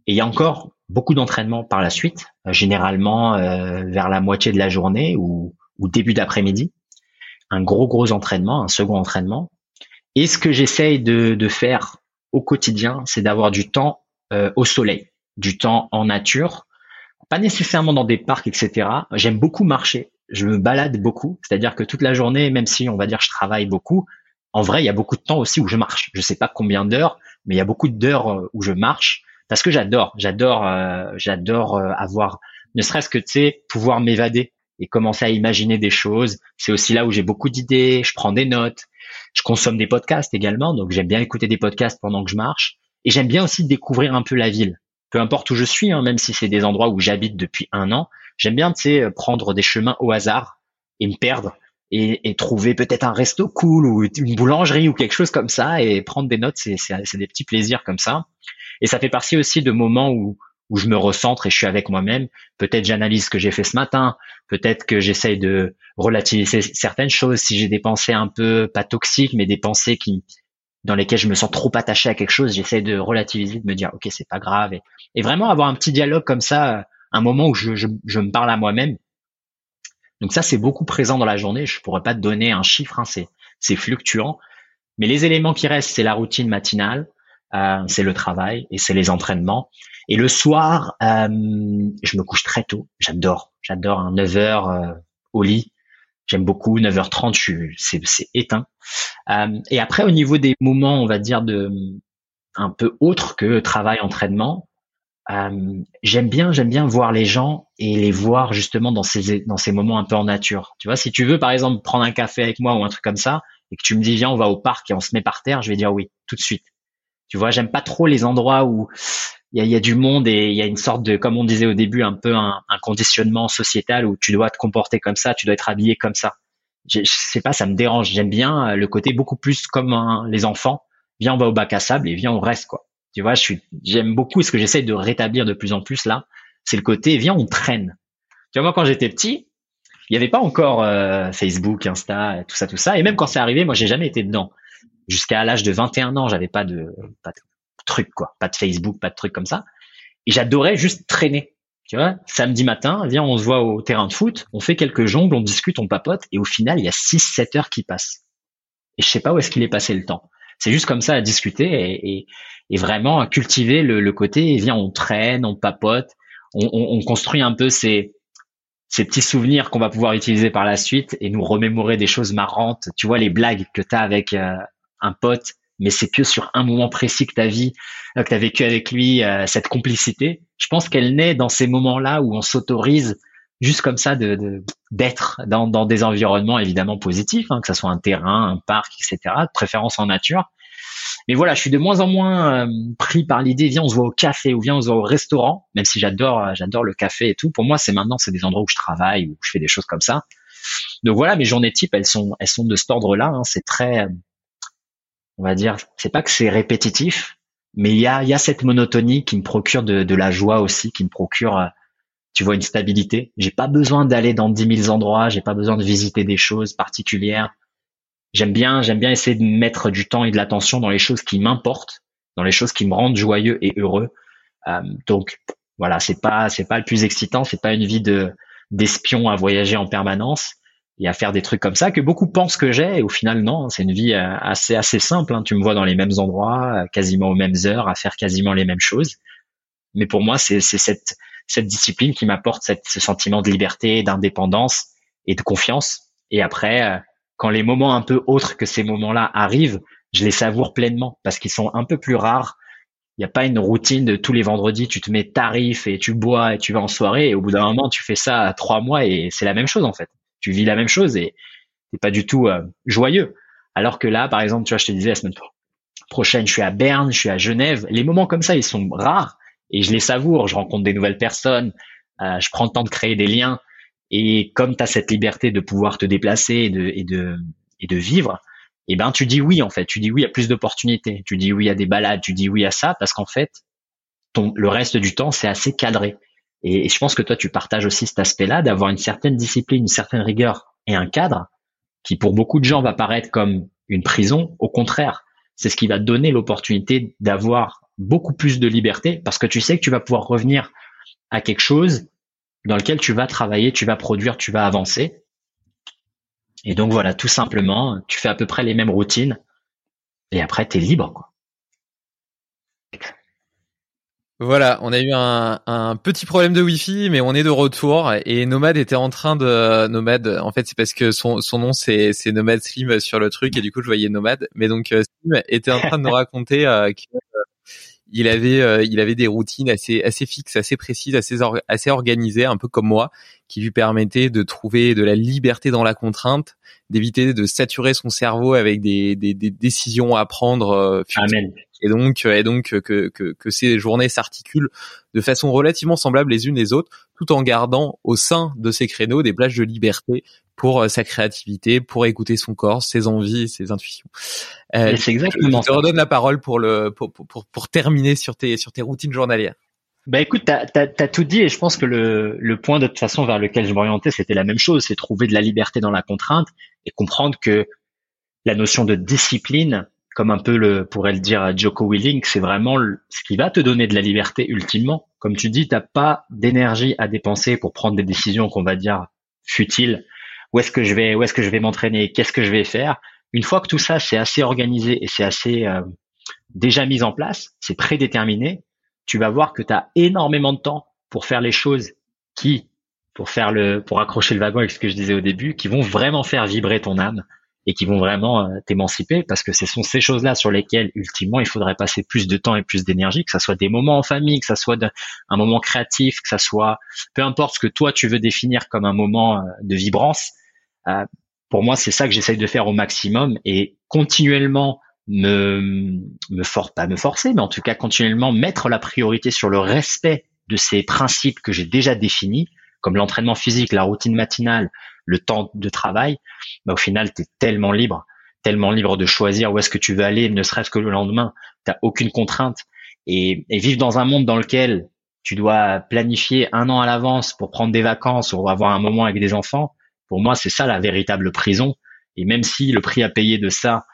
Et il y a encore beaucoup d'entraînement par la suite, euh, généralement euh, vers la moitié de la journée ou, ou début d'après-midi. Un gros, gros entraînement, un second entraînement. Et ce que j'essaye de, faire au quotidien, c'est d'avoir du temps euh, au soleil, du temps en nature, pas nécessairement dans des parcs, etc. J'aime beaucoup marcher. Je me balade beaucoup, c'est-à-dire que toute la journée, même si on va dire je travaille beaucoup, en vrai, il y a beaucoup de temps aussi où je marche. Je sais pas combien d'heures, mais il y a beaucoup d'heures où je marche parce que j'adore, j'adore, euh, j'adore euh, avoir, ne serait-ce que tu sais, pouvoir m'évader et commencer à imaginer des choses. C'est aussi là où j'ai beaucoup d'idées. Je prends des notes. Je consomme des podcasts également, donc j'aime bien écouter des podcasts pendant que je marche. Et j'aime bien aussi découvrir un peu la ville, peu importe où je suis, hein, même si c'est des endroits où j'habite depuis un an. J'aime bien, sais, prendre des chemins au hasard et me perdre et, et trouver peut-être un resto cool ou une boulangerie ou quelque chose comme ça et prendre des notes. C'est des petits plaisirs comme ça. Et ça fait partie aussi de moments où, où je me recentre et je suis avec moi-même. Peut-être j'analyse ce que j'ai fait ce matin. Peut-être que j'essaye de relativiser certaines choses. Si j'ai des pensées un peu pas toxiques, mais des pensées qui dans lesquelles je me sens trop attaché à quelque chose, j'essaie de relativiser, de me dire ok c'est pas grave et, et, vraiment avoir un petit dialogue comme ça, un moment où je, je, je me parle à moi-même. Donc ça c'est beaucoup présent dans la journée. Je pourrais pas te donner un chiffre, hein, c'est c'est fluctuant. Mais les éléments qui restent, c'est la routine matinale, euh, c'est le travail et c'est les entraînements. Et le soir, euh, je me couche très tôt. J'adore, j'adore un 9 heures euh, au lit. J'aime beaucoup 9h30, c'est, éteint. et après, au niveau des moments, on va dire de un peu autres que travail, entraînement, j'aime bien, j'aime bien voir les gens et les voir justement dans ces dans ces moments un peu en nature. Tu vois, si tu veux par exemple prendre un café avec moi ou un truc comme ça, et que tu me dis viens on va au parc et on se met par terre, je vais dire oui tout de suite. Tu vois, j'aime pas trop les endroits où il y a, du monde et il y a une sorte de, comme on disait au début, un peu un, conditionnement sociétal où tu dois te comporter comme ça, tu dois être habillé comme ça. Je, sais pas, ça me dérange. J'aime bien euh, le côté beaucoup plus comme les enfants. Viens, on va au bac à sable et viens, on reste quoi. Tu vois, je suis, j'aime beaucoup ce que j'essaie de rétablir de plus en plus là. C'est le côté viens, on traîne. Tu vois, moi quand j'étais petit, il n'y avait pas encore euh, Facebook, Insta, tout ça, tout ça. Et même quand c'est arrivé, moi j'ai jamais été dedans jusqu'à l'âge de 21 ans, j'avais pas de pas de truc quoi, pas de Facebook, pas de truc comme ça. Et j'adorais juste traîner. Tu vois, samedi matin, viens, on se voit au terrain de foot, on fait quelques jongles, on discute, on papote, et au final, il y a 6-7 heures qui passent. Et je sais pas où est-ce qu'il est passé le temps. C'est juste comme ça à discuter et, et, vraiment à cultiver le, le, côté, viens, on traîne, on papote, on, on, on construit un peu ces, ces petits souvenirs qu'on va pouvoir utiliser par la suite et nous remémorer des choses marrantes. Tu vois, les blagues que tu as avec, euh, un pote, mais c'est que sur un moment précis que ta vie, euh, que tu as vécu avec lui, euh, cette complicité. Je pense qu'elle naît dans ces moments-là où on s'autorise juste comme ça de d'être dans, dans des environnements évidemment positifs, hein, que ce soit un terrain, un parc, etc. Préférence en nature. Mais voilà, je suis de moins en moins euh, pris par l'idée viens on se voit au café ou viens on se voit au restaurant, même si j'adore j'adore le café et tout. Pour moi, c'est maintenant c'est des endroits où je travaille où je fais des choses comme ça. Donc voilà, mes journées types elles sont elles sont de cet ordre-là. Hein. C'est très on va dire, c'est pas que c'est répétitif, mais il y a, y a cette monotonie qui me procure de, de la joie aussi, qui me procure, euh, tu vois, une stabilité. J'ai pas besoin d'aller dans dix mille endroits, j'ai pas besoin de visiter des choses particulières. J'aime bien, j'aime bien essayer de mettre du temps et de l'attention dans les choses qui m'importent, dans les choses qui me rendent joyeux et heureux. Euh, donc voilà, c'est pas, c'est pas le plus excitant, c'est pas une vie de d'espion à voyager en permanence, et à faire des trucs comme ça que beaucoup pensent que j'ai. Et au final non c'est une vie euh, assez assez simple hein. tu me vois dans les mêmes endroits euh, quasiment aux mêmes heures à faire quasiment les mêmes choses. Mais pour moi c'est cette cette discipline qui m'apporte ce sentiment de liberté d'indépendance et de confiance. Et après euh, quand les moments un peu autres que ces moments-là arrivent je les savoure pleinement parce qu'ils sont un peu plus rares. Il n'y a pas une routine de tous les vendredis, tu te mets tarif et tu bois et tu vas en soirée. Et au bout d'un moment, tu fais ça trois mois et c'est la même chose en fait tu vis la même chose et t'es pas du tout euh, joyeux. Alors que là, par exemple, tu vois, je te disais la semaine prochaine, je suis à Berne, je suis à Genève. Les moments comme ça, ils sont rares et je les savoure. Je rencontre des nouvelles personnes, euh, je prends le temps de créer des liens. Et comme tu as cette liberté de pouvoir te déplacer et de, vivre, eh ben tu dis oui en fait. Tu dis oui à plus d'opportunités. Tu dis oui à des balades. Tu dis oui à ça parce qu'en fait, ton, le reste du temps c'est assez cadré. Et, je pense que toi tu partages aussi cet aspect-là d'avoir une certaine discipline, une certaine rigueur et un cadre qui pour beaucoup de gens va paraître comme une prison. Au contraire, c'est ce qui va donner l'opportunité d'avoir beaucoup plus de liberté parce que tu sais que tu vas pouvoir revenir à quelque chose dans lequel tu vas travailler, tu vas produire, tu vas avancer. Et donc voilà, tout simplement, tu fais à peu près les mêmes routines et après tu es libre. Quoi. Voilà, on a eu un, petit problème de Wi-Fi, mais on est de retour et Nomad était en train de Nomad. En fait, c'est parce que son, son nom c'est c'est Nomad Slim sur le truc et du coup je voyais Nomad. Mais donc euh, Slim était en train de nous raconter euh, que il avait euh, il avait des routines assez assez fixes, assez précises, assez assez organisées, un peu comme moi, qui lui permettaient de trouver de la liberté dans la contrainte, d'éviter de saturer son cerveau avec des des, des décisions à prendre. Euh, Amen. Et donc et donc que que, que ces journées s'articulent de façon relativement semblable les unes les autres, tout en gardant au sein de ces créneaux des plages de liberté pour euh, sa créativité, pour écouter son corps, ses envies, ses intuitions. Euh, c'est exactement. Je te redonne la parole pour le pour, pour, pour, terminer sur tes sur tes routines journalières. Bah écoute, t'as as, tout dit et je pense que le, le point de toute façon vers lequel je m'orientais, c'était la même chose, c'est trouver de la liberté dans la contrainte et comprendre que la notion de discipline, comme un peu le pourrait le dire Joko Willing, c'est vraiment ce qui va te donner de la liberté ultimement. Comme tu dis, t'as pas d'énergie à dépenser pour prendre des décisions qu'on va dire futiles où est-ce que je vais, où est-ce que je vais m'entraîner, qu'est-ce que je vais faire? Une fois que tout ça c'est assez organisé et c'est assez euh, déjà mis en place, c'est prédéterminé, tu vas voir que tu as énormément de temps pour faire les choses qui, pour faire le, pour accrocher le wagon avec ce que je disais au début, qui vont vraiment faire vibrer ton âme et qui vont vraiment euh, t'émanciper parce que ce sont ces choses-là sur lesquelles ultimement il faudrait passer plus de temps et plus d'énergie, que ça soit des moments en famille, que ça soit un moment créatif, que ça soit peu importe ce que toi tu veux définir comme un moment euh, de vibrance, euh, pour moi, c'est ça que j'essaye de faire au maximum et continuellement me, me for pas me forcer, mais en tout cas continuellement mettre la priorité sur le respect de ces principes que j'ai déjà définis, comme l'entraînement physique, la routine matinale, le temps de travail. Bah, au final, tu es tellement libre, tellement libre de choisir où est-ce que tu veux aller, ne serait-ce que le lendemain. T'as aucune contrainte et, et vivre dans un monde dans lequel tu dois planifier un an à l'avance pour prendre des vacances ou avoir un moment avec des enfants, pour moi, c'est ça la véritable prison. Et même si le prix à payer de ça,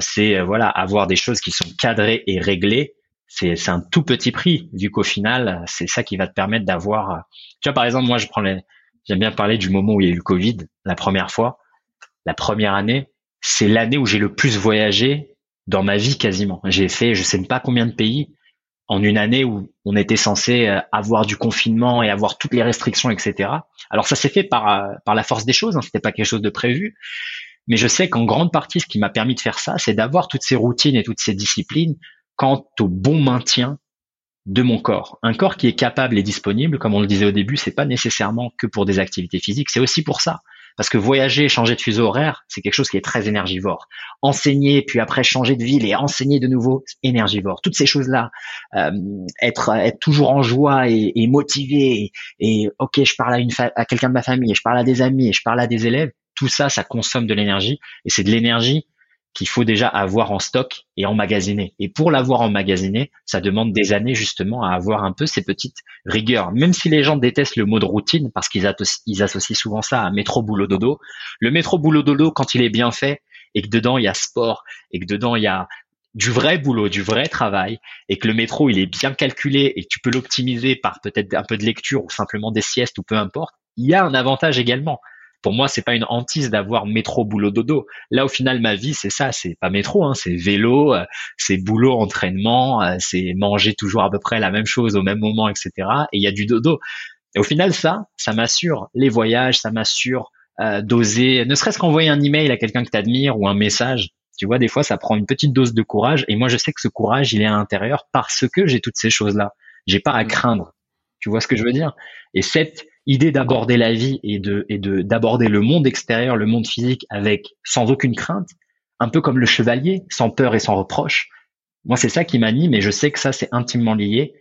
c'est euh, voilà avoir des choses qui sont cadrées et réglées, c'est un tout petit prix vu qu'au final, c'est ça qui va te permettre d'avoir. Euh, tu vois, par exemple, moi, je prends les, j'aime bien parler du moment où il y a eu le Covid, la première fois, la première année, c'est l'année où j'ai le plus voyagé dans ma vie quasiment. J'ai fait, je sais pas combien de pays en une année où on était censé euh, avoir du confinement et avoir toutes les restrictions, etc. Alors ça s'est fait par euh, par la force des choses, hein, c'était pas quelque chose de prévu, mais je sais qu'en grande partie, ce qui m'a permis de faire ça, c'est d'avoir toutes ces routines et toutes ces disciplines quant au bon maintien de mon corps. Un corps qui est capable et disponible, comme on le disait au début, c'est pas nécessairement que pour des activités physiques, c'est aussi pour ça. Parce que voyager, changer de fuseau horaire, c'est quelque chose qui est très énergivore. Enseigner, puis après changer de ville et enseigner de nouveau, énergivore. Toutes ces choses-là, euh, être toujours en joie et, motivé, et, ok, je parle à à quelqu'un de ma famille, et je parle à des amis, et je parle à des élèves. Tout ça, ça consomme de l'énergie, et c'est de l'énergie qu'il faut déjà avoir en stock et emmagasiner. Et pour l'avoir emmagasiné, ça demande des années justement à avoir un peu ces petites rigueurs. Même si les gens détestent le mot de routine parce qu'ils associent souvent ça à métro boulot dodo, le métro boulot dodo quand il est bien fait et que dedans il y a sport et que dedans il y a du vrai boulot, du vrai travail, et que le métro il est bien calculé et que tu peux l'optimiser par peut-être un peu de lecture ou simplement des siestes ou peu importe, il y a un avantage également. Pour moi, c'est pas une hantise d'avoir métro, boulot, dodo. Là, au final, ma vie, c'est ça. C'est pas métro, hein, c'est vélo, euh, c'est boulot, entraînement, euh, c'est manger toujours à peu près la même chose au même moment, etc. Et il y a du dodo. Et au final, ça, ça m'assure les voyages, ça m'assure euh, d'oser, ne serait-ce qu'envoyer un email à quelqu'un que tu admires ou un message. Tu vois, des fois, ça prend une petite dose de courage. Et moi, je sais que ce courage, il est à l'intérieur parce que j'ai toutes ces choses-là. J'ai pas à mmh. craindre. Tu vois ce que je veux dire? Et cette idée d'aborder la vie et de et de d'aborder le monde extérieur, le monde physique avec sans aucune crainte, un peu comme le chevalier, sans peur et sans reproche. Moi, c'est ça qui m'anime et je sais que ça c'est intimement lié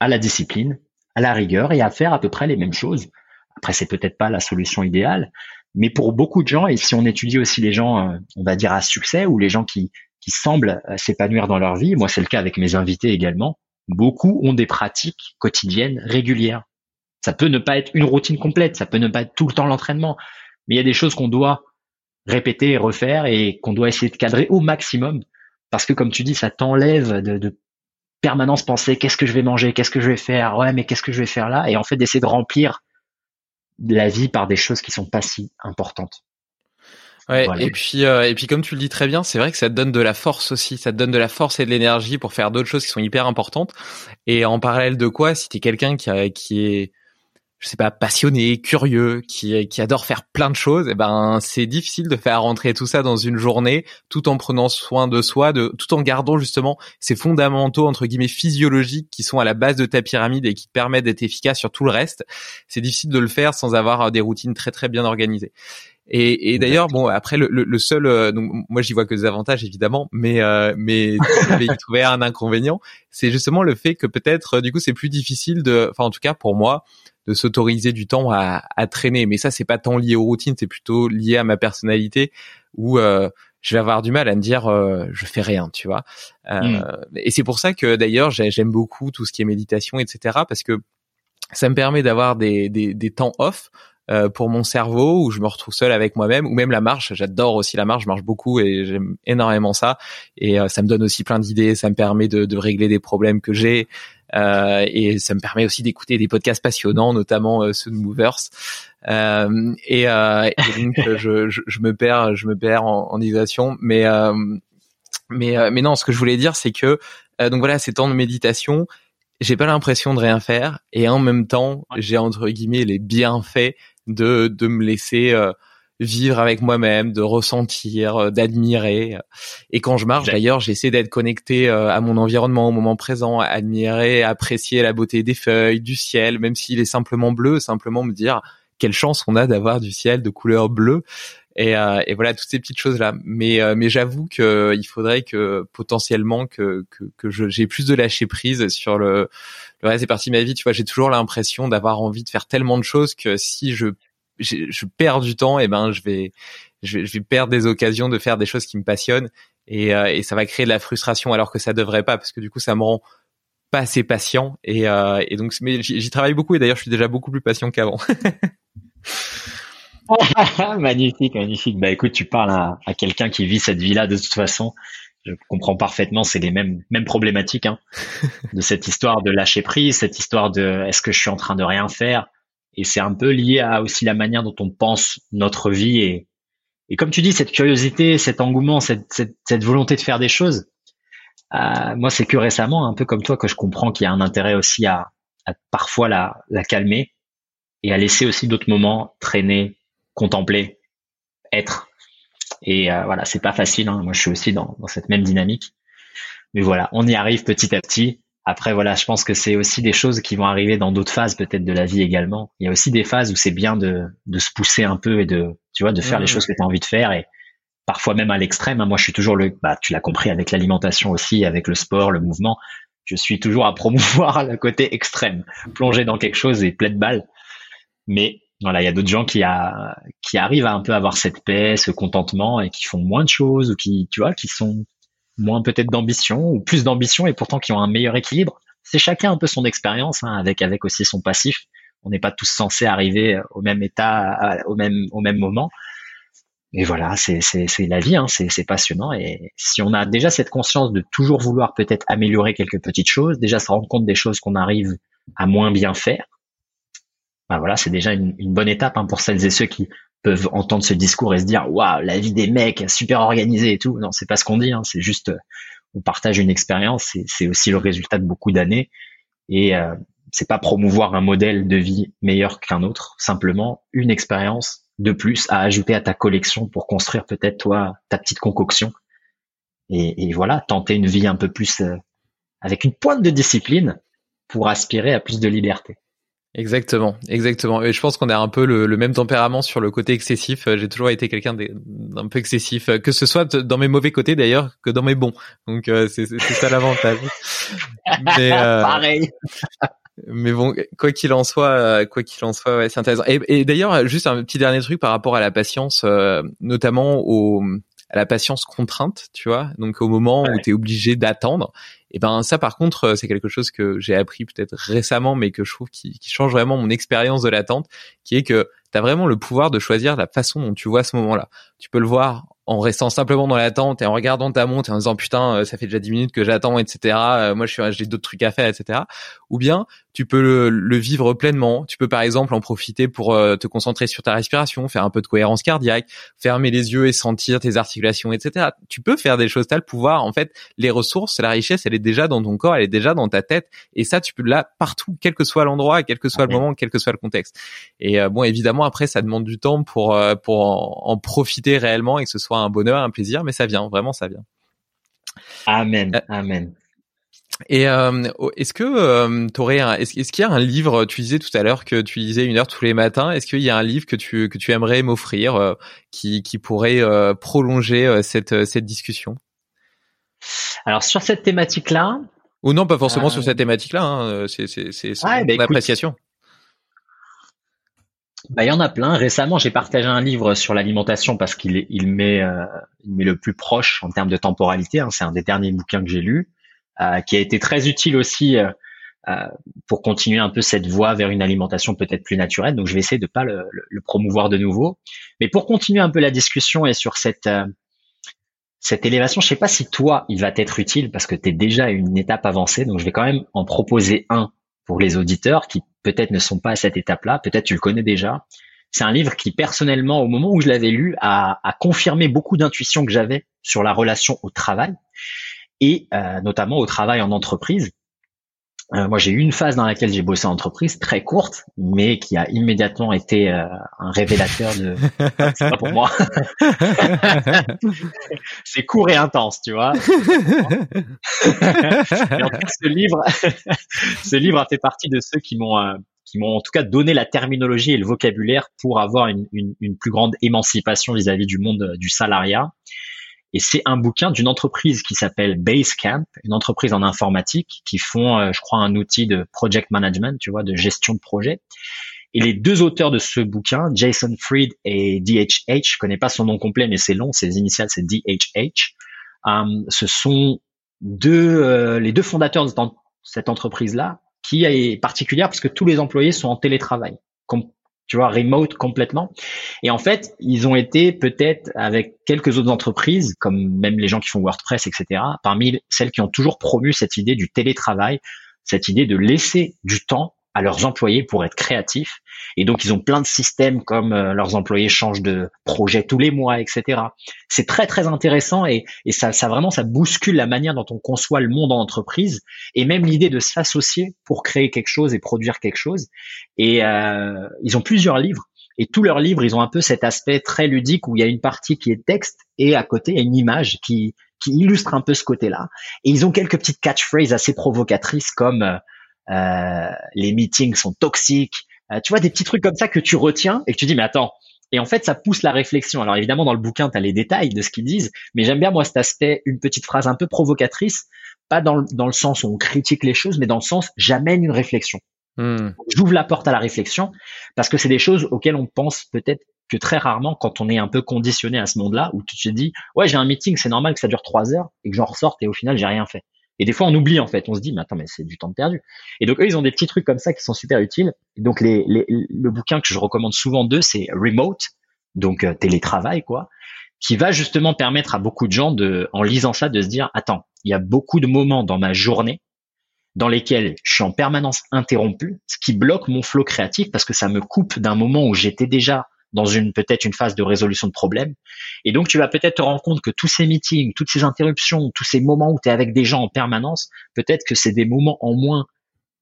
à la discipline, à la rigueur et à faire à peu près les mêmes choses. Après, c'est peut-être pas la solution idéale, mais pour beaucoup de gens, et si on étudie aussi les gens, euh, on va dire à succès ou les gens qui, qui semblent euh, s'épanouir dans leur vie, moi c'est le cas avec mes invités également, beaucoup ont des pratiques quotidiennes régulières. Ça peut ne pas être une routine complète, ça peut ne pas être tout le temps l'entraînement, mais il y a des choses qu'on doit répéter et refaire et qu'on doit essayer de cadrer au maximum parce que comme tu dis, ça t'enlève de, de permanence penser qu'est-ce que je vais manger, qu'est-ce que je vais faire, ouais mais qu'est-ce que je vais faire là et en fait d'essayer de remplir la vie par des choses qui sont pas si importantes. Ouais, et puis euh, et puis comme tu le dis très bien, c'est vrai que ça te donne de la force aussi, ça te donne de la force et de l'énergie pour faire d'autres choses qui sont hyper importantes. Et en parallèle de quoi, si tu es quelqu'un qui a, qui est je sais pas, passionné, curieux, qui, qui adore faire plein de choses, et eh ben c'est difficile de faire rentrer tout ça dans une journée, tout en prenant soin de soi, de, tout en gardant justement ces fondamentaux entre guillemets physiologiques qui sont à la base de ta pyramide et qui te permettent d'être efficace sur tout le reste. C'est difficile de le faire sans avoir des routines très très bien organisées. Et, et d'ailleurs, bon, après le, le, seul, euh, donc moi j'y vois que des avantages évidemment, mais euh, mais je vais y trouver un inconvénient, c'est justement le fait que peut-être du coup c'est plus difficile de, enfin en tout cas pour moi, de s'autoriser du temps à, à, traîner. Mais ça, c'est pas tant lié aux routines, c'est plutôt lié à ma personnalité où euh, je vais avoir du mal à me dire euh, je fais rien, tu vois. Euh, hmm. Et c'est pour ça que d'ailleurs j'aime beaucoup tout ce qui est méditation, etc. Parce que ça me permet d'avoir des, des, des temps off euh, pour mon cerveau où je me retrouve seul avec moi-même ou même la marche j'adore aussi la marche je marche beaucoup et j'aime énormément ça et euh, ça me donne aussi plein d'idées ça me permet de, de régler des problèmes que j'ai et ça me permet aussi d'écouter des podcasts passionnants notamment euh, ceux de Movers et, et, donc je, je, je, me perds je me perds en, en mais mais mais non ce que je voulais dire c'est que donc voilà ces temps de méditation j'ai pas l'impression de rien faire. Et en même temps j'ai entre guillemets les bienfaits de de me laisser euh, vivre avec moi-même, de ressentir, euh, d'admirer. Et quand je marche, d'ailleurs, j'essaie d'être connecté euh, à mon environnement au moment présent, admirer, apprécier la beauté des feuilles, du ciel, même s'il est simplement bleu, simplement me dire quelle chance on a d'avoir du ciel de couleur bleue. Et, et voilà toutes ces petites choses là. Mais mais j'avoue que il faudrait que potentiellement que que, que j'ai plus de lâcher prise sur le le reste des parties de ma vie, tu vois, j'ai toujours l'impression d'avoir envie de faire tellement de choses que si je je, perds du temps, et ben je vais, je vais perdre des occasions de faire des choses qui me passionnent et, euh, et ça va créer de la frustration alors que ça devrait pas parce que du coup ça me rend pas assez patient et, euh, et donc mais j'y travaille beaucoup et d'ailleurs je suis déjà beaucoup plus patient qu'avant. magnifique, magnifique. Bah écoute, tu parles à, à quelqu'un qui vit cette vie-là de toute façon je comprends parfaitement, c'est les mêmes mêmes problématiques hein, de cette histoire de lâcher prise, cette histoire de est-ce que je suis en train de rien faire, et c'est un peu lié à aussi la manière dont on pense notre vie et et comme tu dis cette curiosité, cet engouement, cette cette, cette volonté de faire des choses. Euh, moi, c'est que récemment, un peu comme toi, que je comprends qu'il y a un intérêt aussi à, à parfois la la calmer et à laisser aussi d'autres moments traîner, contempler, être et euh, voilà, c'est pas facile. Hein. Moi, je suis aussi dans, dans cette même dynamique. Mais voilà, on y arrive petit à petit. Après, voilà, je pense que c'est aussi des choses qui vont arriver dans d'autres phases peut-être de la vie également. Il y a aussi des phases où c'est bien de, de se pousser un peu et de, tu vois, de faire les choses que tu as envie de faire et parfois même à l'extrême. Hein. Moi, je suis toujours le, bah, tu l'as compris avec l'alimentation aussi, avec le sport, le mouvement. Je suis toujours à promouvoir le côté extrême, plonger dans quelque chose et plein de balles. Mais voilà, il y a d'autres gens qui a, qui arrivent à un peu avoir cette paix, ce contentement et qui font moins de choses ou qui, tu vois, qui sont moins peut-être d'ambition ou plus d'ambition et pourtant qui ont un meilleur équilibre. C'est chacun un peu son expérience, hein, avec avec aussi son passif. On n'est pas tous censés arriver au même état, au même au même moment. Et voilà, c'est la vie, hein, c'est passionnant. Et si on a déjà cette conscience de toujours vouloir peut-être améliorer quelques petites choses, déjà se rendre compte des choses qu'on arrive à moins bien faire, bah voilà, c'est déjà une, bonne étape hein, pour celles et ceux qui peuvent entendre ce discours et se dire waouh, la vie des mecs super organisée et tout. Non, c'est pas ce qu'on dit. Hein, c'est juste on partage une expérience. C'est aussi le résultat de beaucoup d'années et euh, c'est pas promouvoir un modèle de vie meilleur qu'un autre. Simplement une expérience de plus à ajouter à ta collection pour construire peut-être toi ta petite concoction et, et, voilà tenter une vie un peu plus euh, avec une pointe de discipline pour aspirer à plus de liberté. Exactement, exactement. Et je pense qu'on a un peu le, même tempérament sur le côté excessif. J'ai toujours été quelqu'un d'un peu excessif, que ce soit dans mes mauvais côtés d'ailleurs que dans mes bons. Donc c'est ça l'avantage. Pareil. Mais bon, quoi qu'il en soit, quoi qu'il en soit, ouais, c'est intéressant. Et, d'ailleurs, juste un petit dernier truc par rapport à la patience, euh, notamment au, à la patience contrainte, tu vois. Donc au moment où tu es obligé d'attendre, et ben ça par contre, euh, c'est quelque chose que j'ai appris peut-être récemment, mais que je trouve qui, qui change vraiment mon expérience de l'attente, qui est que tu as vraiment le pouvoir de choisir la façon dont tu vois ce moment-là. Tu peux le voir en restant simplement dans l'attente et en regardant ta montre et en disant putain euh, ça fait déjà 10 minutes que j'attends etc euh, moi je suis j'ai d'autres trucs à faire etc ou bien tu peux le, vivre pleinement. Tu peux par exemple en profiter pour euh, te concentrer sur ta respiration faire un peu de cohérence cardiaque fermer les yeux et sentir tes articulations etc tu peux faire des choses t'as le pouvoir. En fait les ressources la richesse elle est déjà dans ton corps elle est déjà dans ta tête. Et ça tu peux là partout quel que soit l'endroit quel que soit le moment quel que soit le contexte. Et bon évidemment après ça demande du temps pour pour en, en profiter réellement et que ce soit un bonheur, un plaisir, mais ça vient, vraiment ça vient. Amen, euh, amen. Et euh, est-ce que euh, aurais est-ce, qu'il y a un livre Tu disais tout à l'heure que tu lisais une heure tous les matins. Est-ce qu'il y a un livre que tu que tu aimerais m'offrir qui qui pourrait prolonger cette cette discussion? Alors sur cette thématique-là. Ou non, pas forcément sur cette thématique-là. Hein, c'est c'est c'est ouais, bah, appréciation. Bah, il y en a plein. Récemment, j'ai partagé un livre sur l'alimentation parce qu'il il met, euh, met le plus proche en termes de temporalité. Hein. C'est un des derniers bouquins que j'ai lu, euh, qui a été très utile aussi euh, euh, pour continuer un peu cette voie vers une alimentation peut-être plus naturelle. Donc, je vais essayer de pas le, le, promouvoir de nouveau. Mais pour continuer un peu la discussion et sur cette euh, cette élévation, je sais pas si toi, il va t'être utile parce que tu es déjà une étape avancée. Donc, je vais quand même en proposer un pour les auditeurs qui peut-être ne sont pas à cette étape-là, peut-être tu le connais déjà. C'est un livre qui personnellement, au moment où je l'avais lu, a, confirmé beaucoup d'intuitions que j'avais sur la relation au travail et euh, notamment au travail en entreprise. Euh, moi, j'ai eu une phase dans laquelle j'ai bossé en entreprise très courte, mais qui a immédiatement été euh, un révélateur de. C'est pas pour moi. c'est court et intense, tu vois. et en fait, ce livre, ce livre a fait partie de ceux qui m'ont, euh, qui m'ont en tout cas donné la terminologie et le vocabulaire pour avoir une, une, une plus grande émancipation vis-à-vis du monde du salariat. Et c'est un bouquin d'une entreprise qui s'appelle Basecamp, une entreprise en informatique qui font, euh, je crois, un outil de project management, tu vois, de gestion de projet. Et les deux auteurs de ce bouquin, Jason Fried et DHH, je connais pas son nom complet, mais c'est long, ses initiales c'est DHH. Euh, ce sont deux, euh, les deux fondateurs de cette entreprise-là, qui est particulière parce que tous les employés sont en télétravail, tu vois, remote complètement. Et en fait, ils ont été peut-être avec quelques autres entreprises, comme même les gens qui font WordPress, etc., parmi celles qui ont toujours promu cette idée du télétravail, cette idée de laisser du temps à leurs employés pour être créatifs. Et donc, ils ont plein de systèmes comme euh, leurs employés changent de projet tous les mois, etc. C'est très, très intéressant et, et ça, ça vraiment, ça bouscule la manière dont on conçoit le monde en entreprise et même l'idée de s'associer pour créer quelque chose et produire quelque chose. Et euh, ils ont plusieurs livres. Et tous leurs livres, ils ont un peu cet aspect très ludique où il y a une partie qui est texte et à côté, il y a une image qui, qui illustre un peu ce côté-là. Et ils ont quelques petites catchphrases assez provocatrices comme euh, les meetings sont toxiques. Euh, tu vois, des petits trucs comme ça que tu retiens et que tu dis, mais attends. Et en fait, ça pousse la réflexion. Alors évidemment, dans le bouquin, tu as les détails de ce qu'ils disent, mais j'aime bien, moi, cet aspect, une petite phrase un peu provocatrice, pas dans le, dans le sens où on critique les choses, mais dans le sens, j'amène une réflexion. Hmm. J'ouvre la porte à la réflexion parce que c'est des choses auxquelles on pense peut-être que très rarement quand on est un peu conditionné à ce monde-là où tu te dis ouais j'ai un meeting c'est normal que ça dure trois heures et que j'en ressorte et au final j'ai rien fait et des fois, on oublie en fait. On se dit, mais attends, mais c'est du temps perdu. Et donc eux, ils ont des petits trucs comme ça qui sont super utiles. donc les, les, le bouquin que je recommande souvent d'eux, c'est Remote, donc euh, télétravail quoi, qui va justement permettre à beaucoup de gens de, en lisant ça, de se dire, attends, il y a beaucoup de moments dans ma journée dans lesquels je suis en permanence interrompu, ce qui bloque mon flot créatif parce que ça me coupe d'un moment où j'étais déjà dans une peut-être une phase de résolution de problème. Et donc tu vas peut-être te rendre compte que tous ces meetings, toutes ces interruptions, tous ces moments où tu es avec des gens en permanence, peut-être que c'est des moments en moins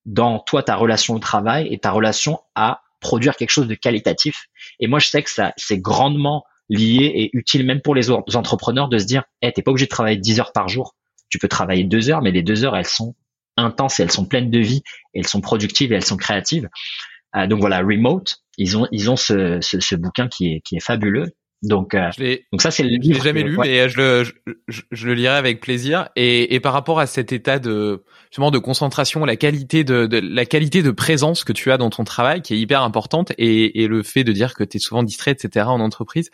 dans toi ta relation au travail et ta relation à produire quelque chose de qualitatif. Et moi je sais que ça c'est grandement lié et utile même pour les entrepreneurs de se dire, hey, t'es pas obligé de travailler 10 heures par jour. Tu peux travailler deux heures, mais les deux heures elles sont intenses elles sont pleines de vie, elles sont productives et elles sont créatives. donc voilà, Remote, ils ont ils ont ce, ce, ce bouquin qui est qui est fabuleux. Donc, euh, donc ça c'est le livre. Je l'ai jamais lu, mais je le je, je, le lirai avec plaisir. Et, et par rapport à cet état de justement de concentration, la qualité de, de, la qualité de présence que tu as dans ton travail, qui est hyper importante, et, et le fait de dire que tu es souvent distrait, etc. en entreprise,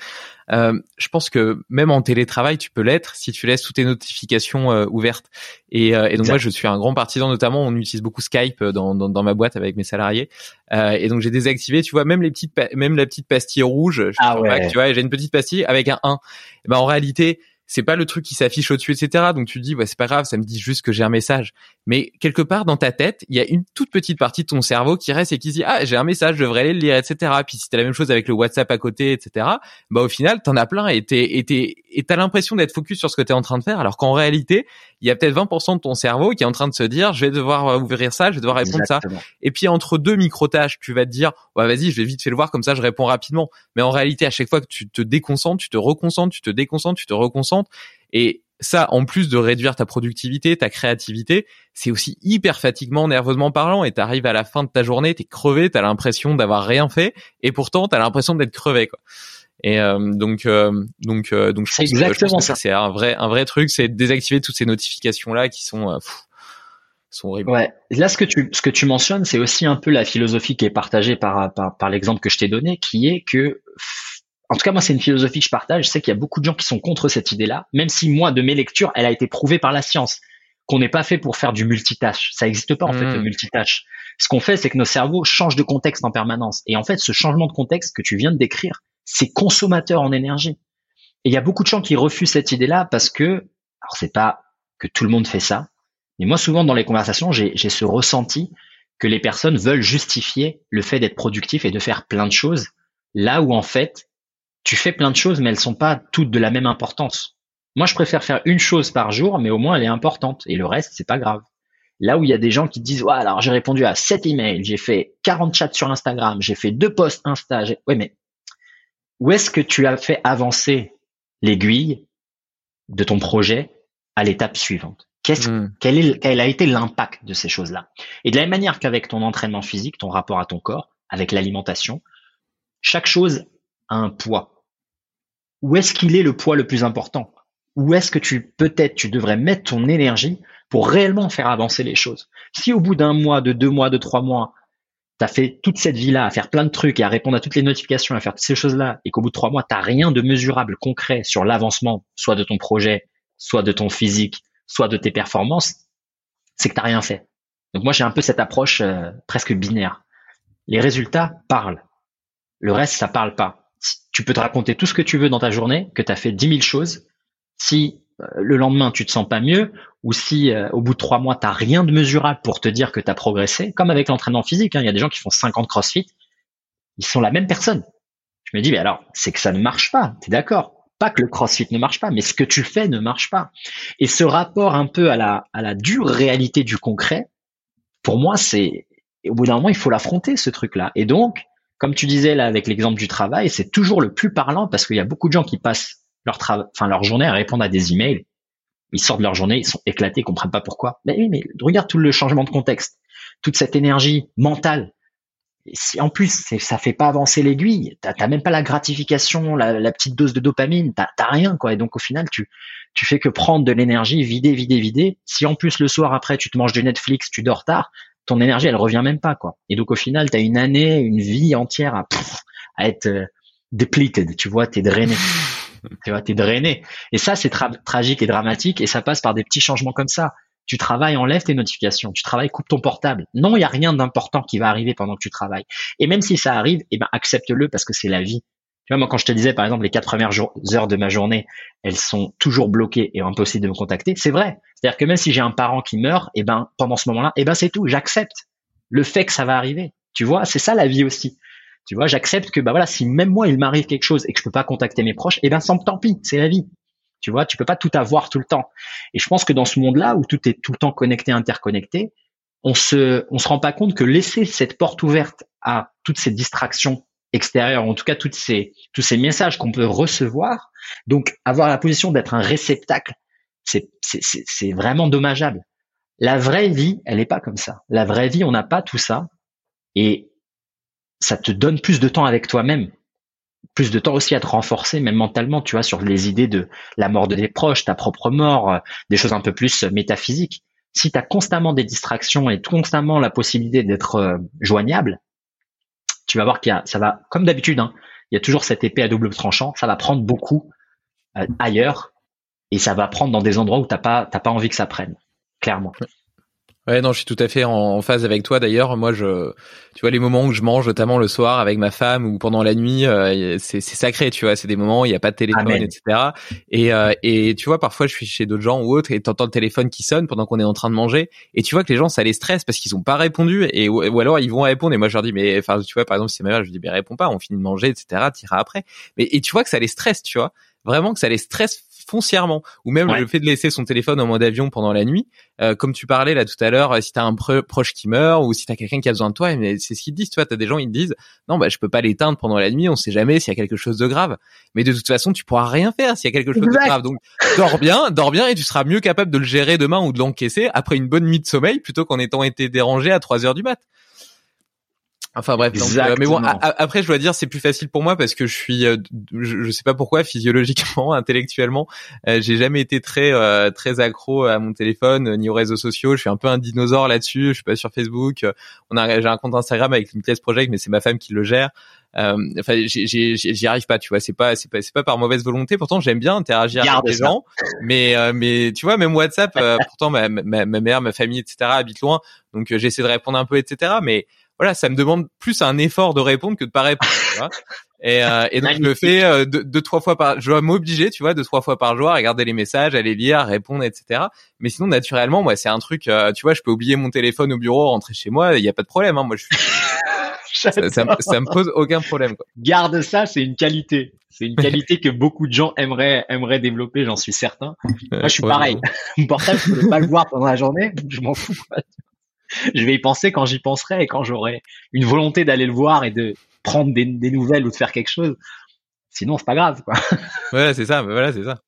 euh, je pense que même en télétravail, tu peux l'être si tu laisses toutes tes notifications euh, ouvertes. Et, euh, et donc moi, je suis un grand partisan, notamment, on utilise beaucoup Skype dans, dans, dans ma boîte avec mes salariés. et donc j'ai désactivé, tu vois, même les petites, même la petite pastille rouge. Je ah ouais. tu vois, j'ai une petite pastille avec un 1. Et ben en réalité, c'est pas le truc qui s'affiche au-dessus, etc. Donc tu te dis, ouais, c'est pas grave, ça me dit juste que j'ai un message. Mais quelque part dans ta tête, il y a une toute petite partie de ton cerveau qui reste et qui dit, ah, j'ai un message, je devrais aller le lire, etc. Puis si t'as la même chose avec le WhatsApp à côté, etc. Bah au final, t'en as plein et t'es et et t'as l'impression d'être focus sur ce que t'es en train de faire, alors qu'en réalité, il y a peut-être 20% de ton cerveau qui est en train de se dire, je vais devoir euh, ouvrir ça, je vais devoir répondre ça. Et puis entre deux micro tâches, tu vas te dire, ouais, vas-y, je vais vite fait le voir comme ça, je réponds rapidement. Mais en réalité, à chaque fois que tu te déconcentres, tu te reconcentres, tu te déconcentres, tu te reconcentres et ça, en plus de réduire ta productivité, ta créativité, c'est aussi hyper fatigant nerveusement parlant. Et t'arrives à la fin de ta journée, t'es crevé, t'as l'impression d'avoir rien fait, et pourtant t'as l'impression d'être crevé. Quoi. Et euh, donc, euh, donc, euh, donc, je pense, exactement ça. C'est un vrai, un vrai truc, c'est de désactiver toutes ces notifications là qui sont, sont horribles. Ouais. Là, ce que tu, ce que tu mentionnes, c'est aussi un peu la philosophie qui est partagée par, par, par l'exemple que je t'ai donné, qui est que en tout cas, moi, c'est une philosophie que je partage. Je sais qu'il y a beaucoup de gens qui sont contre cette idée-là, même si moi, de mes lectures, elle a été prouvée par la science qu'on n'est pas fait pour faire du multitâche. Ça n'existe pas en fait le hmm. multitâche. Ce qu'on fait, c'est que nos cerveaux changent de contexte en permanence. Et en fait, ce changement de contexte que tu viens de décrire, c'est consommateur en énergie. Et il y a beaucoup de gens qui refusent cette idée-là parce que, alors c'est pas que tout le monde fait ça, mais moi souvent dans les conversations, j'ai ce ressenti que les personnes veulent justifier le fait d'être productif et de faire plein de choses, là où en fait tu fais plein de choses, mais elles sont pas toutes de la même importance. Moi, je préfère faire une chose par jour, mais au moins elle est importante. Et le reste, c'est pas grave. Là où il y a des gens qui disent, ouais, alors j'ai répondu à 7 emails, j'ai fait 40 chats sur Instagram, j'ai fait deux posts Insta. Ouais, mais où est-ce que tu as fait avancer l'aiguille de ton projet à l'étape suivante? Qu'est-ce, hmm. quel, est, quel a été l'impact de ces choses-là? Et de la même manière qu'avec ton entraînement physique, ton rapport à ton corps, avec l'alimentation, chaque chose un poids où est-ce qu'il est le poids le plus important? Où est-ce que tu peut-être tu devrais mettre ton énergie pour réellement faire avancer les choses? Si au bout d'un mois, de deux mois, de trois mois, tu as fait toute cette vie-là à faire plein de trucs et à répondre à toutes les notifications, à faire toutes ces choses-là, et qu'au bout de trois mois, tu rien de mesurable, concret sur l'avancement, soit de ton projet, soit de ton physique, soit de tes performances, c'est que tu rien fait. Donc moi, j'ai un peu cette approche euh, presque binaire. Les résultats parlent. Le reste, ça parle pas tu peux te raconter tout ce que tu veux dans ta journée, que tu fait dix mille choses. Si euh, le lendemain tu te sens pas mieux, ou si euh, au bout de trois mois tu rien de mesurable pour te dire que tu as progressé, comme avec l'entraînement physique, hein, il y a des gens qui font 50 crossfit, ils sont la même personne. Je me dis, mais alors, c'est que ça ne marche pas, tu d'accord? Pas que le crossfit ne marche pas, mais ce que tu fais ne marche pas. Et ce rapport un peu à la, à la dure réalité du concret, pour moi, c'est au bout d'un moment, il faut l'affronter, ce truc-là. Et donc, comme tu disais là avec l'exemple du travail, c'est toujours le plus parlant parce qu'il y a beaucoup de gens qui passent leur travail, enfin leur journée à répondre à des emails. Ils sortent de leur journée, ils sont éclatés, ils comprennent pas pourquoi. Mais oui, mais regarde tout le changement de contexte, toute cette énergie mentale. Et si en plus ça fait pas avancer l'aiguille, t'as même pas la gratification, la, petite dose de dopamine, t'as rien quoi. Et donc au final tu tu fais que prendre de l'énergie, vider, vider, vider. Si en plus le soir après tu te manges du Netflix, tu dors tard, ton énergie, elle revient même pas, quoi. Et donc, au final, tu as une année, une vie entière à, à être euh, depleted, tu vois, t'es drainé. tu vois, t'es drainé. Et ça, c'est tragique et dramatique, et ça passe par des petits changements comme ça. Tu travailles, enlève tes notifications. Tu travailles, coupe ton portable. Non, il y a rien d'important qui va arriver pendant que tu travailles. Et même si ça arrive, eh ben, accepte-le parce que c'est la vie. Tu vois, moi, quand je te disais, par exemple, les quatre premières heures de ma journée, elles sont toujours bloquées et impossible de me contacter, c'est vrai. C'est-à-dire que même si j'ai un parent qui meurt, eh ben, pendant ce moment-là, eh ben, c'est tout. J'accepte le fait que ça va arriver. Tu vois, c'est ça la vie aussi. Tu vois, j'accepte que, bah voilà, si même moi, il m'arrive quelque chose et que je peux pas contacter mes proches, et ben, tant pis, c'est la vie. Tu vois, tu peux pas tout avoir tout le temps. Et je pense que dans ce monde-là où tout est tout le temps connecté, interconnecté, on se, on se rend pas compte que laisser cette porte ouverte à toutes ces distractions extérieur, en tout cas toutes ces, tous ces messages qu'on peut recevoir. Donc avoir la position d'être un réceptacle, c'est, c'est, c'est vraiment dommageable. La vraie vie, elle n'est pas comme ça. La vraie vie, on n'a pas tout ça. Et ça te donne plus de temps avec toi-même, plus de temps aussi à te renforcer, même mentalement, tu vois, sur les idées de la mort de tes proches, ta propre mort, euh, des choses un peu plus métaphysiques. Si tu as constamment des distractions et constamment la possibilité d'être euh, joignable, tu vas voir qu'il y a, ça va, comme d'habitude, hein, il y a toujours cette épée à double tranchant, ça va prendre beaucoup euh, ailleurs et ça va prendre dans des endroits où t'as pas, t'as pas envie que ça prenne, clairement. Non, je suis tout à fait en, phase avec toi. D'ailleurs, moi, je, tu vois, les moments où je mange, notamment le soir avec ma femme ou pendant la nuit, euh, c'est sacré, tu vois. C'est des moments où il n'y a pas de téléphone, etc. Et, euh, et tu vois, parfois, je suis chez d'autres gens ou autres et t'entends le téléphone qui sonne pendant qu'on est en train de manger. Et tu vois que les gens, ça les stresse parce qu'ils ont pas répondu et ou, alors ils vont répondre. Et moi, je leur dis, mais enfin, tu vois, par exemple, si c'est ma mère, je dis, mais réponds pas, on finit de manger, etc. T'iras après. Mais et tu vois que ça les stresse, tu vois vraiment que ça les stresse foncièrement. Ou même le fait de laisser son téléphone en mode avion pendant la nuit. Euh, comme tu parlais là tout à l'heure si t'as un proche qui meurt ou si t'as quelqu'un qui a besoin de toi mais c'est ce qu'ils disent tu vois. T'as des gens ils te disent non bah je peux pas l'éteindre pendant la nuit on sait jamais s'il y a quelque chose de grave. Mais de toute façon tu pourras rien faire s'il y a quelque chose de grave. Donc dors bien dors bien et tu seras mieux capable de le gérer demain ou de l'encaisser après une bonne nuit de sommeil plutôt qu'en étant été dérangé à 3 heures du mat Enfin bref, euh, mais bon, après je dois dire c'est plus facile pour moi parce que je suis, euh, je, je, sais pas pourquoi physiologiquement, intellectuellement, euh, j'ai jamais été très très accro à mon téléphone ni aux réseaux sociaux. Je suis un peu un dinosaure là-dessus. Je suis pas sur Facebook. On a j'ai un compte Instagram avec Limitless Project, mais c'est ma femme qui le gère. enfin, j'y arrive pas, tu vois. C'est pas c'est pas c'est pas par mauvaise volonté. Pourtant, j'aime bien interagir avec les gens, mais mais tu vois, même WhatsApp. pourtant, ma, ma, ma mère, ma famille, etc. habite loin, donc j'essaie de répondre un peu, etc. Mais voilà, ça me demande plus un effort de répondre que de pas répondre. Tu vois et, euh, et donc je le fais euh, deux, trois fois par, je dois m'obliger, tu vois, deux trois fois par jour à regarder les messages, à les lire, à répondre, etc. Mais sinon naturellement, moi c'est un truc, euh, tu vois, je peux oublier mon téléphone au bureau, rentrer chez moi, il y a pas de problème. Hein, moi je suis, ça, ça, me pose aucun problème. Quoi. Garde ça, c'est une qualité. C'est une qualité que beaucoup de gens aimeraient aimeraient développer, j'en suis certain. Moi, je suis pareil. Mon portable, je peux pas le voir pendant la journée, je m'en fous. Quoi je vais y penser quand j'y penserai et quand j'aurai une volonté d'aller le voir et de prendre des, nouvelles ou de faire quelque chose. Sinon, c'est pas grave, quoi. Voilà, c'est ça. Voilà, c'est ça.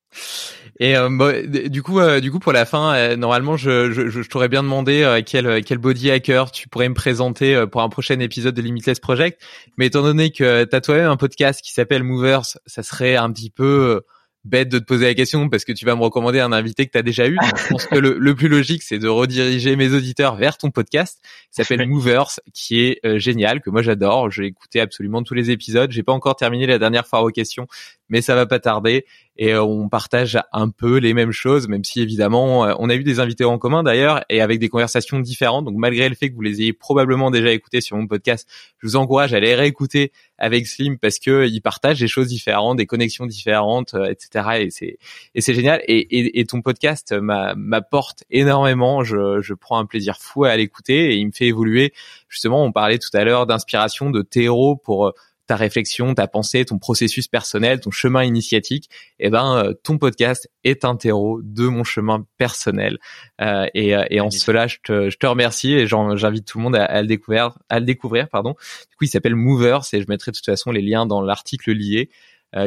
Et euh, du coup, euh, du coup, pour la fin, euh, normalement, je, je, je t'aurais bien demandé quel quel body hacker tu pourrais me présenter pour un prochain épisode de Limitless Project. Mais étant donné que tu as toi-même un podcast qui s'appelle Movers, ça serait un petit peu bête de te poser la question parce que tu vas me recommander un invité que tu as déjà eu. je pense que le, plus logique, c'est de rediriger mes auditeurs vers ton podcast qui s'appelle Movers, qui est euh, génial, que moi j'adore. J'ai écouté absolument tous les épisodes. J'ai pas encore terminé la dernière fois aux questions, mais ça va pas tarder et euh, on partage un peu les mêmes choses, même si évidemment euh, on a eu des invités en commun d'ailleurs et avec des conversations différentes. Donc malgré le fait que vous les ayez probablement déjà écoutés sur mon podcast, je vous encourage à les réécouter avec Slim parce que il partage des choses différentes, des connexions différentes, euh, etc. Et c'est et c'est génial. Et, et, et, ton podcast m'apporte énormément. Je, je prends un plaisir fou à l'écouter et il me fait évoluer. Justement, on parlait tout à l'heure d'inspiration, de terreau pour ta réflexion, ta pensée, ton processus personnel, ton chemin initiatique, eh ben euh, ton podcast est un terreau de mon chemin personnel. Euh, et, euh, et en cela, je te, je te remercie et j'invite tout le monde à, le découvrir, à le découvrir, pardon. Du coup, il s'appelle Movers et je mettrai de toute façon les liens dans l'article lié.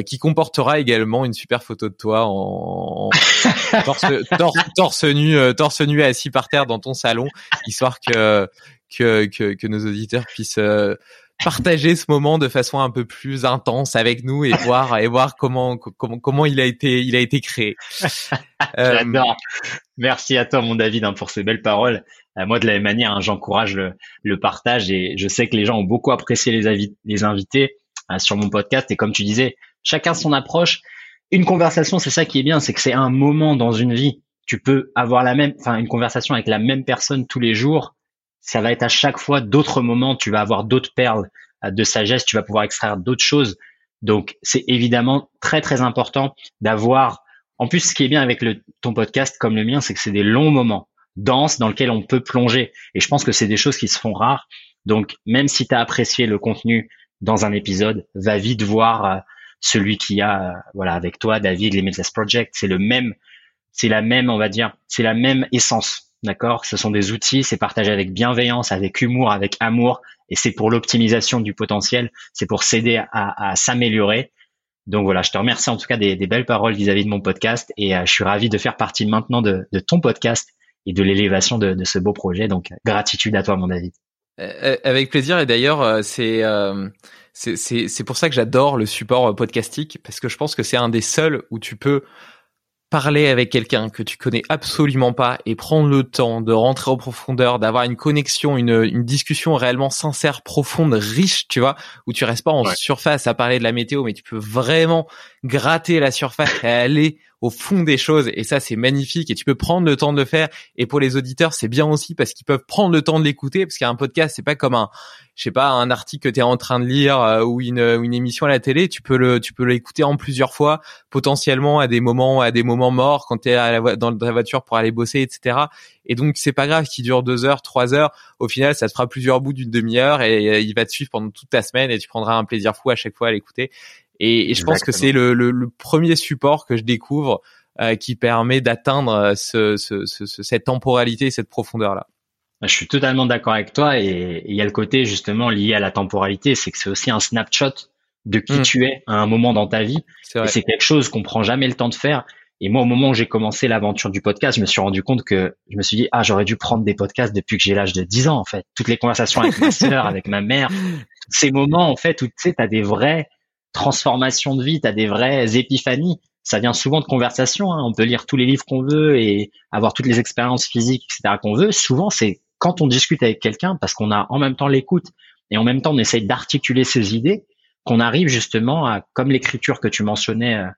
qui comportera également une super photo de toi en, torse, torse, nu, torse nu assis par terre dans ton salon, histoire que que, que, que nos auditeurs puissent partager ce moment de façon un peu plus intense avec nous et voir et voir comment comment comment il a été il a été créé. J'adore. Merci à toi mon David hein, pour ces belles paroles. Euh, moi de la même manière, hein, j'encourage le, le, partage et je sais que les gens ont beaucoup apprécié les, les invités euh, sur mon podcast et comme tu disais, chacun son approche. Une conversation, c'est ça qui est bien, c'est que c'est un moment dans une vie. Tu peux avoir la même, enfin une conversation avec la même personne tous les jours ça va être à chaque fois d'autres moments, tu vas avoir d'autres perles euh, de sagesse, tu vas pouvoir extraire d'autres choses. Donc, c'est évidemment très, très important d'avoir, en plus, ce qui est bien avec le, ton podcast comme le mien, c'est que c'est des longs moments denses dans lesquels on peut plonger. Et je pense que c'est des choses qui se font rares. Donc, même si tu as apprécié le contenu dans un épisode, va vite voir euh, celui qui a, euh, voilà, avec toi, David, Limitless Project. C'est le même, c'est la même, on va dire, c'est la même essence. D'accord? Ce sont des outils, c'est partagé avec bienveillance, avec humour, avec amour, et c'est pour l'optimisation du potentiel, c'est pour s'aider à, s'améliorer. Donc voilà, je te remercie en tout cas des, belles paroles vis-à-vis de mon podcast, et euh, je suis ravi de faire partie maintenant de, ton podcast et de l'élévation de, ce beau projet. Donc gratitude à toi, mon David. Avec plaisir. Et d'ailleurs, c'est c'est pour ça que j'adore le support podcastique parce que je pense que c'est un des seuls où tu peux parler avec quelqu'un que tu connais absolument pas et prendre le temps de rentrer en profondeur, d'avoir une connexion, une, une discussion réellement sincère, profonde, riche, tu vois, où tu restes pas en surface à parler de la météo, mais tu peux vraiment gratter la surface et aller au fond des choses. Et ça c'est magnifique. Et tu peux prendre le temps de le faire. Et pour les auditeurs c'est bien aussi parce qu'ils peuvent prendre le temps de l'écouter. Parce qu'un podcast c'est pas comme un je sais pas un article que tu es en train de lire euh, ou une une émission à la télé. Tu peux le tu peux l'écouter en plusieurs fois potentiellement à des moments à des moments morts quand tu es dans ta voiture pour aller bosser etc et donc c'est pas grave qu'il dure deux heures trois heures. Au final ça te fera plusieurs bouts d'une demi-heure et euh, il va te suivre pendant toute ta semaine et tu prendras un plaisir fou à chaque fois à l'écouter et, je pense que c'est le, le, le, premier support que je découvre euh, qui permet d'atteindre euh, ce, ce, ce, cette temporalité et cette profondeur-là. Je suis totalement d'accord avec toi et il y a le côté justement lié à la temporalité, c'est que c'est aussi un snapshot de qui hmm. tu es à un moment dans ta vie. Et c'est quelque chose qu'on prend jamais le temps de faire. Et moi, au moment où j'ai commencé l'aventure du podcast, je me suis rendu compte que je me suis dit, ah, j'aurais dû prendre des podcasts depuis que j'ai l'âge de 10 ans, en fait. Toutes les conversations avec ma sœur, avec ma mère, ces moments, en fait, où tu sais, t'as des vrais, transformation de vie, tu as des vraies épiphanies. Ça vient souvent de conversations. Hein. On peut lire tous les livres qu'on veut et avoir toutes les expériences physiques, etc. qu'on veut. Souvent, c'est quand on discute avec quelqu'un, parce qu'on a en même temps l'écoute et en même temps on essaye d'articuler ses idées, qu'on arrive justement à, comme l'écriture que tu mentionnais euh,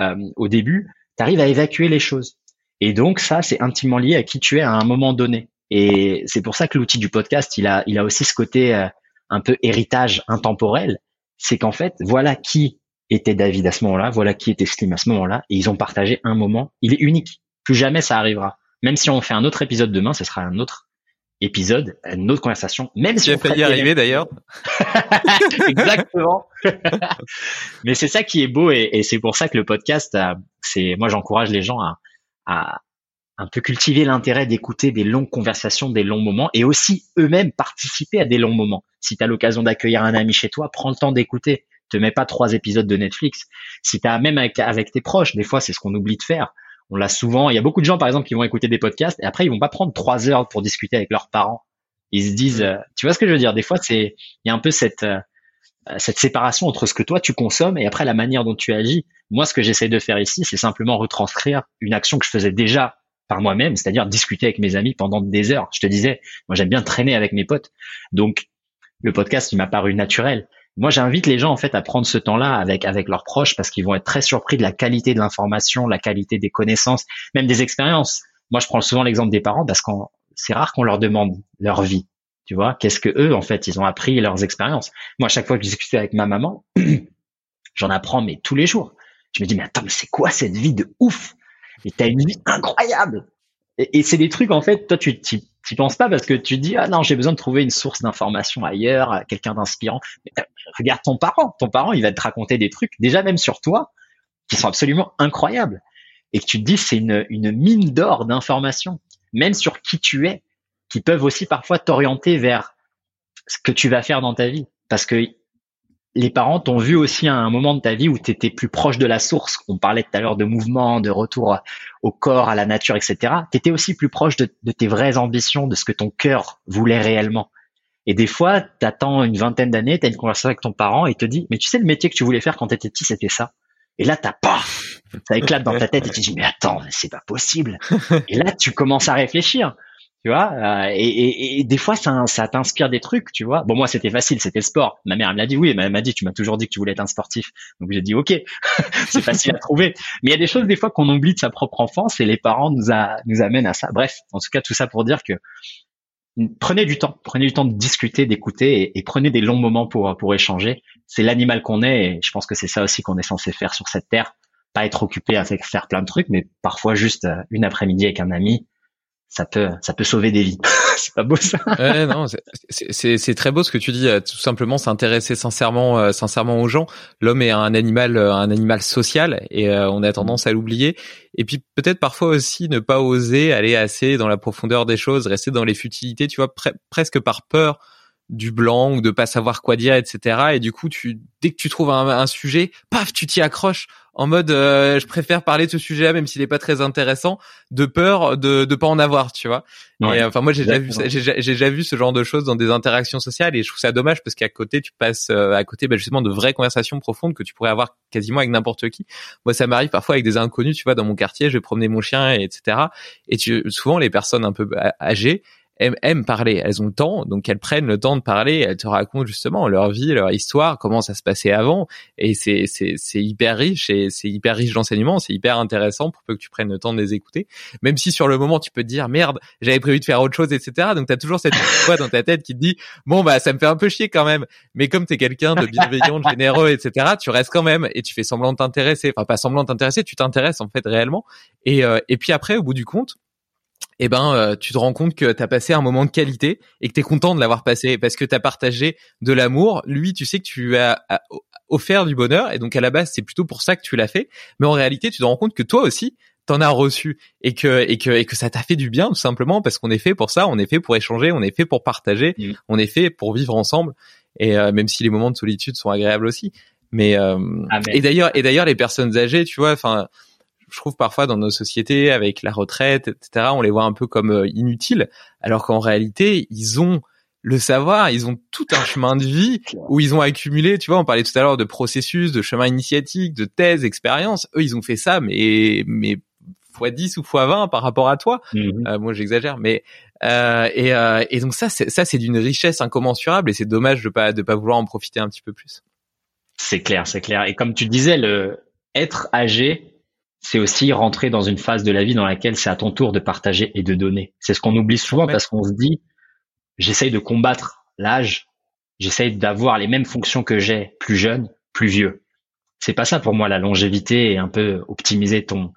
euh, au début, tu arrives à évacuer les choses. Et donc ça, c'est intimement lié à qui tu es à un moment donné. Et c'est pour ça que l'outil du podcast, il a, il a aussi ce côté euh, un peu héritage intemporel c'est qu'en fait, voilà qui était David à ce moment-là, voilà qui était Slim à ce moment-là, et ils ont partagé un moment. Il est unique. Plus jamais ça arrivera. Même si on fait un autre épisode demain, ce sera un autre épisode, une autre conversation. Même si on failli y arriver d'ailleurs. Exactement. Mais c'est ça qui est beau et, c'est pour ça que le podcast, c'est moi j'encourage les gens à, à, un peu cultiver l'intérêt d'écouter des longues conversations, des longs moments, et aussi eux-mêmes participer à des longs moments. Si tu as l'occasion d'accueillir un ami chez toi, prends le temps d'écouter. Te mets pas trois épisodes de Netflix. Si tu as même avec, avec tes proches, des fois c'est ce qu'on oublie de faire. On l'a souvent. Il y a beaucoup de gens par exemple qui vont écouter des podcasts et après ils vont pas prendre trois heures pour discuter avec leurs parents. Ils se disent, euh, tu vois ce que je veux dire? Des fois c'est, il y a un peu cette euh, cette séparation entre ce que toi tu consommes et après la manière dont tu agis. Moi, ce que j'essaie de faire ici, c'est simplement retranscrire une action que je faisais déjà par moi-même, c'est-à-dire discuter avec mes amis pendant des heures. Je te disais, moi j'aime bien traîner avec mes potes. Donc le podcast, il m'a paru naturel. Moi, j'invite les gens en fait à prendre ce temps-là avec avec leurs proches parce qu'ils vont être très surpris de la qualité de l'information, la qualité des connaissances, même des expériences. Moi, je prends souvent l'exemple des parents parce qu'on c'est rare qu'on leur demande leur vie. Tu vois, qu'est-ce que eux en fait ils ont appris leurs expériences. Moi, à chaque fois que je discute avec ma maman, j'en apprends mais tous les jours. Je me dis mais attends, mais c'est quoi cette vie de ouf? Et t'as une vie incroyable. Et, c'est des trucs en fait, toi tu t'y penses pas parce que tu te dis ah non j'ai besoin de trouver une source d'information ailleurs, quelqu'un d'inspirant. Regarde ton parent, ton parent il va te raconter des trucs déjà même sur toi qui sont absolument incroyables et que tu te dis c'est une, une mine d'or d'informations, même sur qui tu es, qui peuvent aussi parfois t'orienter vers ce que tu vas faire dans ta vie. Parce que les parents t'ont vu aussi à un moment de ta vie où tu étais plus proche de la source. On parlait tout à l'heure de mouvement, de retour au corps, à la nature, etc. Tu étais aussi plus proche de, tes vraies ambitions, de ce que ton cœur voulait réellement. Et des fois, tu attends une vingtaine d'années, tu as une conversation avec ton parent et il te dit, mais tu sais, le métier que tu voulais faire quand tu étais petit, c'était ça. Et là, t'as pas, ça éclate dans ta tête et tu te dis, mais attends, c'est pas possible. Et là, tu commences à réfléchir tu vois euh, et, et, des fois ça, ça t'inspire des trucs tu vois. Bon moi c'était facile c'était le sport. Ma mère me l'a dit oui elle m'a dit tu m'as toujours dit que tu voulais être un sportif. Donc j'ai dit ok. C'est facile à trouver. Mais il y a des choses des fois qu'on oublie de sa propre enfance et les parents nous a, nous amènent à ça. Bref en tout cas tout ça pour dire que prenez du temps. Prenez du temps de discuter d'écouter et, et, prenez des longs moments pour pour échanger. C'est l'animal qu'on est et je pense que c'est ça aussi qu'on est censé faire sur cette terre. Pas être occupé à faire plein de trucs mais parfois juste euh, une après-midi avec un ami ça peut ça peut sauver des vies. c'est pas beau ça. ouais, non, c'est très beau ce que tu dis. Euh, tout simplement s'intéresser sincèrement euh, sincèrement aux gens. L'homme est un animal euh, un animal social et on a tendance à l'oublier. Et puis peut-être parfois aussi ne pas oser aller assez dans la profondeur des choses, rester dans les futilités. Tu vois, presque par peur du blanc ou de pas savoir quoi dire, etc. Et du coup, tu dès que tu trouves un sujet, paf, tu t'y accroches en mode euh, je préfère parler de ce sujet même s'il est pas très intéressant de peur de de pas en avoir tu vois. Et enfin moi j'ai déjà vu j'ai déjà vu ce genre de choses dans des interactions sociales et je trouve ça dommage parce qu'à côté tu passes euh, à côté bah, justement de vraies conversations profondes que tu pourrais avoir quasiment avec n'importe qui. Moi ça m'arrive parfois avec des inconnus tu vois dans mon quartier je vais promener mon chien etc et tu souvent les personnes un peu âgées aiment, parler, elles ont le temps, donc elles prennent le temps de parler, elles te racontent justement leur vie, leur histoire, comment ça se passait avant, et c'est c'est hyper riche et c'est hyper riche d'enseignements, c'est hyper intéressant pour peu que tu prennes le temps de les écouter, même si sur le moment tu peux te dire merde, j'avais prévu de faire autre chose, etc. Donc t'as toujours cette voix dans ta tête qui te dit bon bah ça me fait un peu chier quand même, mais comme t'es quelqu'un de bienveillant, de généreux, etc. Tu restes quand même et tu fais semblant de t'intéresser, enfin pas semblant de t'intéresser, tu t'intéresses en fait réellement, et euh, et puis après au bout du compte eh ben euh, tu te rends compte que tu as passé un moment de qualité et que tu es content de l'avoir passé parce que tu as partagé de l'amour. Lui, tu sais que tu as, offert du bonheur et donc à la base, c'est plutôt pour ça que tu l'as fait, mais en réalité, tu te rends compte que toi aussi t'en as reçu et que et que et que ça t'a fait du bien tout simplement parce qu'on est fait pour ça, on est fait pour échanger, on est fait pour partager, mmh. on est fait pour vivre ensemble et euh, même si les moments de solitude sont agréables aussi. Mais euh, et d'ailleurs et d'ailleurs les personnes âgées, tu vois, enfin je trouve parfois dans nos sociétés avec la retraite, etc., on les voit un peu comme euh, inutiles, alors qu'en réalité, ils ont le savoir, ils ont tout un chemin de vie où ils ont accumulé, tu vois, on parlait tout à l'heure de processus, de chemin initiatique, de thèse, expérience. Eux, ils ont fait ça, mais mais fois 10 ou fois 20 par rapport à toi. Mhm. Euh, moi, j'exagère, mais euh, et, euh, et donc ça, c'est, ça, c'est d'une richesse incommensurable et c'est dommage de pas de pas vouloir en profiter un petit peu plus. C'est clair, c'est clair. Et comme tu disais, le être âgé, c'est aussi rentrer dans une phase de la vie dans laquelle c'est à ton tour de partager et de donner. C'est ce qu'on oublie souvent parce qu'on se dit, j'essaye de combattre l'âge, j'essaye d'avoir les mêmes fonctions que j'ai plus jeune, plus vieux. C'est pas ça pour moi la longévité et un peu optimiser ton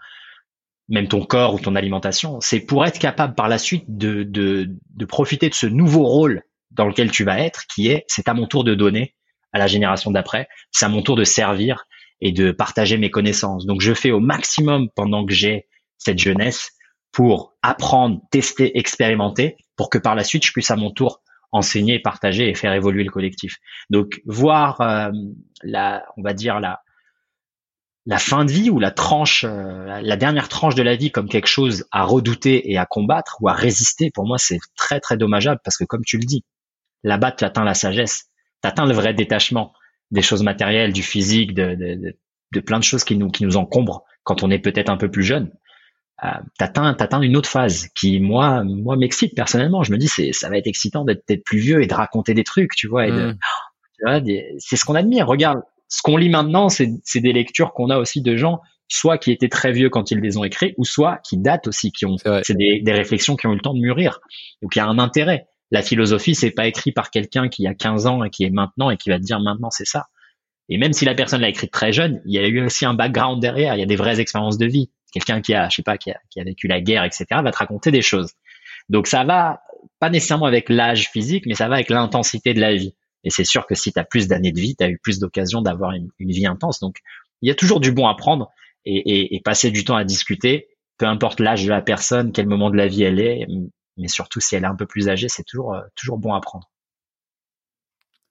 même ton corps ou ton alimentation. C'est pour être capable par la suite de, de, de profiter de ce nouveau rôle dans lequel tu vas être, qui est c'est à mon tour de donner à la génération d'après, c'est à mon tour de servir et de partager mes connaissances. Donc je fais au maximum pendant que j'ai cette jeunesse pour apprendre, tester, expérimenter, pour que par la suite je puisse à mon tour enseigner, partager et faire évoluer le collectif. Donc voir euh, la, on va dire la la fin de vie ou la tranche, euh, la dernière tranche de la vie comme quelque chose à redouter et à combattre ou à résister, pour moi c'est très très dommageable parce que comme tu le dis, là-bas tu atteins la sagesse, tu atteins le vrai détachement des choses matérielles, du physique, de, de, de, plein de choses qui nous, qui nous encombrent quand on est peut-être un peu plus jeune. Euh, t'atteins, t'atteins une autre phase qui, moi, moi, m'excite personnellement. Je me dis, c'est, ça va être excitant d'être peut-être plus vieux et de raconter des trucs, tu vois, et de, mm. c'est ce qu'on admire. Regarde, ce qu'on lit maintenant, c'est, c'est des lectures qu'on a aussi de gens, soit qui étaient très vieux quand ils les ont écrits, ou soit qui datent aussi, qui ont, c'est des, des réflexions qui ont eu le temps de mûrir. Donc il y a un intérêt la philosophie, c'est pas écrit par quelqu'un qui a 15 ans et qui est maintenant et qui va te dire maintenant c'est ça. Et même si la personne l'a écrit très jeune, il y a eu aussi un background derrière, il y a des vraies expériences de vie. Quelqu'un qui a, je sais pas, qui a, qui a vécu la guerre, etc., va te raconter des choses. Donc ça va pas nécessairement avec l'âge physique, mais ça va avec l'intensité de la vie. Et c'est sûr que si tu as plus d'années de vie, tu as eu plus d'occasions d'avoir une, vie intense. Donc il y a toujours du bon à prendre et, et, et passer du temps à discuter, peu importe l'âge de la personne, quel moment de la vie elle est, mais surtout si elle est un peu plus âgée, c'est toujours euh, toujours bon à prendre.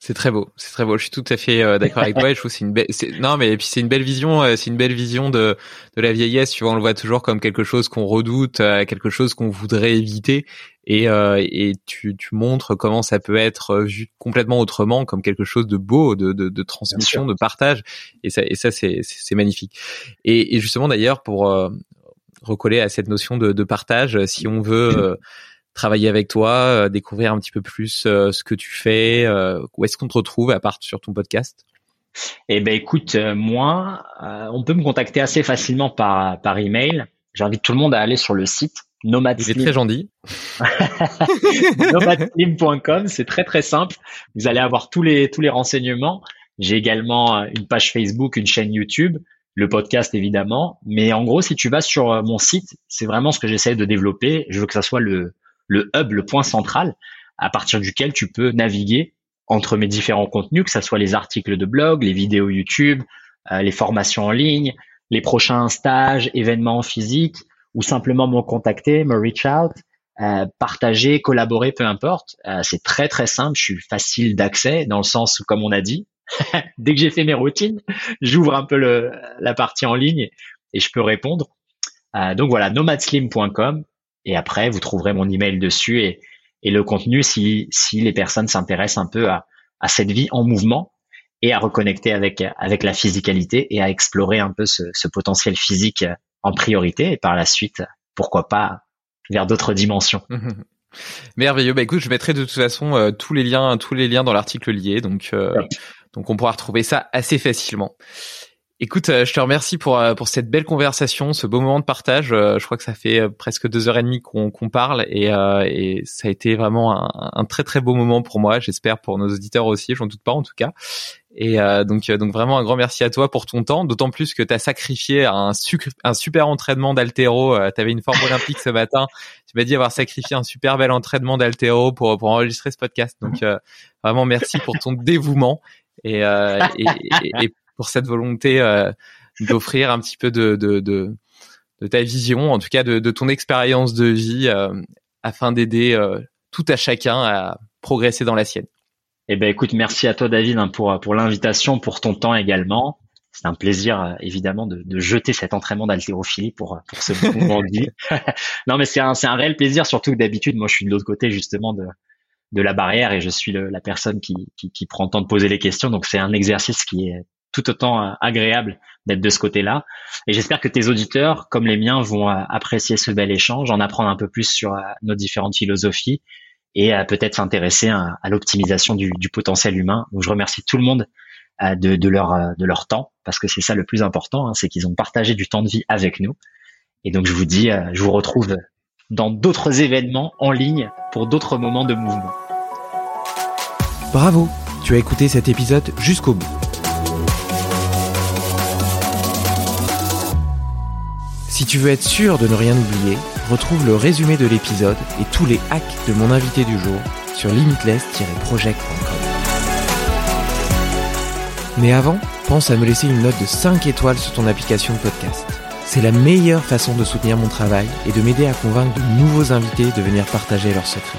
C'est très beau, c'est très beau. Je suis tout à fait euh, d'accord avec toi. je trouve c'est une belle, non mais puis c'est une belle vision, euh, c'est une belle vision de de la vieillesse. Tu vois, on le voit toujours comme quelque chose qu'on redoute, quelque chose qu'on voudrait éviter, et et tu tu montres comment ça peut être vu complètement autrement, comme quelque chose de beau, de de, de transmission, de partage, et ça et ça c'est c'est magnifique. Et, et justement d'ailleurs pour recoller à cette notion de, de partage, si on veut travailler avec toi, euh, découvrir un petit peu plus euh, ce que tu fais euh, Où est-ce qu'on te retrouve à part sur ton podcast? Eh ben écoute, moi, on peut me contacter assez facilement par par email. J'invite tout le monde à aller sur le site Nomad Il est très gentil. nomadslim.com, c'est très très simple. Vous allez avoir tous les tous les renseignements. J'ai également une page Facebook, une chaîne YouTube, le podcast évidemment. Mais en gros, si tu vas sur mon site, c'est vraiment ce que j'essaie de développer. Je veux que ça soit le le hub, le point central à partir duquel tu peux naviguer entre mes différents contenus, que ce soit les articles de blog, les vidéos YouTube, euh, les formations en ligne, les prochains stages, événements physiques, ou simplement me contacter, me reach out, euh, partager, collaborer, peu importe. Euh, c'est très très simple, je suis facile d'accès dans le sens où, comme on a dit, dès que j'ai fait mes routines, j'ouvre un peu la partie en ligne et je peux répondre. Donc voilà, nomadslim.com et après vous trouverez mon email dessus et, et le contenu si, si les personnes s'intéressent un peu à, à cette vie en mouvement et à reconnecter avec avec la physicalité et à explorer un peu ce, ce potentiel physique en priorité et par la suite pourquoi pas vers d'autres dimensions. Merveilleux. Bah écoute, je mettrai de toute façon euh, tous les liens, tous les liens dans l'article lié, donc euh, donc on pourra retrouver ça assez facilement. Écoute, euh, je te remercie pour euh, pour cette belle conversation, ce beau moment de partage. Euh, je crois que ça fait presque deux heures et demie qu'on qu'on parle et, et ça a été vraiment un, un, très très beau moment pour moi. J'espère pour nos auditeurs aussi, j'en doute pas en tout cas. Et donc donc vraiment un grand merci à toi pour ton temps, d'autant plus que tu as sacrifié un, un super entraînement d'altéro. tu avais une forme olympique ce matin. Tu m'as dit avoir sacrifié un super bel entraînement d'altéro pour pour enregistrer ce podcast. Donc vraiment merci pour ton dévouement et, et, et pour cette volonté euh, d'offrir un petit peu de, de, ta vision, en tout cas de, ton expérience de vie, euh, afin d'aider euh, tout à chacun à progresser dans la sienne. Eh ben, écoute, merci à toi, David, hein, pour pour l'invitation, pour ton temps également. C'est un plaisir, évidemment, de, de jeter cet entraînement d'haltérophilie pour pour ce moment de vie. non, mais c'est un c'est un réel plaisir, surtout que d'habitude, moi, je suis de l'autre côté justement de de la barrière et je suis la personne qui, qui, qui prend le temps de poser les questions. Donc c'est un exercice qui est tout autant euh, agréable d'être de ce côté-là. Et j'espère que tes auditeurs, comme les miens, vont euh, apprécier ce bel échange, en apprendre un peu plus sur euh, nos différentes philosophies et peut-être s'intéresser à, l'optimisation du, potentiel humain. Donc je remercie tout le monde de, de, leur de leur temps parce que c'est ça le plus important, hein, c'est qu'ils ont partagé du temps de vie avec nous. Et donc je vous dis, je vous retrouve dans d'autres événements en ligne pour d'autres moments de mouvement. Bravo, tu as écouté cet épisode jusqu'au bout. Si tu veux être sûr de ne rien oublier, retrouve le résumé de l'épisode et tous les hacks de mon invité du jour sur limitless-project.com. Mais avant, pense à me laisser une note de 5 étoiles sur ton application de podcast. C'est la meilleure façon de soutenir mon travail et de m'aider à convaincre de nouveaux invités de venir partager leurs secrets.